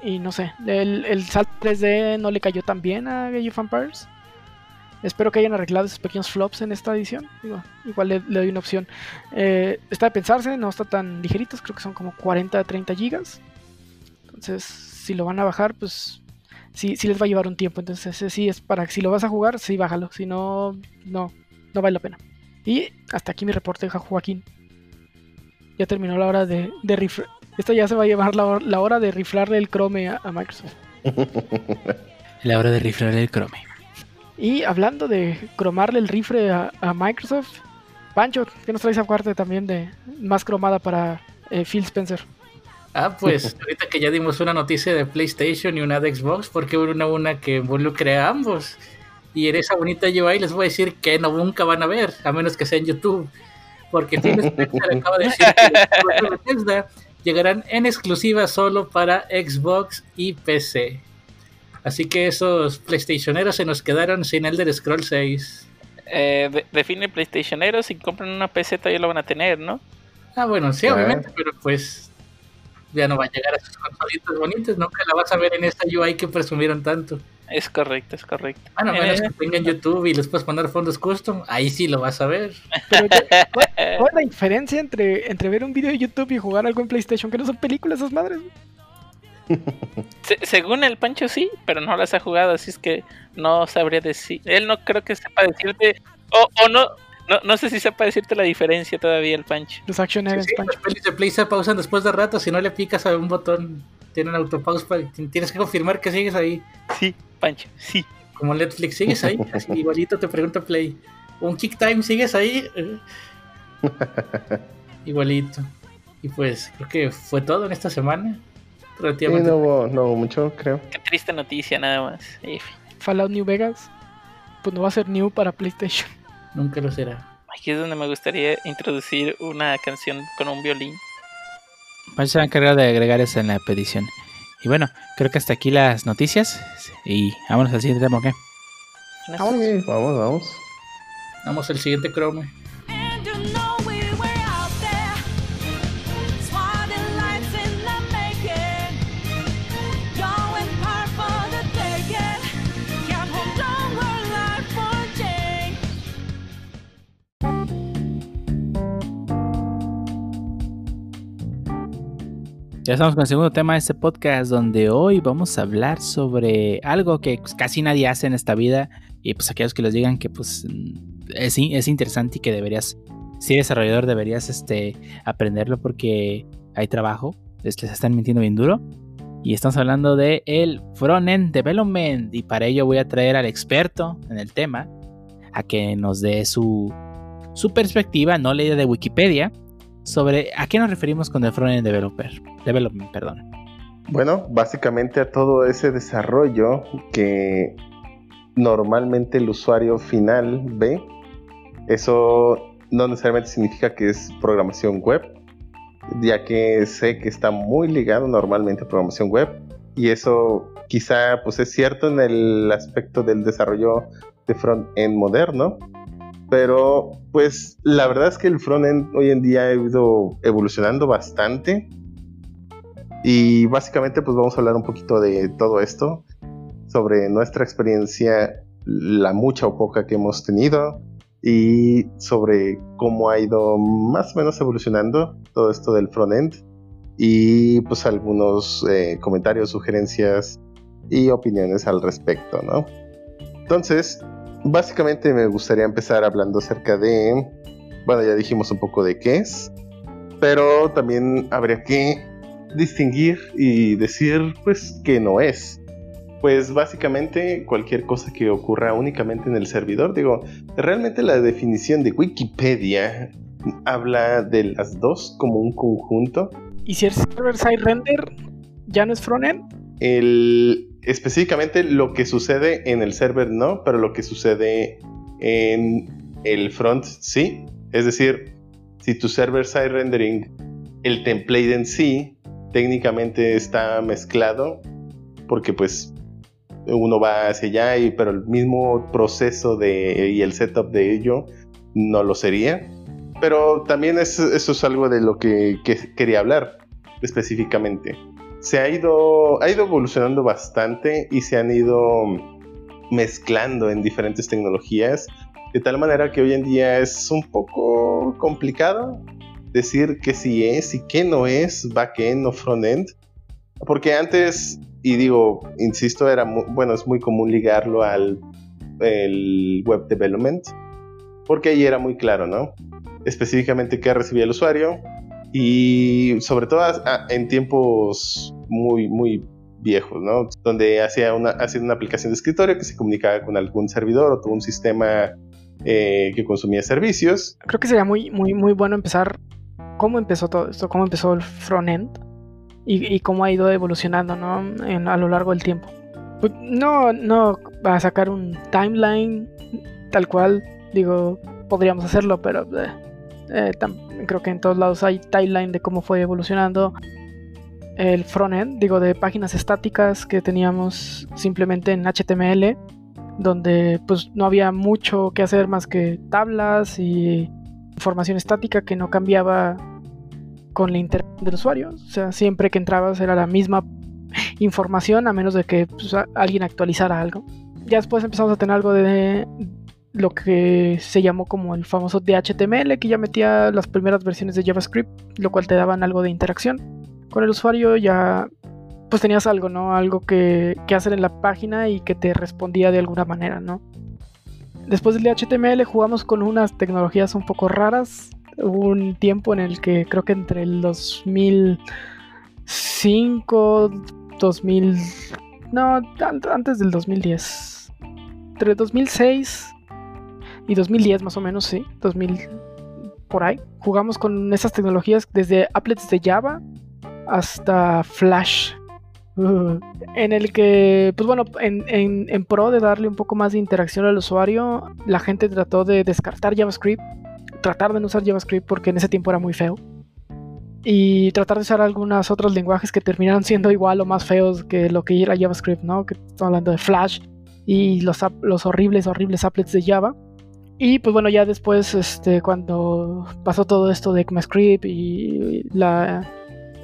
y no sé, el, el salto 3D no le cayó tan bien a Age of Empires. Espero que hayan arreglado esos pequeños flops en esta edición. igual le, doy una opción. Eh, está de pensarse, no está tan ligeritos, creo que son como 40 a 30 gigas. Entonces, si lo van a bajar, pues sí, sí les va a llevar un tiempo. Entonces, ese sí es para que si lo vas a jugar, sí bájalo. Si no, no, no vale la pena. Y hasta aquí mi reporte, Joaquín. Ya terminó la hora de, de rifle. Esta ya se va a llevar la, hora de riflarle el Chrome a, Microsoft. la hora de riflarle el Chrome. Y hablando de cromarle el rifle a, Microsoft, Pancho, ¿qué nos traes aparte también de más cromada para eh, Phil Spencer? Ah, pues ahorita que ya dimos una noticia de PlayStation y una de Xbox, porque una una que involucre a ambos. Y en esa bonita UI les voy a decir que no nunca van a ver, a menos que sea en YouTube. Porque Phil Spencer acaba de decir que los llegarán en exclusiva solo para Xbox y PC. Así que esos PlayStationeros se nos quedaron sin Elder Scrolls 6. Eh, define PlayStationeros, si compran una PC todavía lo van a tener, ¿no? Ah, bueno, sí, obviamente, pero pues ya no va a llegar a sus consolitas bonitas, nunca la vas a ver en esta UI que presumieron tanto. Es correcto, es correcto. Bueno, a menos que tengan YouTube y les puedes poner fondos custom, ahí sí lo vas a ver. ¿cuál, es la diferencia entre, entre ver un video de YouTube y jugar algo en PlayStation? Que no son películas esas madres según el Pancho sí, pero no las ha jugado, así es que no sabría decir. Él no creo que sepa decirte, o, o no, no, no sé si sepa decirte la diferencia todavía el Pancho. Los action Pancho. Las pelis de Play se pausan después de rato, si no le picas a un botón, tienen autopause, tienes que confirmar que sigues ahí. Sí, Pancho, sí. Como Netflix, sigues ahí, igualito te pregunta Play. Un kick time, sigues ahí. igualito. Y pues creo que fue todo en esta semana no hubo, mucho, creo. Qué triste noticia, nada más. Fallout New Vegas, pues no va a ser new para PlayStation. Nunca lo será. Aquí es donde me gustaría introducir una canción con un violín. Vamos se va a encargar de agregar eso en la petición. Y bueno, creo que hasta aquí las noticias. Y vámonos al siguiente tema, ¿qué? vamos, vamos. Vamos al siguiente Chrome. Ya estamos con el segundo tema de este podcast donde hoy vamos a hablar sobre algo que pues, casi nadie hace en esta vida. Y pues aquellos que les digan que pues es, es interesante y que deberías, si eres desarrollador deberías este, aprenderlo porque hay trabajo, les, les están mintiendo bien duro. Y estamos hablando de el front-end development. Y para ello voy a traer al experto en el tema a que nos dé su, su perspectiva, no leída de Wikipedia, sobre a qué nos referimos con el frontend developer, development, perdón. Bueno, básicamente a todo ese desarrollo que normalmente el usuario final ve. Eso no necesariamente significa que es programación web, ya que sé que está muy ligado normalmente a programación web y eso quizá pues es cierto en el aspecto del desarrollo de front-end moderno, pero pues la verdad es que el frontend hoy en día ha ido evolucionando bastante. Y básicamente pues vamos a hablar un poquito de todo esto, sobre nuestra experiencia, la mucha o poca que hemos tenido y sobre cómo ha ido más o menos evolucionando todo esto del frontend y pues algunos eh, comentarios, sugerencias y opiniones al respecto, ¿no? Entonces, básicamente me gustaría empezar hablando acerca de, bueno, ya dijimos un poco de qué es, pero también habría que distinguir y decir, pues, qué no es. Pues básicamente cualquier cosa que ocurra únicamente en el servidor, digo, realmente la definición de Wikipedia habla de las dos como un conjunto. ¿Y si el server-side render ya no es frontend? El, específicamente lo que sucede en el server no, pero lo que sucede en el front sí. Es decir, si tu server side rendering, el template en sí, técnicamente está mezclado, porque pues uno va hacia allá, y, pero el mismo proceso de, y el setup de ello no lo sería. Pero también eso es algo de lo que, quería hablar específicamente. Se ha ido, ha ido evolucionando bastante y se han ido mezclando en diferentes tecnologías, de tal manera que hoy en día es un poco complicado decir que sí es y que no es backend o frontend, porque antes, y digo, insisto, era bueno, es muy común ligarlo al web development, porque ahí era muy claro, ¿no? Específicamente qué recibía el usuario y sobre todo en tiempos muy, muy viejos, ¿no? Donde hacía una, hacía una aplicación de escritorio que se comunicaba con algún servidor o todo un sistema eh, que consumía servicios. Creo que sería muy, muy, muy bueno empezar cómo empezó todo esto, cómo empezó el frontend y, cómo ha ido evolucionando ¿no? a lo largo del tiempo. Pues no, no va a sacar un timeline tal cual, digo, podríamos hacerlo, pero eh, eh, creo que en todos lados hay timeline de cómo fue evolucionando el frontend, digo, de páginas estáticas que teníamos simplemente en HTML, donde pues no había mucho que hacer más que tablas y información estática que no cambiaba con la internet del usuario. O sea, siempre que entrabas era la misma información a menos de que pues, alguien actualizara algo. Ya después empezamos a tener algo de lo que se llamó como el famoso DHTML, que ya metía las primeras versiones de JavaScript, lo cual te daban algo de interacción con el usuario. Ya pues tenías algo, ¿no? Algo que, que hacer en la página y que te respondía de alguna manera, ¿no? Después del HTML jugamos con unas tecnologías un poco raras. Hubo un tiempo en el que creo que entre el 2005, 2000... No, antes del 2010. Entre 2006 y 2010 más o menos, sí. 2000 por ahí. Jugamos con esas tecnologías desde applets de Java hasta Flash en el que, pues bueno, en, pro de darle un poco más de interacción al usuario, la gente trató de descartar JavaScript, tratar de no usar JavaScript porque en ese tiempo era muy feo. Y tratar de usar algunos otros lenguajes que terminaron siendo igual o más feos que lo que era JavaScript, ¿no? Que estamos hablando de Flash y los, los horribles, horribles applets de Java. Y pues bueno, ya después, este, cuando pasó todo esto de ECMAScript y la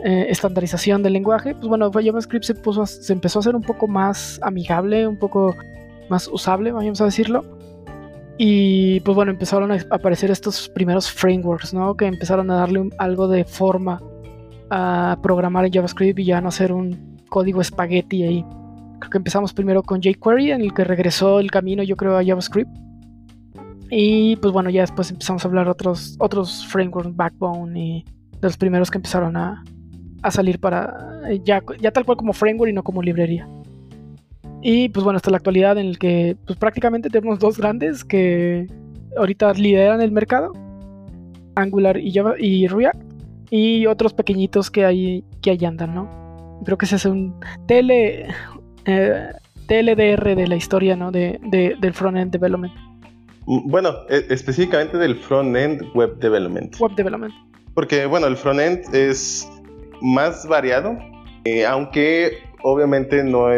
eh, estandarización del lenguaje, pues bueno, JavaScript se, empezó a hacer un poco más amigable, un poco más usable, vamos a decirlo. Y pues bueno, empezaron a aparecer estos primeros frameworks, ¿no? Que empezaron a darle algo de forma a programar en JavaScript y ya no hacer un código espagueti ahí. Creo que empezamos primero con jQuery, en el que regresó el camino, yo creo, a JavaScript. Y pues bueno, ya después empezamos a hablar otros, otros frameworks, Backbone y de los primeros que empezaron a, a salir para ya, ya tal cual como framework y no como librería. Y pues bueno, hasta la actualidad en el que pues prácticamente tenemos dos grandes que ahorita lideran el mercado, Angular y Java y React, y otros pequeñitos que hay que ahí andan, ¿no? Creo que ese es un tele eh, TLDR de la historia, ¿no? De, de, del front-end development. Mm, bueno, e, específicamente del front-end web development. Web development. Porque, bueno, el front-end es más variado, eh, aunque obviamente no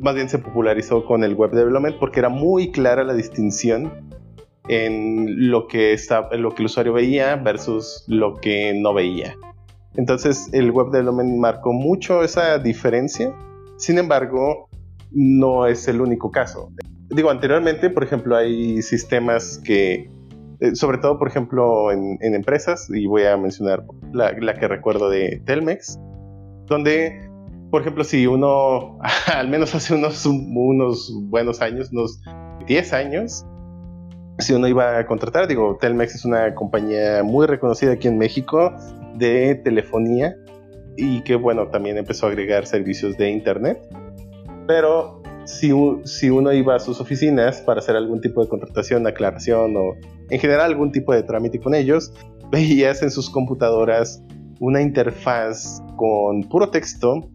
más bien se popularizó con el web development porque era muy clara la distinción en lo que, está, en lo que el usuario veía versus lo que no veía. Entonces el web development marcó mucho esa diferencia. Sin embargo, no es el único caso. Digo, anteriormente, por ejemplo, hay sistemas que eh, sobre todo, por ejemplo, en, empresas, y voy a mencionar la, que recuerdo de Telmex, donde, por ejemplo, si uno, al menos hace unos, unos buenos años, unos 10 años, si uno iba a contratar, digo, Telmex es una compañía muy reconocida aquí en México de telefonía y que, bueno, también empezó a agregar servicios de Internet, pero si, uno iba a sus oficinas para hacer algún tipo de contratación, aclaración o en general algún tipo de trámite con ellos, veías en sus computadoras una interfaz con puro texto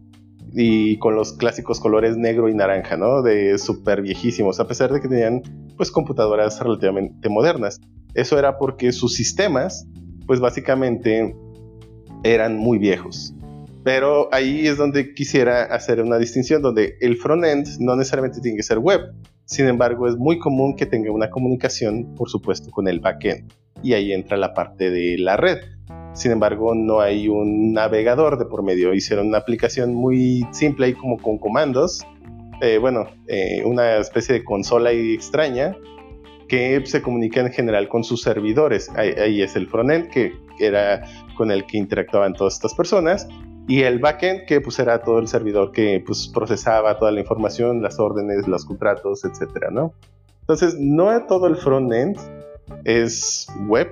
y con los clásicos colores negro y naranja, ¿no? De súper viejísimos, a pesar de que tenían pues computadoras relativamente modernas. Eso era porque sus sistemas pues básicamente eran muy viejos. Pero ahí es donde quisiera hacer una distinción, donde el frontend no necesariamente tiene que ser web. Sin embargo, es muy común que tenga una comunicación, por supuesto, con el backend. Y ahí entra la parte de la red. Sin embargo, no hay un navegador de por medio. Hicieron una aplicación muy simple ahí como con comandos. Eh, bueno, eh, una especie de consola ahí extraña que se comunica en general con sus servidores. Ahí, es el frontend que era con el que interactuaban todas estas personas y el backend que pues era todo el servidor que pues procesaba toda la información, las órdenes, los contratos, etcétera, ¿no? Entonces, no todo el frontend es web,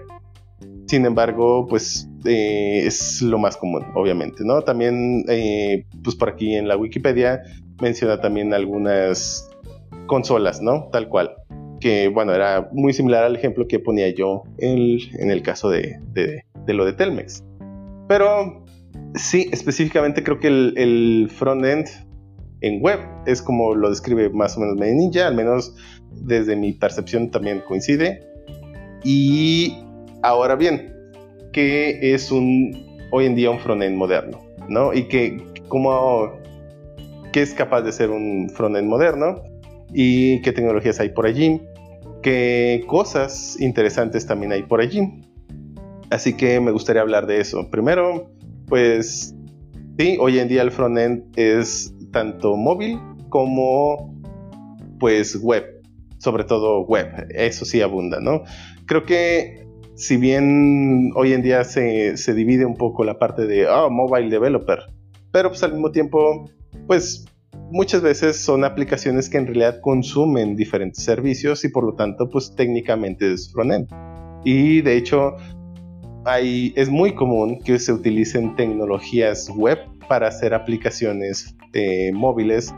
sin embargo, pues eh, es lo más común, obviamente, ¿no? También, eh, pues por aquí en la Wikipedia menciona también algunas consolas, ¿no? Tal cual que bueno, era muy similar al ejemplo que ponía yo en, el caso de, lo de Telmex. Pero sí, específicamente creo que el, el front-end en web es como lo describe más o menos Ninja, al menos desde mi percepción también coincide. Y ahora bien, ¿qué es un hoy en día un frontend moderno? ¿No? Y que, ¿cómo, qué es capaz de ser un frontend moderno? y qué tecnologías hay por allí, qué cosas interesantes también hay por allí. Así que me gustaría hablar de eso. Primero, pues sí, hoy en día el frontend es tanto móvil como pues web, sobre todo web, eso sí abunda, ¿no? Creo que si bien hoy en día se, divide un poco la parte de oh, mobile developer, pero pues al mismo tiempo, pues muchas veces son aplicaciones que en realidad consumen diferentes servicios y por lo tanto pues técnicamente es frontend. Y de hecho es muy común que se utilicen tecnologías web para hacer aplicaciones móviles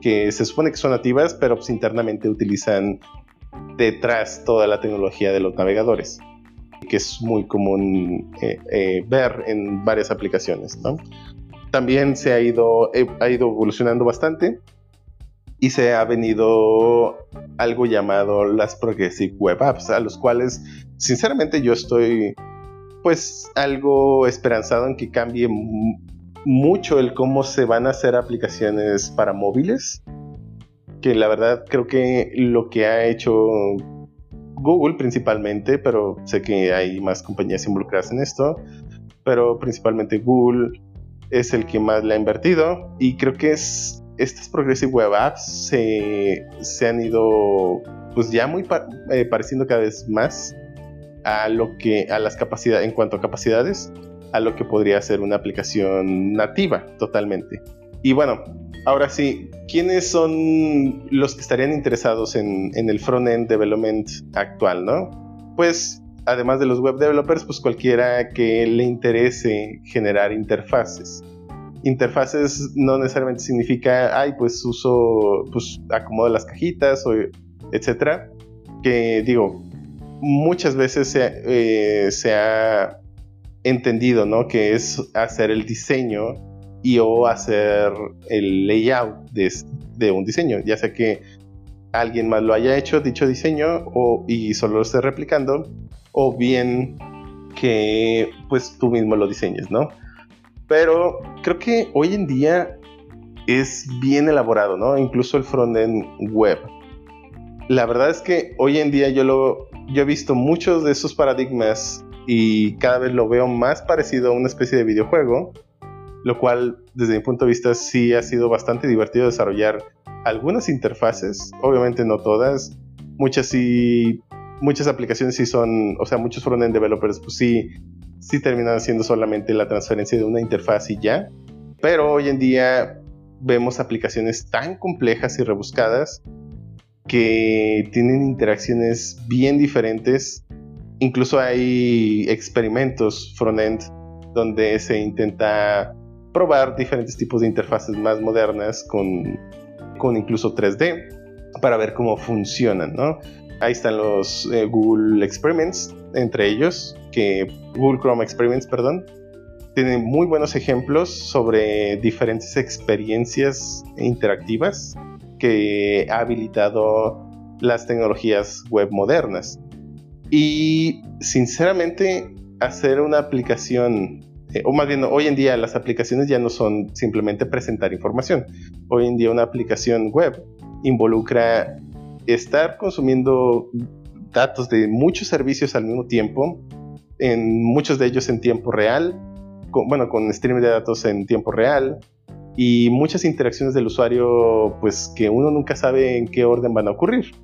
que se supone que son nativas pero pues, internamente utilizan detrás toda la tecnología de los navegadores que es muy común eh, eh, ver en varias aplicaciones. también se ha ido, eh, ha ido evolucionando bastante y se ha venido algo llamado las Progressive Web Apps, a los cuales sinceramente yo estoy pues algo esperanzado en que cambie mucho el cómo se van a hacer aplicaciones para móviles, que la verdad creo que lo que ha hecho Google principalmente, pero sé que hay más compañías involucradas en esto, pero principalmente Google es el que más le ha invertido y creo que es estas Progressive Web Apps se, han ido pues ya muy eh, pareciendo cada vez más a lo que a las capacidades en cuanto a capacidades a lo que podría ser una aplicación nativa totalmente y bueno ahora sí quiénes son los que estarían interesados en, en el front-end development actual no pues además de los web developers, pues cualquiera que le interese generar interfaces. Interfaces no necesariamente significa, ay, pues uso, pues acomodo las cajitas, o etcétera. Que digo, muchas veces se, eh, ha entendido, ¿no? Que es hacer el diseño y o hacer el layout de, de un diseño, ya sea que alguien más lo haya hecho, dicho diseño, o, y solo lo esté replicando, o bien que pues tú mismo lo diseñes, ¿no? Pero creo que hoy en día es bien elaborado, ¿no? Incluso el frontend web. La verdad es que hoy en día yo lo yo he visto muchos de esos paradigmas y cada vez lo veo más parecido a una especie de videojuego, lo cual desde mi punto de vista sí ha sido bastante divertido desarrollar algunas interfaces, obviamente no todas, muchas sí muchas aplicaciones sí son, o sea, muchos frontend developers pues sí, sí terminan haciendo solamente la transferencia de una interfaz y ya. Pero hoy en día vemos aplicaciones tan complejas y rebuscadas que tienen interacciones bien diferentes. Incluso hay experimentos frontend donde se intenta probar diferentes tipos de interfaces más modernas con, con incluso 3D para ver cómo funcionan, ¿no? ahí están los eh, Google Experiments, entre ellos, que Google Chrome Experiments, perdón, tienen muy buenos ejemplos sobre diferentes experiencias interactivas que ha habilitado las tecnologías web modernas. Y sinceramente, hacer una aplicación eh, o más bien hoy en día las aplicaciones ya no son simplemente presentar información. Hoy en día una aplicación web involucra estar consumiendo datos de muchos servicios al mismo tiempo, en muchos de ellos en tiempo real, bueno, con streaming de datos en tiempo real y muchas interacciones del usuario, pues que uno nunca sabe en qué orden van a ocurrir.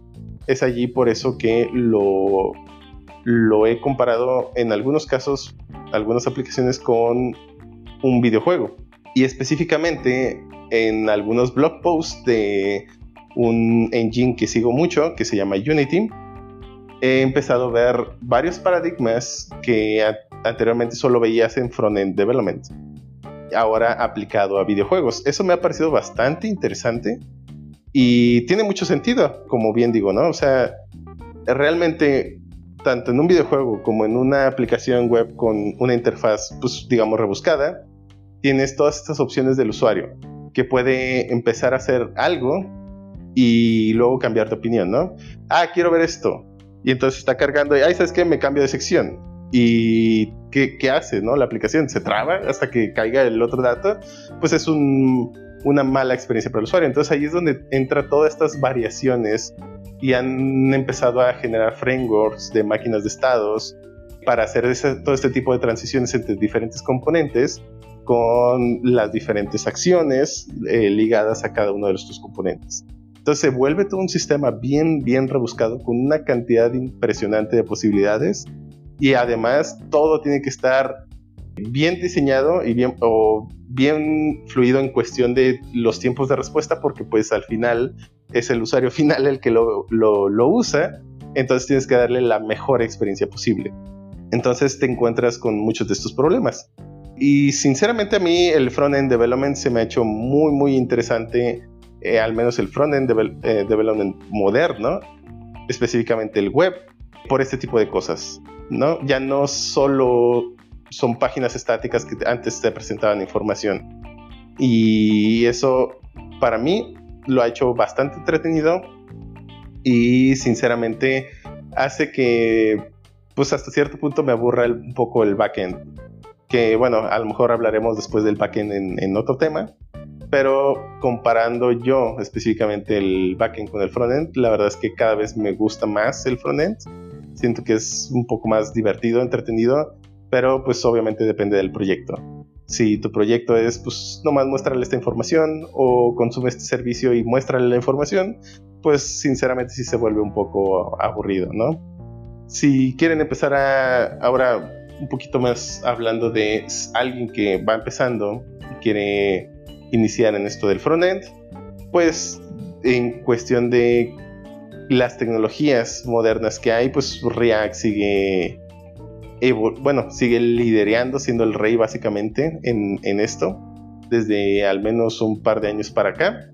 Es allí por eso que lo, he comparado en algunos casos, algunas aplicaciones con un videojuego. Y específicamente en algunos blog posts de un engine que sigo mucho, que se llama Unity, he empezado a ver varios paradigmas que anteriormente solo veías en front-end development, ahora aplicado a videojuegos. Eso me ha parecido bastante interesante y tiene mucho sentido, como bien digo, ¿no? O sea, realmente tanto en un videojuego como en una aplicación web con una interfaz, pues digamos, rebuscada, tienes todas estas opciones del usuario que puede empezar a hacer algo y luego cambiar de opinión, ¿no? Ah, quiero ver esto y entonces está cargando y, ay, ¿sabes qué? Me cambio de sección. ¿Y qué, qué hace, no? La aplicación se traba hasta que caiga el otro dato. Pues es una mala experiencia para el usuario. Entonces ahí es donde entra todas estas variaciones y han empezado a generar frameworks de máquinas de estados para hacer todo este tipo de transiciones entre diferentes componentes con las diferentes acciones eh, ligadas a cada uno de estos componentes. Entonces se vuelve todo un sistema bien, bien rebuscado con una cantidad impresionante de posibilidades y además todo tiene que estar bien diseñado y bien, o bien fluido en cuestión de los tiempos de respuesta porque pues al final es el usuario final el que lo, lo, lo usa, entonces tienes que darle la mejor experiencia posible. Entonces te encuentras con muchos de estos problemas. Y sinceramente a mí el front-end development se me ha hecho muy, muy interesante eh, al menos el frontend eh, development moderno, específicamente el web, por este tipo de cosas. ¿No? Ya no solo son páginas estáticas que antes te presentaban información. Y eso para mí lo ha hecho bastante entretenido y sinceramente hace que pues hasta cierto punto me aburra un poco el backend. Que bueno, a lo mejor hablaremos después del backend en, en otro tema pero comparando yo específicamente el backend con el frontend, la verdad es que cada vez me gusta más el frontend. Siento que es un poco más divertido, entretenido, pero pues obviamente depende del proyecto. Si tu proyecto es, pues nomás muéstrale esta información o consume este servicio y muéstrale la información, pues sinceramente sí se vuelve un poco aburrido, ¿no? Si quieren empezar a, ahora un poquito más hablando de alguien que va empezando y quiere iniciar en esto del frontend, pues en cuestión de las tecnologías modernas que hay, pues React sigue, bueno, sigue liderando, siendo el rey básicamente en, en esto, desde al menos un par de años para acá,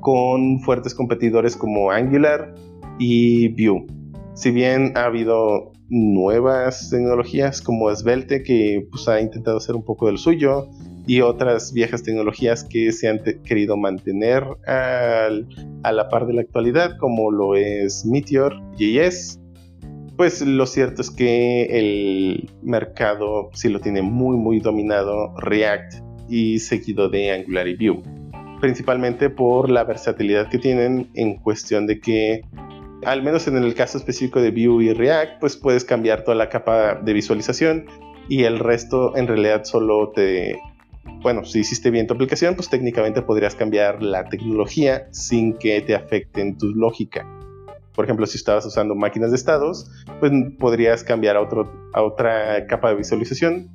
con fuertes competidores como Angular y Vue. Si bien ha habido nuevas tecnologías como Svelte que pues, ha intentado hacer un poco del suyo, y otras viejas tecnologías que se han querido mantener a la par de la actualidad, como lo es Meteor, JS. Pues lo cierto es que el mercado sí lo tiene muy muy dominado React y seguido de Angular y Vue, principalmente por la versatilidad que tienen en cuestión de que al menos en el caso específico de Vue y React, pues puedes cambiar toda la capa de visualización y el resto en realidad solo te bueno, si hiciste bien tu aplicación, pues técnicamente podrías cambiar la tecnología sin que te afecte en tu lógica. Por ejemplo, si estabas usando máquinas de estados, pues podrías cambiar a, otro, a otra capa de visualización,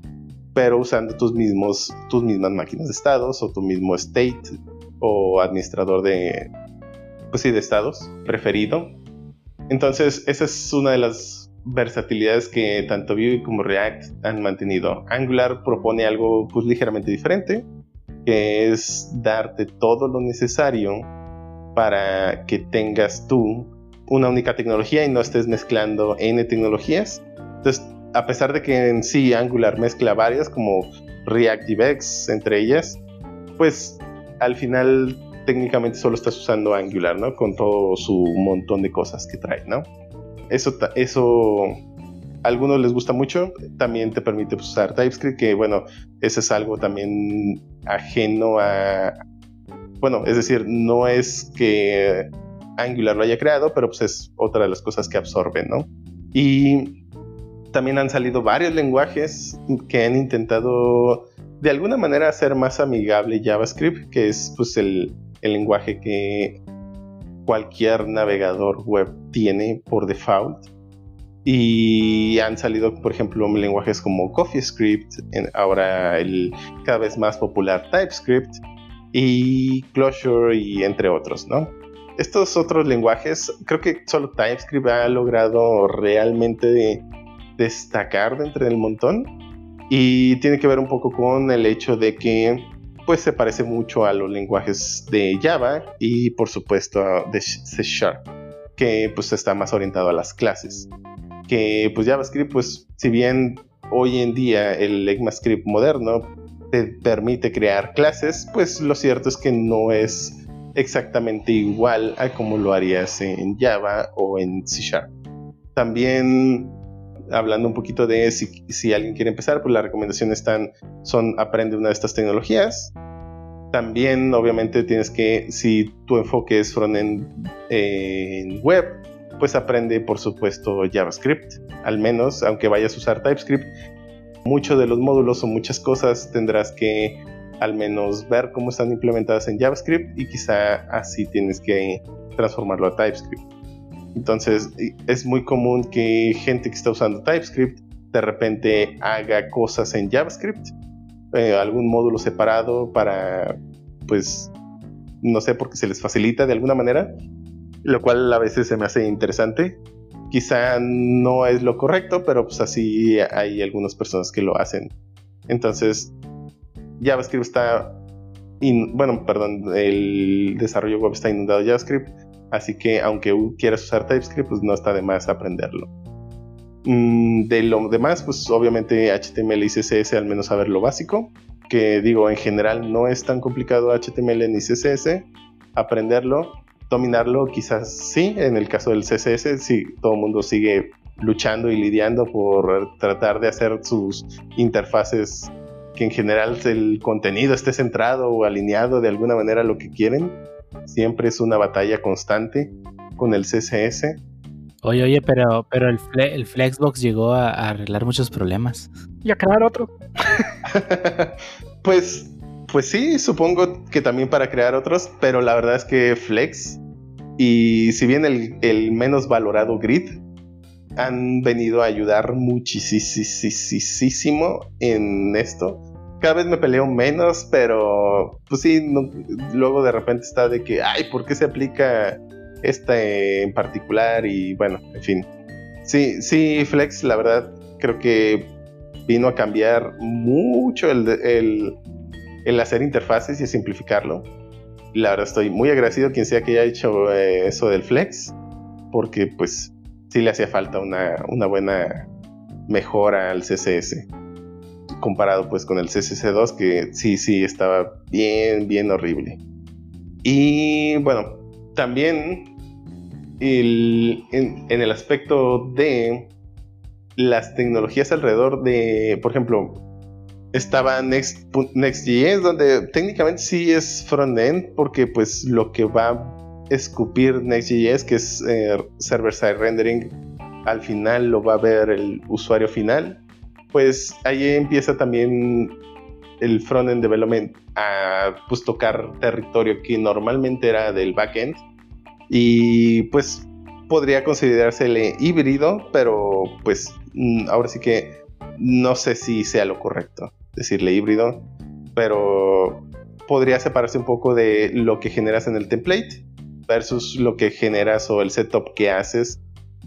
pero usando tus, mismos, tus mismas máquinas de estados o tu mismo state o administrador de, pues sí, de estados preferido. Entonces, esa es una de las versatilidades que tanto Vue como React han mantenido. Angular propone algo pues ligeramente diferente, que es darte todo lo necesario para que tengas tú una única tecnología y no estés mezclando N tecnologías. Entonces, a pesar de que en sí Angular mezcla varias, como Reactivex entre ellas, pues al final técnicamente solo estás usando Angular, ¿no? Con todo su montón de cosas que trae, ¿no? Eso, eso a algunos les gusta mucho, también te permite pues, usar TypeScript, que bueno, ese es algo también ajeno a, bueno, es decir, no es que Angular lo haya creado, pero pues es otra de las cosas que absorben, ¿no? Y también han salido varios lenguajes que han intentado de alguna manera hacer más amigable JavaScript, que es pues el, el lenguaje que cualquier navegador web tiene por default. Y han salido, por ejemplo, lenguajes como CoffeeScript, ahora el cada vez más popular TypeScript y Clojure y entre otros, ¿no? Estos otros lenguajes, creo que solo TypeScript ha logrado realmente destacar dentro del montón y tiene que ver un poco con el hecho de que pues se parece mucho a los lenguajes de Java y por supuesto de C Sharp, que pues está más orientado a las clases. Que pues JavaScript, pues si bien hoy en día el ECMAScript moderno te permite crear clases, pues lo cierto es que no es exactamente igual a como lo harías en Java o en C Sharp. También hablando un poquito de si, alguien quiere empezar, pues las recomendaciones están, son aprende una de estas tecnologías. También, obviamente, tienes que, si tu enfoque es frontend en web, pues aprende, por supuesto, JavaScript, al menos, aunque vayas a usar TypeScript. Muchos de los módulos o muchas cosas tendrás que al menos ver cómo están implementadas en JavaScript y quizá así tienes que transformarlo a TypeScript. Entonces es muy común que gente que está usando TypeScript de repente haga cosas en JavaScript, eh, algún módulo separado para, pues, no sé, porque se les facilita de alguna manera, lo cual a veces se me hace interesante. Quizá no es lo correcto, pero pues así hay algunas personas que lo hacen. Entonces, JavaScript está, bueno, perdón, el desarrollo web está inundado de JavaScript Así que aunque quieras usar TypeScript, pues no está de más aprenderlo. Mm, de lo demás, pues obviamente HTML y CSS, al menos saber lo básico. Que digo, en general no es tan complicado HTML ni CSS. Aprenderlo, dominarlo, quizás sí. En el caso del CSS, sí, todo el mundo sigue luchando y lidiando por tratar de hacer sus interfaces que en general el contenido esté centrado o alineado de alguna manera a lo que quieren Siempre es una batalla constante con el CSS. Oye, oye, pero, pero el, el Flexbox llegó a, arreglar muchos problemas. Y a crear otro. pues, pues sí, supongo que también para crear otros, pero la verdad es que Flex y si bien el, el menos valorado Grid han venido a ayudar muchísimo en esto cada vez me peleo menos, pero pues sí, luego de repente está de que, ay, ¿por qué se aplica este en particular? Y bueno, en fin. Sí, sí, Flex, la verdad, creo que vino a cambiar mucho el, el, hacer interfaces y simplificarlo. La verdad estoy muy agradecido a quien sea que haya hecho eh, eso del Flex, porque pues sí le hacía falta una, una buena mejora al CSS comparado pues con el CCC2 que sí, sí, estaba bien, bien horrible. Y bueno, también en, el aspecto de las tecnologías alrededor de, por ejemplo, estaba Next, Next.js, donde técnicamente sí es frontend, porque pues lo que va a escupir Next.js, que es eh, server-side rendering, al final lo va a ver el usuario final pues ahí empieza también el front-end development a pues, tocar territorio que normalmente era del backend. Y pues podría considerársele híbrido, pero pues mm, ahora sí que no sé si sea lo correcto decirle híbrido, pero podría separarse un poco de lo que generas en el template versus lo que generas o el setup que haces,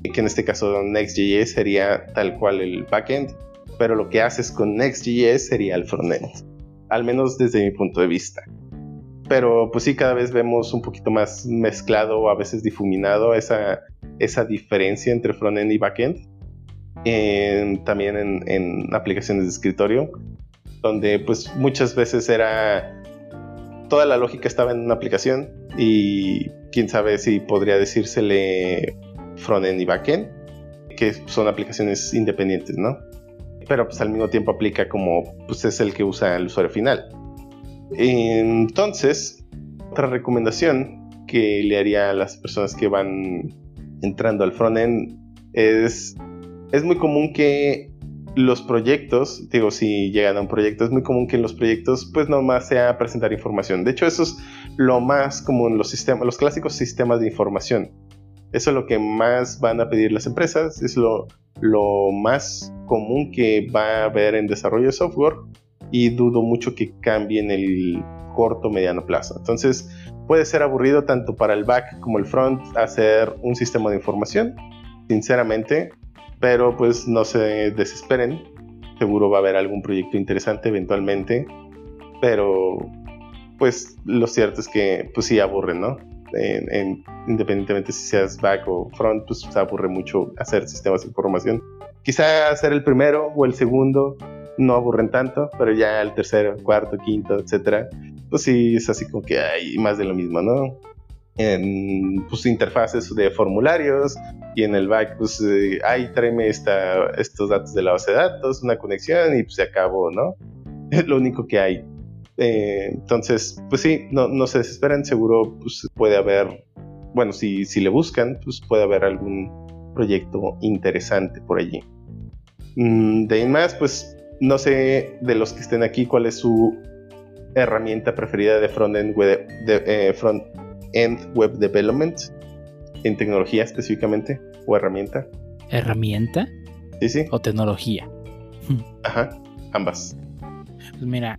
que en este caso Next.js sería tal cual el backend pero lo que haces con Next.js sería el frontend, al menos desde mi punto de vista. Pero pues sí, cada vez vemos un poquito más mezclado, a veces difuminado, esa, esa diferencia entre frontend y backend. también en, en aplicaciones de escritorio, donde pues muchas veces era toda la lógica estaba en una aplicación y quién sabe si podría decírsele frontend y backend que son aplicaciones independientes, ¿no? Pero pues al mismo tiempo aplica como pues es el que usa el usuario final. Entonces, otra recomendación que le haría a las personas que van entrando al frontend es, es muy común que los proyectos, digo, si llegan a un proyecto, es muy común que en los proyectos, pues nomás sea presentar información. De hecho, eso es lo más común, los sistemas, los clásicos sistemas de información. Eso es lo que más van a pedir las empresas, es lo, más común que va a haber en desarrollo de software y dudo mucho que cambie en el corto mediano plazo. Entonces, puede ser aburrido tanto para el back como el front hacer un sistema de información, sinceramente, pero pues no se desesperen. Seguro va a haber algún proyecto interesante eventualmente, pero pues lo cierto es que pues sí aburren, ¿no? Independientemente si seas back o front, pues se aburre mucho hacer sistemas de información. Quizá hacer el primero o el segundo no aburren tanto, pero ya el tercero, cuarto, quinto, etcétera, pues sí es así como que hay más de lo mismo, ¿no? En pues interfaces de formularios, y en el back, pues, eh, ahí tráeme estos datos de la base de datos, una conexión y pues se acabó, ¿no? Es lo único que hay. Eh, entonces, pues sí, no, no se desesperan, seguro pues, puede haber, bueno, si, si le buscan, pues puede haber algún proyecto interesante por allí. Mm, de ahí más, pues no sé de los que estén aquí cuál es su herramienta preferida de front-end web, de, eh, front -end web development en tecnología específicamente o herramienta. ¿Herramienta? Sí, sí. ¿O tecnología? Ajá, ambas. Pues mira,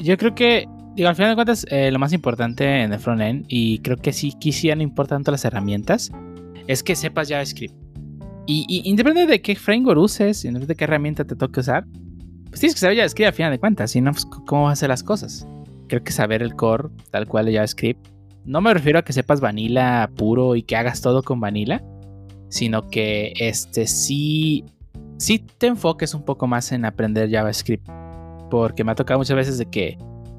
yo creo que, digo, al final de cuentas, eh, lo más importante en el frontend, y creo que sí, quisiera no importan tanto las herramientas, es que sepas JavaScript. Y, y de qué framework uses, independientemente de qué herramienta te toque usar, pues tienes que saber JavaScript al final de cuentas, si no, pues, cómo vas a hacer las cosas. Creo que saber el core tal cual de JavaScript no me refiero a que sepas vanilla puro y que hagas todo con vanilla, sino que este sí, sí te enfoques un poco más en aprender JavaScript. Porque me ha tocado muchas veces de que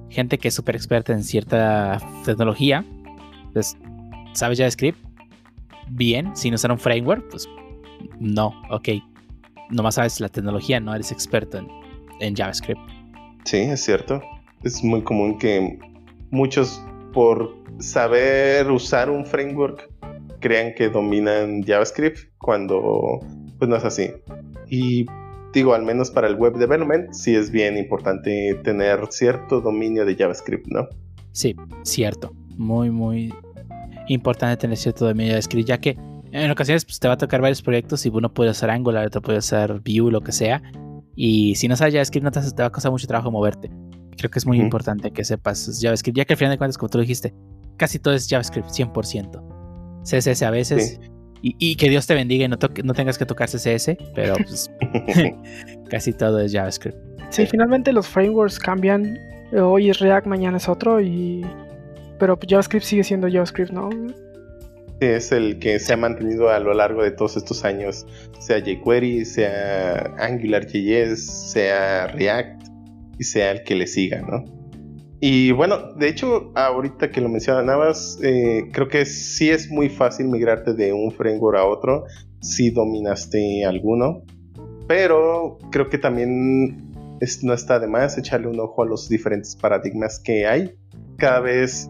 gente que es súper experta en cierta tecnología, pues sabe JavaScript bien, sin usar un framework, pues no, ok. Nomás sabes la tecnología, no eres experto en, en JavaScript. Sí, es cierto. Es muy común que muchos por saber usar un framework crean que dominan JavaScript cuando pues no es así. Y digo, al menos para el web development sí es bien importante tener cierto dominio de JavaScript, ¿no? Sí, cierto. Muy, muy importante tener cierto dominio de JavaScript, ya que en ocasiones pues, te va a tocar varios proyectos y uno puede usar Angular, otro puede usar Vue, lo que sea. Y si no sabes JavaScript, no te, te va a costar mucho trabajo moverte. Creo que es muy importante que sepas JavaScript, ya que al final de cuentas, como tú dijiste, casi todo es JavaScript, 100%. CSS a veces. Y, que Dios te bendiga y no, no tengas que tocar CSS, pero pues casi todo es JavaScript. Sí, finalmente los frameworks cambian. Hoy es React, mañana es otro, y pero JavaScript sigue siendo JavaScript, ¿no? Es el que se ha mantenido a lo largo de todos estos años, sea jQuery, sea AngularJS, sea React y sea el que le siga, ¿no? Y bueno, de hecho, ahorita que lo mencionabas, eh, creo que sí es muy fácil migrarte de un framework a otro si dominaste alguno, pero creo que también no está de más echarle un ojo a los diferentes paradigmas que hay. Cada vez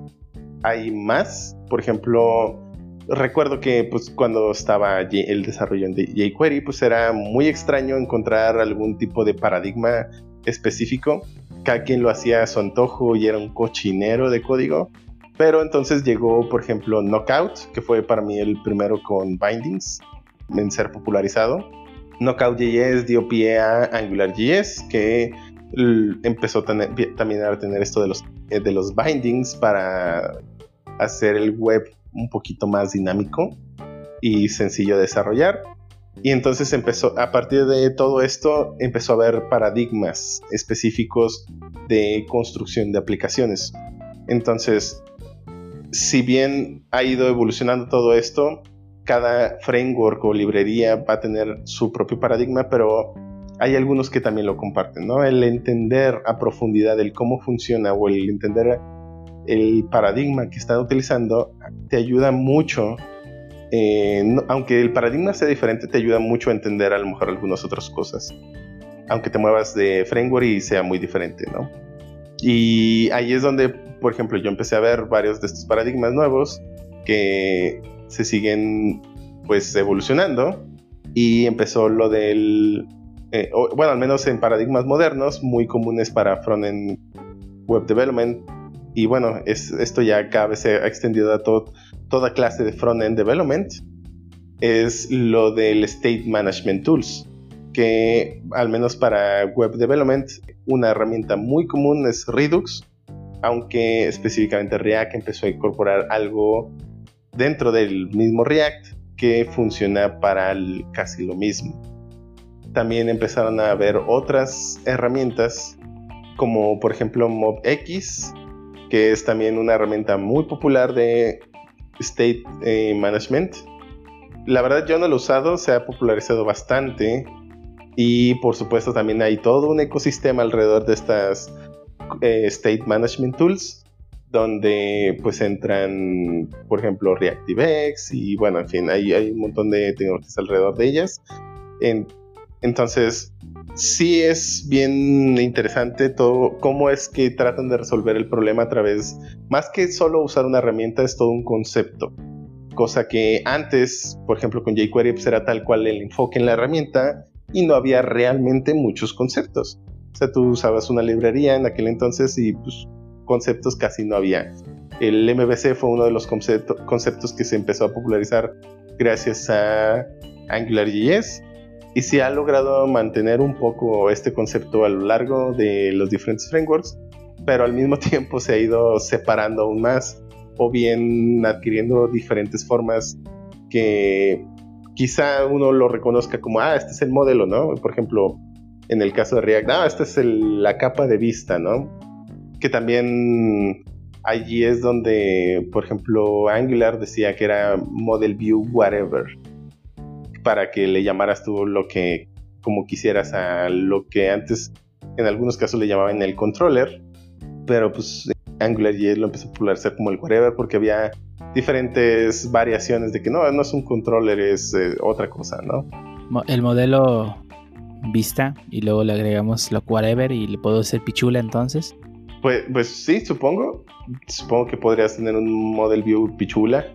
hay más, por ejemplo, recuerdo que pues cuando estaba el desarrollo de jQuery, pues era muy extraño encontrar algún tipo de paradigma específico. Cada quien lo hacía a su antojo y era un cochinero de código. Pero entonces llegó, por ejemplo, Knockout, que fue para mí el primero con bindings en ser popularizado. Knockout.js dio pie a AngularJS, que empezó también a tener esto de los, eh, de los bindings para hacer el web un poquito más dinámico y sencillo de desarrollar. Y entonces empezó, a partir de todo esto, empezó a haber paradigmas específicos de construcción de aplicaciones. Entonces, si bien ha ido evolucionando todo esto, cada framework o librería va a tener su propio paradigma, pero hay algunos que también lo comparten, ¿no? El entender a profundidad el cómo funciona o el entender el paradigma que están utilizando te ayuda mucho eh, aunque el paradigma sea diferente, te ayuda mucho a entender a lo mejor algunas otras cosas. Aunque te muevas de framework y sea muy diferente, ¿no? Y ahí es donde, por ejemplo, yo empecé a ver varios de estos paradigmas nuevos que se siguen pues evolucionando y empezó lo del, eh, bueno, al menos en paradigmas modernos, muy comunes para frontend web development. Y bueno, es, esto ya cada vez se ha extendido a toda clase de frontend development. Es lo del State Management Tools, que al menos para web development, una herramienta muy común es Redux, aunque específicamente React empezó a incorporar algo dentro del mismo React que funciona para casi lo mismo. También empezaron a haber otras herramientas como por ejemplo MobX, que es también una herramienta muy popular de State eh, Management. La verdad yo no lo he usado, se ha popularizado bastante y por supuesto también hay todo un ecosistema alrededor de estas eh, State Management Tools donde pues entran, por ejemplo, ReactiveX y bueno, en fin, hay, hay un montón de tecnologías alrededor de ellas. entonces, sí es bien interesante todo cómo es que tratan de resolver el problema a través, más que solo usar una herramienta, es todo un concepto. Cosa que antes, por ejemplo, con jQuery pues era tal cual el enfoque en la herramienta y no había realmente muchos conceptos. O sea, tú usabas una librería en aquel entonces y pues conceptos casi no había. El MVC fue uno de los conceptos que se empezó a popularizar gracias a AngularJS y se ha logrado mantener un poco este concepto a lo largo de los diferentes frameworks, pero al mismo tiempo se ha ido separando aún más o bien adquiriendo diferentes formas que quizá uno lo reconozca como, ah, este es el modelo, ¿no? Por ejemplo, en el caso de React, ah, esta es la capa de vista, ¿no? que también allí es donde, por ejemplo, Angular decía que era Model View Whatever, para que le llamaras tú lo que, como quisieras, a lo que antes en algunos casos le llamaban el controller, pero pues Angular y lo empezó a popularizar como el whatever porque había diferentes variaciones de que no, no es un controller, es eh, otra cosa, ¿no? El modelo vista y luego le agregamos lo whatever y le puedo hacer pichula entonces. Pues, pues sí, supongo. Supongo que podrías tener un Model View Pichula,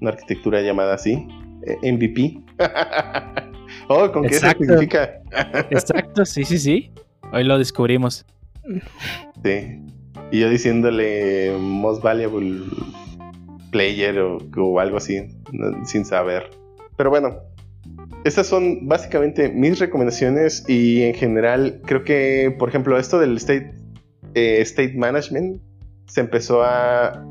una arquitectura llamada así, eh, MVP. oh, ¿con qué significa? Exacto, sí, sí, sí. Hoy lo descubrimos. Sí. Y yo diciéndole Most Valuable Player o, algo así, sin saber. Pero bueno, estas son básicamente mis recomendaciones y en general creo que, por ejemplo, esto del State eh, state management se empezó a,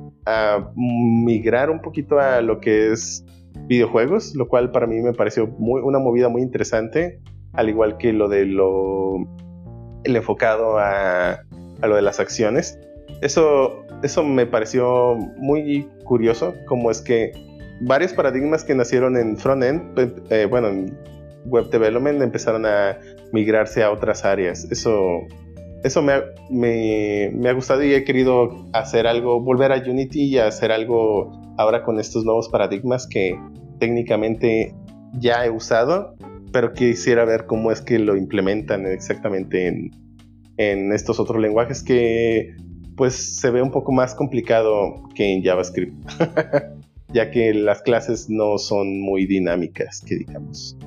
migrar un poquito a lo que es videojuegos, lo cual para mí me pareció una movida muy interesante, al igual que lo de lo el enfocado a, lo de las acciones. Eso, eso me pareció muy curioso, como es que varios paradigmas que nacieron en frontend, eh, bueno, en web development empezaron a migrarse a otras áreas. Eso eso me ha, gustado y he querido hacer algo, volver a Unity y hacer algo ahora con estos nuevos paradigmas que técnicamente ya he usado, pero quisiera ver cómo es que lo implementan exactamente en, en estos otros lenguajes que pues se ve un poco más complicado que en JavaScript, ya que las clases no son muy dinámicas, que digamos.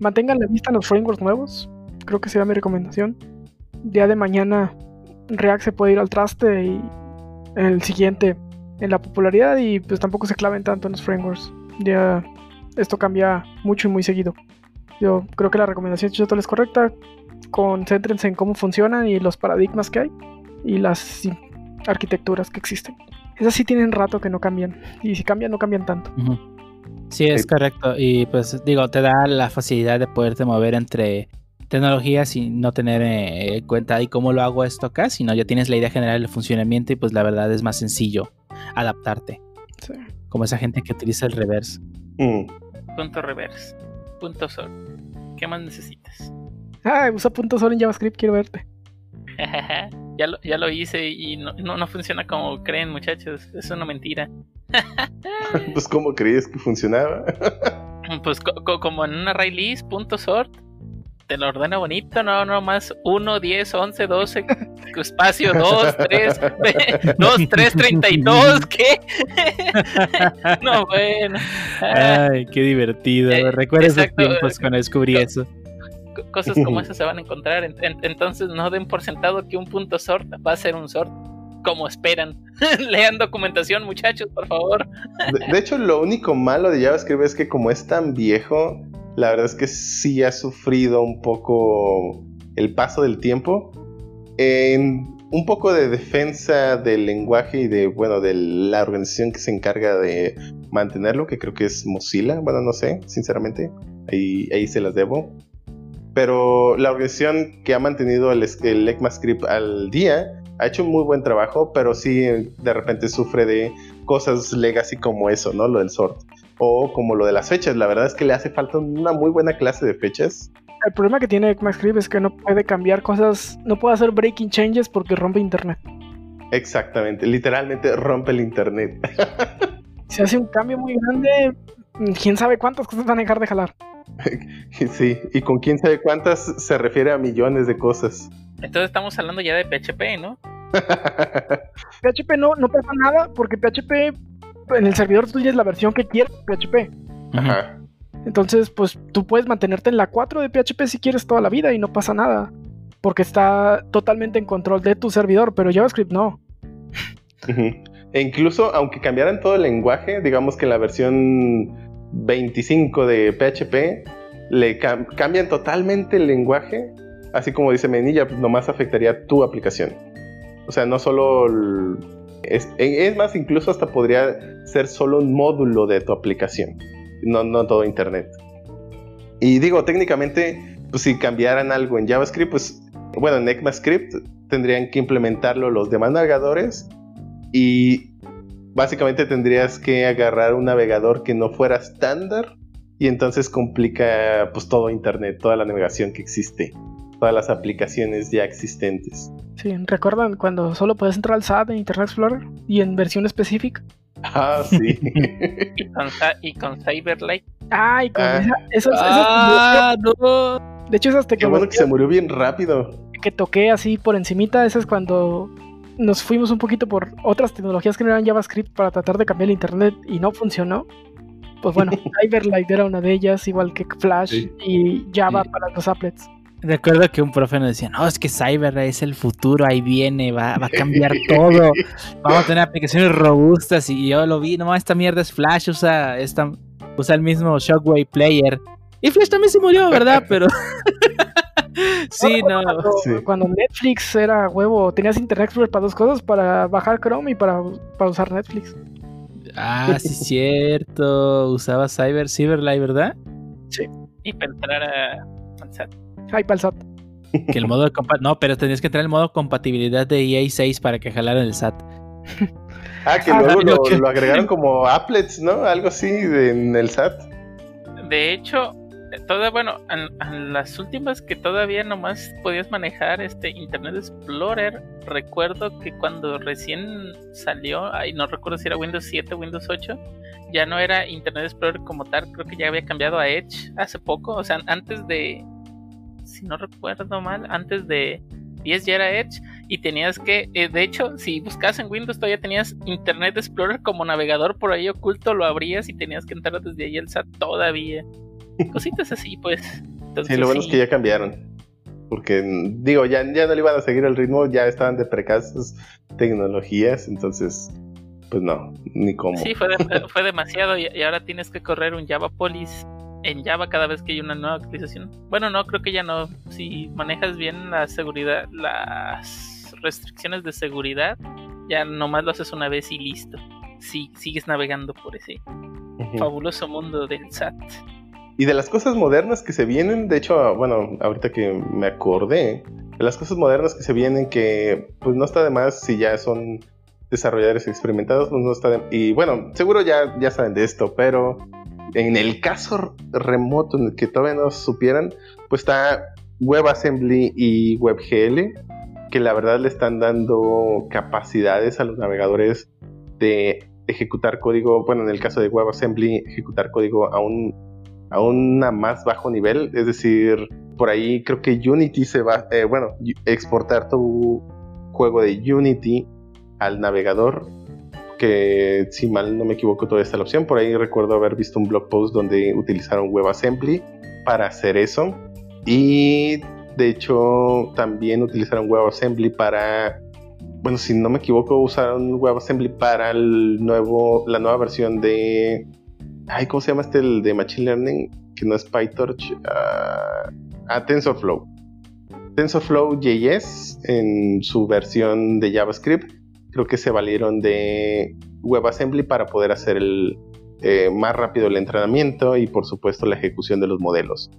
Mantengan la vista los frameworks nuevos, creo que será mi recomendación día de mañana React se puede ir al traste y en el siguiente en la popularidad y pues tampoco se claven tanto en los frameworks. Ya esto cambia mucho y muy seguido. Yo creo que la recomendación de es correcta. Concéntrense en cómo funcionan y los paradigmas que hay y las arquitecturas que existen. Esas sí tienen rato que no cambian. Y si cambian, no cambian tanto. Sí, es correcto. Y pues digo, te da la facilidad de poderte mover entre tecnologías y no tener eh, en cuenta ahí cómo lo hago esto acá, sino ya tienes la idea general del funcionamiento y pues la verdad es más sencillo adaptarte. Como esa gente que utiliza el reverse. Mm. Punto reverse. Punto sol. ¿Qué más necesitas? Ah, usa punto sol en JavaScript, quiero verte. ya, lo, ya lo hice y no, no, funciona como creen muchachos. Es una mentira. pues, ¿cómo creías que funcionaba? pues como en un array list, punto sort, te lo ordena bonito, no, no más 1, 10, 11, 12, espacio 2, 3, 2, 3, 32, ¿qué? no, bueno. Ay, qué divertido. Eh, Recuerdo esos tiempos cuando descubrí eso. Cosas como esas se van a encontrar. Entonces no den por sentado que un punto sort va a ser un sort como esperan. Lean documentación, muchachos, por favor. de, hecho, lo único malo de JavaScript es que como es tan viejo, la verdad es que sí ha sufrido un poco el paso del tiempo. En un poco de defensa del lenguaje y de, bueno, de la organización que se encarga de mantenerlo, que creo que es Mozilla. Bueno, no sé, sinceramente. Ahí, ahí se las debo. Pero la organización que ha mantenido el, el ECMAScript al día ha hecho un muy buen trabajo, pero sí de repente sufre de cosas legacy como eso, ¿no? Lo del sort. O como lo de las fechas. La verdad es que le hace falta una muy buena clase de fechas. El problema que tiene ECMAScript es que no puede cambiar cosas, no puede hacer breaking changes porque rompe internet. Exactamente, literalmente rompe el internet. si hace un cambio muy grande, quién sabe cuántas cosas van a dejar de jalar. sí, y con quién sabe cuántas se refiere a millones de cosas. Entonces estamos hablando ya de PHP, ¿no? PHP no, no pasa nada porque PHP en el servidor tuyo es la versión que quiere PHP. Ajá. Entonces, pues tú puedes mantenerte en la 4 de PHP si quieres toda la vida y no pasa nada. Porque está totalmente en control de tu servidor, pero JavaScript no. E incluso, aunque cambiaran todo el lenguaje, digamos que en la versión 25 de PHP le cambian totalmente el lenguaje, así como dice Menilla, pues nomás afectaría tu aplicación. O sea, no solo... es, más, incluso hasta podría ser solo un módulo de tu aplicación, no, no todo Internet. Y digo, técnicamente, pues si cambiaran algo en JavaScript, pues bueno, en ECMAScript tendrían que implementarlo los demás navegadores y básicamente tendrías que agarrar un navegador que no fuera estándar y entonces complica pues todo internet, toda la navegación que existe, todas las aplicaciones ya existentes. Sí, ¿recuerdan cuando solo puedes entrar al SAT en Internet Explorer y en versión específica? Ah, sí. y, con, y con Cyberlight. Ah, y con ah. esa, ah, no. De hecho, esas Qué bueno que se murió bien rápido. Que toqué así por encimita, esa es cuando nos fuimos un poquito por otras tecnologías que no eran JavaScript para tratar de cambiar el internet y no funcionó. Pues bueno, Cyberlight era una de ellas, igual que Flash y Java para los applets. Recuerdo que un profe nos decía, no, es que Cyber es el futuro, ahí viene, va, a cambiar todo, vamos a tener aplicaciones robustas y yo lo vi, no, esta mierda es Flash, usa, esta, usa el mismo Shockwave Player. Y Flash también se murió, ¿verdad? Pero sí, no. Cuando, Netflix era huevo, tenías Internet Explorer para dos cosas, para bajar Chrome y para, para usar Netflix. Ah, sí, cierto. Usaba Cyber, Cyberlight, ¿verdad? Sí. Y para entrar a. Ay, para el SAT. Que el modo de no, pero tenías que entrar el modo compatibilidad de EA6 para que jalaran el SAT. ah, que luego lo, agregaron como applets, ¿no? Algo así en el SAT. De hecho, toda, bueno, en, las últimas que todavía nomás podías manejar este Internet Explorer, recuerdo que cuando recién salió, ay, no recuerdo si era Windows 7 o Windows 8, ya no era Internet Explorer como tal, creo que ya había cambiado a Edge hace poco, o sea, antes de, si no recuerdo mal, antes de 10 ya era Edge y tenías que, eh, de hecho, si buscabas en Windows todavía tenías Internet Explorer como navegador por ahí oculto, lo abrías y tenías que entrar desde ahí el SAT todavía. Cositas así, pues. sí, lo bueno es que ya cambiaron. Porque, digo, ya, ya no le iban a seguir el ritmo, ya estaban de precasas tecnologías, entonces, pues no, ni cómo. Sí, fue, fue demasiado y, ahora tienes que correr un Java Police en Java cada vez que hay una nueva actualización. Bueno, no, creo que ya no. Si manejas bien la seguridad, las restricciones de seguridad, ya nomás lo haces una vez y listo. Si sigues navegando por ese fabuloso mundo del SAT. Y de las cosas modernas que se vienen, de hecho, bueno, ahorita que me acordé, de las cosas modernas que se vienen que pues no está de más si ya son desarrolladores experimentados, pues no está de, y bueno, seguro ya, ya saben de esto, pero en el caso remoto en el que todavía no supieran, pues está WebAssembly y WebGL, que la verdad le están dando capacidades a los navegadores de ejecutar código, bueno, en el caso de WebAssembly, ejecutar código a un a una más bajo nivel, es decir, por ahí creo que Unity se va, eh, bueno, exportar tu juego de Unity al navegador, si mal no me equivoco todavía está la opción, por ahí recuerdo haber visto un blog post donde utilizaron WebAssembly para hacer eso y de hecho también utilizaron WebAssembly para bueno, si no me equivoco, usaron WebAssembly para el nuevo, la nueva versión de Ay, ¿cómo se llama este el de Machine Learning? Que no es PyTorch. Uh, ah, TensorFlow. TensorFlow JS en su versión de JavaScript. Creo que se valieron de WebAssembly para poder hacer el, eh, más rápido el entrenamiento y por supuesto la ejecución de los modelos.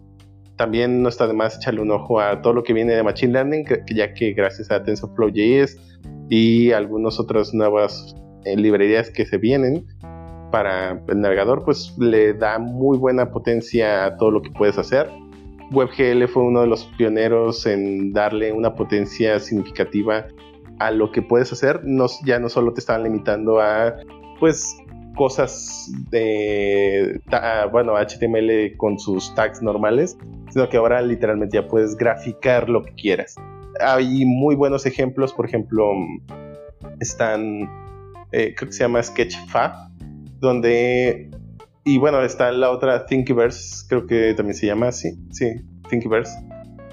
También no está de más echarle un ojo a todo lo que viene de Machine Learning, ya que gracias a TensorFlow JS y algunas otras nuevas eh, librerías que se vienen, para el navegador, pues le da muy buena potencia a todo lo que puedes hacer. WebGL fue uno de los pioneros en darle una potencia significativa a lo que puedes hacer. No, ya no solo te estaban limitando a pues cosas de bueno HTML con sus tags normales, sino que ahora literalmente ya puedes graficar lo que quieras. Hay muy buenos ejemplos, por ejemplo, están eh, creo que se llama Sketchfab, donde, y bueno, está la otra Thinkiverse, creo que también se llama así, sí, Thinkiverse,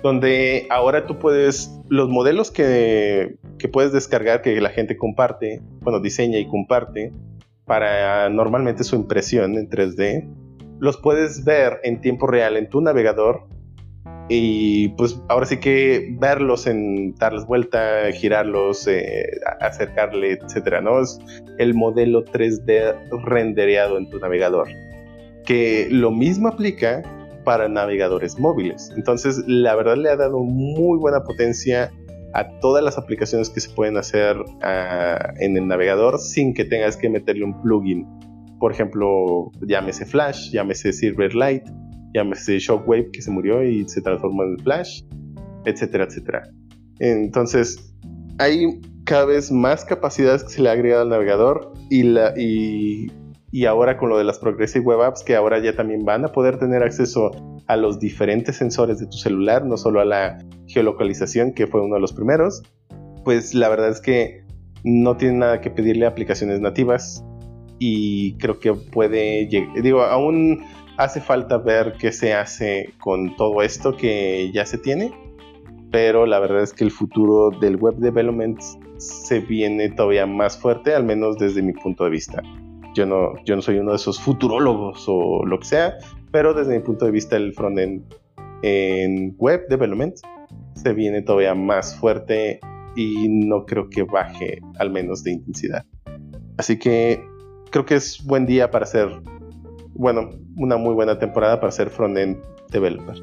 donde ahora tú puedes, los modelos que, que puedes descargar, que la gente comparte, bueno, diseña y comparte, para normalmente su impresión en 3D, los puedes ver en tiempo real en tu navegador y pues ahora sí que verlos en darles vuelta, girarlos, eh, acercarle, etcétera, ¿no? Es el modelo 3D rendereado en tu navegador. Que lo mismo aplica para navegadores móviles. Entonces, la verdad le ha dado muy buena potencia a todas las aplicaciones que se pueden hacer ah, en el navegador sin que tengas que meterle un plugin. Por ejemplo, llámese Flash, llámese Silverlight llámese Shockwave que se murió y se transformó en Flash, etcétera, etcétera. Entonces, hay cada vez más capacidades que se le ha agregado al navegador y, la, y, y ahora con lo de las Progressive Web Apps que ahora ya también van a poder tener acceso a los diferentes sensores de tu celular, no solo a la geolocalización que fue uno de los primeros, pues la verdad es que no tiene nada que pedirle a aplicaciones nativas y creo que puede llegar, digo, aún hace falta ver qué se hace con todo esto que ya se tiene, pero la verdad es que el futuro del web development se viene todavía más fuerte, al menos desde mi punto de vista. Yo no, yo no soy uno de esos futurólogos o lo que sea, pero desde mi punto de vista el frontend en web development se viene todavía más fuerte y no creo que baje al menos de intensidad. Así que creo que es buen día para hacer bueno, una muy buena temporada para ser frontend developer.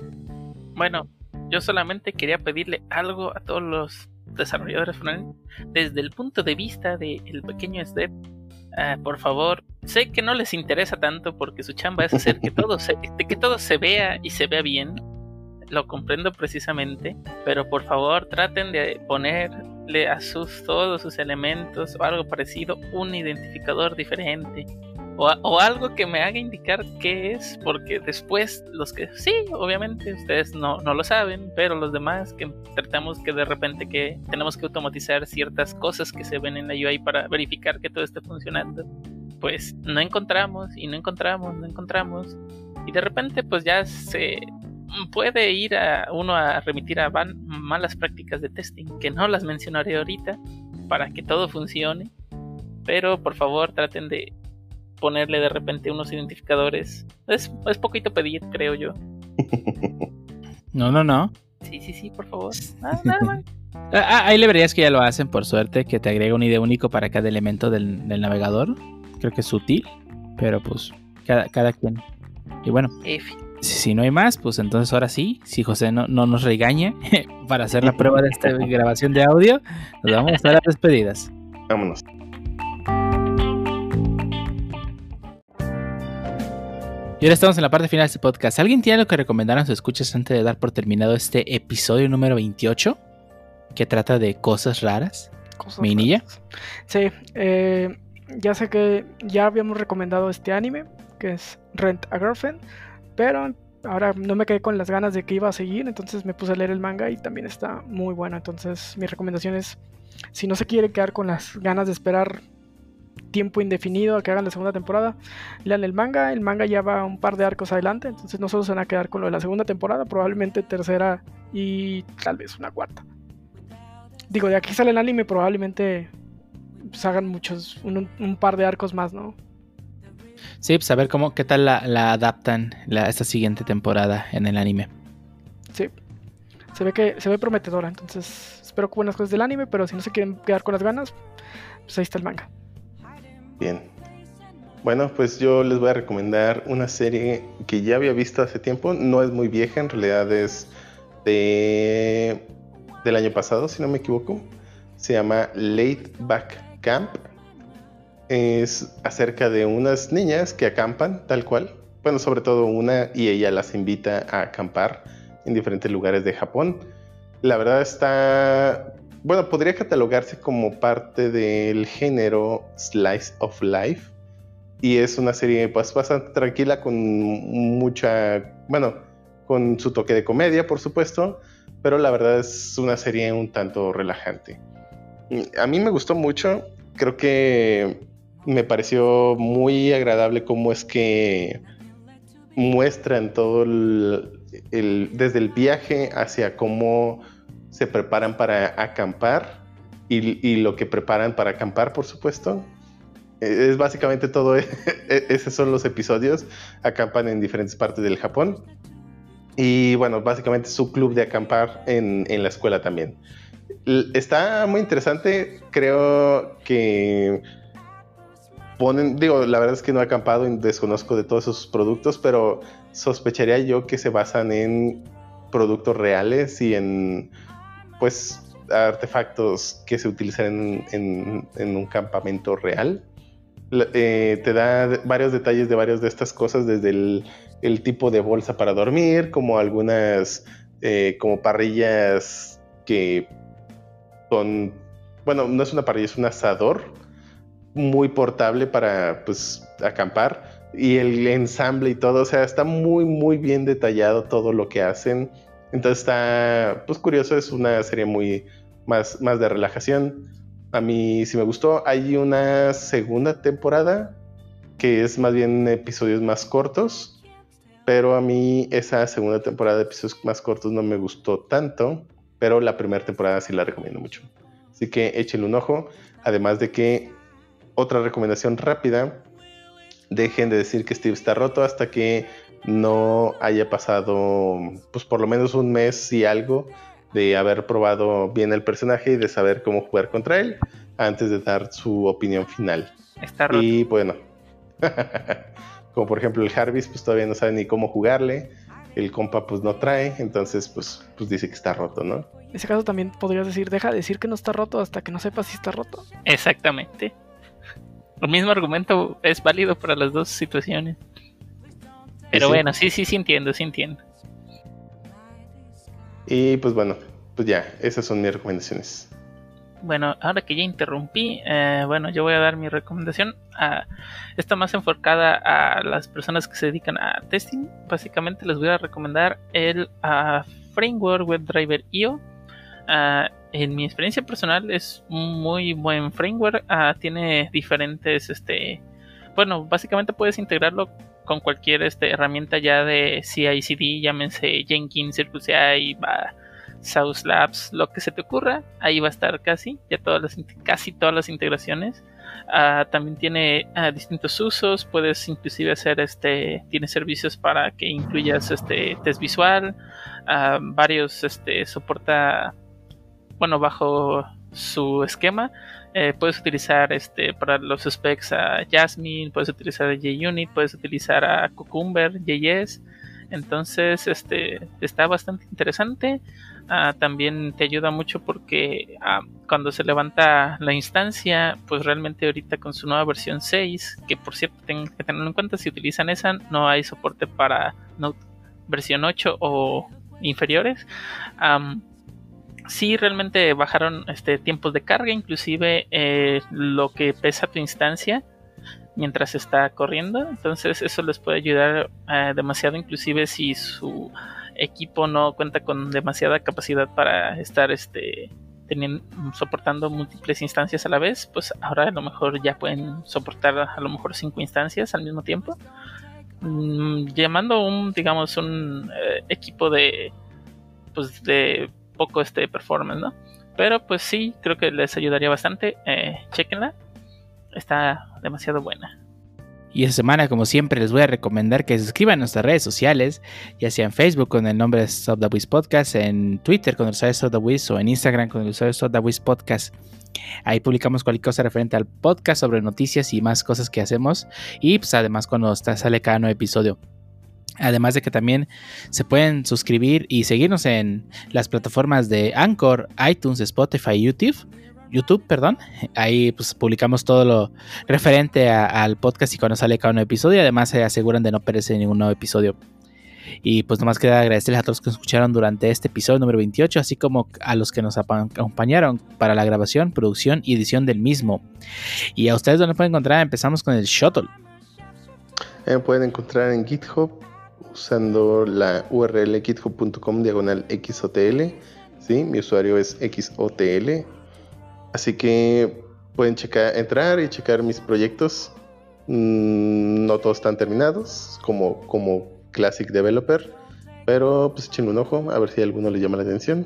Bueno, yo solamente quería pedirle algo a todos los desarrolladores frontend desde el punto de vista del pequeño step. Ah, por favor, sé que no les interesa tanto porque su chamba es hacer que todo se, que todo se vea y se vea bien. Lo comprendo precisamente, pero por favor traten de ponerle a sus todos sus elementos o algo parecido un identificador diferente o, algo que me haga indicar qué es, porque después los que sí, obviamente ustedes no, no lo saben, pero los demás que tratamos que de repente que tenemos que automatizar ciertas cosas que se ven en la UI para verificar que todo esté funcionando, pues no encontramos y no encontramos, no encontramos. Y de repente pues ya se puede ir a uno a remitir a malas prácticas de testing, que no las mencionaré ahorita, para que todo funcione. Pero por favor traten de ponerle de repente unos identificadores. Es, es poquito pedir, creo yo. No, no, no. Sí, sí, sí, por favor. Ah, nada ah, ah, hay librerías que ya lo hacen, por suerte, que te agrega un ID único para cada elemento del, navegador. Creo que es útil, pero pues cada, cada quien. Y bueno, si, no hay más, pues entonces ahora sí, si José no, no nos regaña para hacer la prueba de esta grabación de audio, nos vamos a estar a despedidas. Vámonos. Y ahora estamos en la parte final de este podcast. ¿Alguien tiene algo que recomendar a sus escuchas antes de dar por terminado este episodio número 28? Que trata de cosas raras. Cosas ¿Minilla? Sí. Eh, ya sé que ya habíamos recomendado este anime, que es Rent a Girlfriend, pero ahora no me quedé con las ganas de que iba a seguir, entonces me puse a leer el manga y también está muy bueno. Entonces mi recomendación es, si no se quiere quedar con las ganas de esperar tiempo indefinido a que hagan la segunda temporada, lean el manga, el manga ya va un par de arcos adelante, entonces no solo se van a quedar con lo de la segunda temporada, probablemente tercera y tal vez una cuarta. Digo, de aquí sale el anime, probablemente pues, hagan muchos, un, par de arcos más, ¿no? Sí, pues a ver cómo, qué tal la, adaptan la, esta siguiente temporada en el anime. Sí, se ve que se ve prometedora, entonces espero que buenas cosas del anime, pero si no se quieren quedar con las ganas, pues ahí está el manga. Bien. Bueno, pues yo les voy a recomendar una serie que ya había visto hace tiempo, no es muy vieja, en realidad es de del año pasado, si no me equivoco. Se llama Late Back Camp. Es acerca de unas niñas que acampan, tal cual. Bueno, sobre todo una, y ella las invita a acampar en diferentes lugares de Japón. La verdad está, bueno, podría catalogarse como parte del género Slice of Life. Y es una serie pues bastante tranquila con mucha, bueno, con su toque de comedia, por supuesto, pero la verdad es una serie un tanto relajante. A mí me gustó mucho, creo que me pareció muy agradable cómo es que muestran todo el, desde el viaje hacia cómo se preparan para acampar y, lo que preparan para acampar, por supuesto. Es básicamente todo, e, esos son los episodios, acampan en diferentes partes del Japón y bueno, básicamente su club de acampar en la escuela también. Está muy interesante, creo que ponen, digo, la verdad es que no he acampado y desconozco de todos esos productos, pero sospecharía yo que se basan en productos reales y en, pues, artefactos que se utilizan en, un campamento real. Eh, te da varios detalles de varias de estas cosas, desde el el tipo de bolsa para dormir, como algunas eh, como parrillas que son, bueno, no es una parrilla, es un asador muy portable para pues acampar y el ensamble y todo, o sea, está muy muy bien detallado todo lo que hacen. Entonces está pues curioso, es una serie muy más más de relajación. A mí sí me gustó. Hay una segunda temporada que es más bien episodios más cortos pero a mí esa segunda temporada de episodios más cortos no me gustó tanto, pero la primera temporada sí la recomiendo mucho. Así que échenle un ojo. Además de que otra recomendación rápida, dejen de decir que Steve está roto hasta que no haya pasado pues por lo menos un mes y algo de haber probado bien el personaje y de saber cómo jugar contra él antes de dar su opinión final. Está roto. Y bueno. Como por ejemplo el Jarvis, pues todavía no sabe ni cómo jugarle. El compa pues no trae, entonces pues, pues dice que está roto, ¿no? En ese caso también podrías decir, deja de decir que no está roto hasta que no sepas si está roto. Exactamente. El mismo argumento es válido para las dos situaciones. Pero bueno, sí, sí, sí entiendo, sí entiendo. Y pues bueno, pues ya, esas son mis recomendaciones. Bueno, ahora que ya interrumpí, eh, bueno, yo voy a dar mi recomendación. A, está más enfocada a las personas que se dedican a testing. Básicamente les voy a recomendar el Framework WebDriver IO. En mi experiencia personal es un muy buen framework. tiene diferentes, este, bueno, básicamente puedes integrarlo con cualquier este, herramienta ya de CI/CD, llámense Jenkins, CircleCI, South Labs, lo que se te ocurra, ahí va a estar casi, ya todas las, casi todas las integraciones. Ah, también tiene ah, distintos usos, puedes inclusive hacer este, tiene servicios para que incluyas este test visual, ah, varios este, soporta, bueno, bajo su esquema, eh, puedes utilizar este para los specs a Jasmine, puedes utilizar a JUnit, puedes utilizar a Cucumber, JS, entonces este está bastante interesante. Ah, también te ayuda mucho porque ah, cuando se levanta la instancia, pues realmente ahorita con su nueva versión 6, que por cierto tengan que tenerlo en cuenta, si utilizan esa, no hay soporte para Node versión 8 o inferiores. Sí realmente bajaron este tiempos de carga, inclusive eh, lo que pesa tu instancia mientras está corriendo. Entonces eso les puede ayudar eh, demasiado, inclusive si su equipo no cuenta con demasiada capacidad para estar este teniendo, soportando múltiples instancias a la vez, pues ahora a lo mejor ya pueden soportar a lo mejor cinco instancias al mismo tiempo. Mm, llamando un, digamos, un eh, equipo de pues de poco este performance, ¿no? Pero pues sí, creo que les ayudaría bastante. Eh, chequenla. Está demasiado buena. Y esta semana, como siempre, les voy a recomendar que se suscriban a nuestras redes sociales, ya sea en Facebook con el nombre de Stop the Wiz Podcast, en Twitter con el usuario Stop the o en Instagram con el usuario Stop the Podcast. Ahí publicamos cualquier cosa referente al podcast sobre noticias y más cosas que hacemos. Y pues además cuando sale cada nuevo episodio. Además de que también se pueden suscribir y seguirnos en las plataformas de Anchor, iTunes, Spotify YouTube. YouTube, perdón. Ahí pues publicamos todo lo referente al podcast y cuando sale cada nuevo episodio. Además se aseguran de no perderse ningún nuevo episodio. Y pues nomás queda agradecerles a todos los que nos escucharon durante este episodio número 28, así como a los que nos acompañaron para la grabación, producción y edición del mismo. Y a ustedes donde pueden encontrar, empezamos con el Shuttle. Eh, pueden encontrar en GitHub usando la URL github.com diagonal XOTL. ¿sí? Mi usuario es XOTL. Así que pueden checar, entrar y checar mis proyectos. Mm, no todos están terminados como, como Classic Developer. Pero pues echen un ojo a ver si a alguno le llama la atención.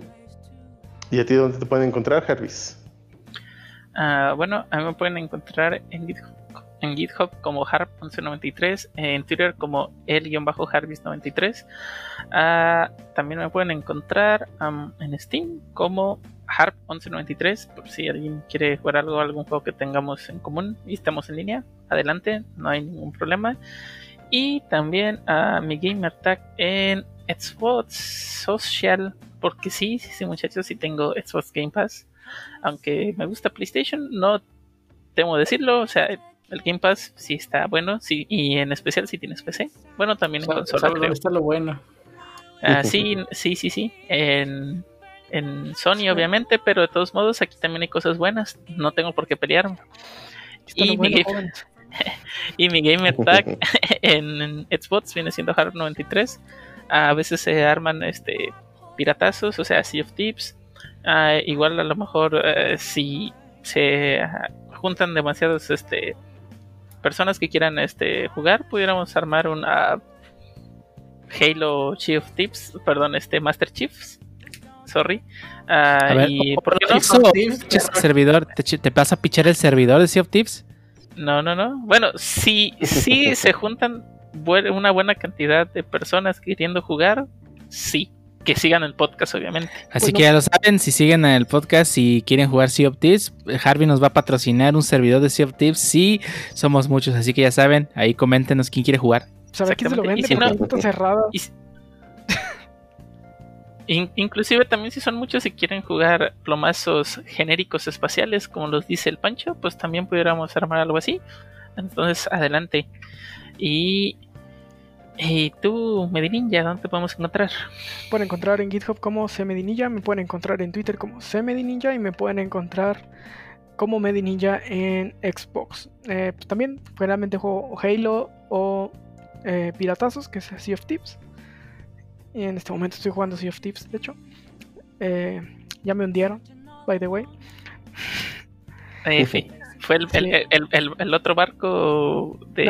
¿Y a ti dónde te pueden encontrar, Jarvis? Ah, bueno, a mí me pueden encontrar en GitHub en GitHub como Harp1193, en Twitter como el-Harvis93. Ah, también me pueden encontrar en Steam como Harp1193, por si alguien quiere jugar algo, algún juego que tengamos en común y estamos en línea. Adelante, no hay ningún problema. Y también a mi gamer tag en Xbox Social, porque sí, sí, muchachos, sí tengo Xbox Game Pass. Aunque me gusta PlayStation, no temo decirlo, o sea, el Game Pass sí está bueno, sí, y en especial si tienes PC. Bueno, también en consola. Creo. está lo bueno. Ah, sí, sí, sí, sí. En, en Sony, obviamente, pero de todos modos, aquí también hay cosas buenas. No tengo por qué pelearme. Y mi, y mi, gamer tag en, Xbox viene siendo Hard 93. A veces se arman este piratazos, o sea, Sea of Tips. Ah, igual a lo mejor eh, si se juntan demasiados este personas que quieran este jugar, pudiéramos armar un Halo Chief Tips, perdón, este Master Chiefs. Sorry. Uh, y, ¿por qué no? servidor, ¿te, ¿te, vas a pichar el servidor de Sea of Tips? No, no, no. Bueno, si, si se juntan una buena cantidad de personas queriendo jugar, sí que sigan el podcast, obviamente. Así que ya lo saben, si siguen el podcast y quieren jugar Sea of Tips, Harvey nos va a patrocinar un servidor de Sea of Tips. Sí, somos muchos, así que ya saben, ahí coméntenos quién quiere jugar. ¿Sabes quién se lo vende? Si no, cerrada. inclusive también si son muchos y quieren jugar plomazos genéricos espaciales, como los dice el Pancho, pues también pudiéramos armar algo así. Entonces, adelante. Y ¿Y tú, Medinilla, dónde te podemos encontrar? Pueden encontrar en GitHub como Cmedinilla, me pueden encontrar en Twitter como Cmedinilla y me pueden encontrar como Medinilla en Xbox. Eh, pues también generalmente juego Halo o eh, Piratazos, que es Sea of Tips. Y en este momento estoy jugando Sea of Tips, de hecho. Eh, ya me hundieron, by the way. Fue el, otro barco de,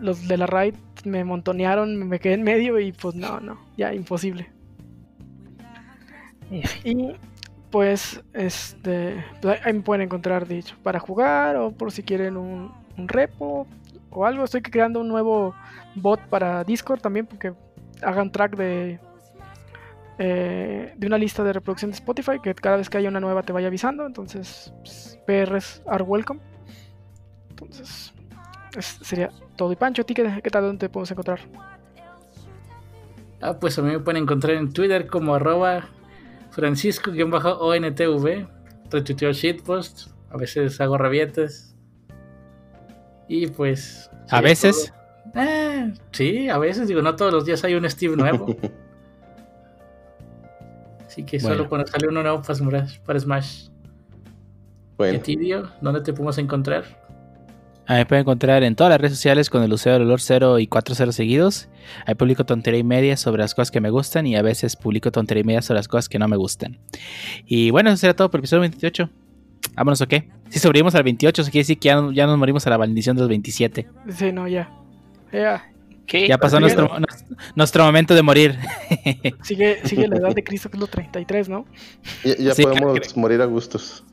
los, de la raid me montonearon, me quedé en medio y pues no, no, ya imposible. Y pues, este, pues, ahí me pueden encontrar, dicho, para jugar o por si quieren un, repo o algo. Estoy creando un nuevo bot para Discord también, porque hagan track de, eh, de una lista de reproducción de Spotify, que cada vez que haya una nueva te vaya avisando. Entonces, pues, PRs are welcome. Entonces, sería todo. Y Pancho, ¿a ti qué, tal? ¿Dónde te podemos encontrar? Ah, pues a mí me pueden encontrar en Twitter como arroba francisco-ontv. Retuiteo shitpost. A veces hago rabietas. Y pues... ¿A veces? Eh, sí, a veces. Digo, no todos los días hay un Steve nuevo. Así que Bueno. solo cuando sale uno nuevo para Smash. Para Smash. ¿Y Bueno, a ti, Dio? ¿Dónde te podemos encontrar? A mí me pueden encontrar en todas las redes sociales con el usuario del olor 0 y 4 ceros seguidos. Ahí publico tontería y media sobre las cosas que me gustan y a veces publico tontería y media sobre las cosas que no me gustan. Y bueno, eso será todo por el episodio 28. Vámonos, ¿o qué? Si sobrevivimos al 28, eso quiere decir que ya, no- ya nos morimos a la bendición de los 27. Sí, no, ya. Ya. ¿Qué? Ya pasó nuestro, ya. nuestro- nuestro momento de morir. Sigue, sigue la edad de Cristo, que es lo 33, ¿no? ya, ya Sí, podemos morir a gustos.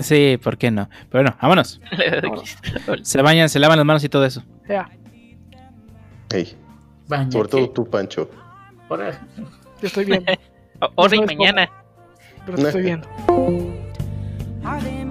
Sí, ¿por qué no? Pero bueno, vámonos. Vámonos. Se bañan, se lavan las manos y todo eso. Ya. Hey, Baña, sobre todo ¿qué? tú, Pancho. Ahora, Yo estoy viendo. Ahora y mañana. Pero te estoy viendo.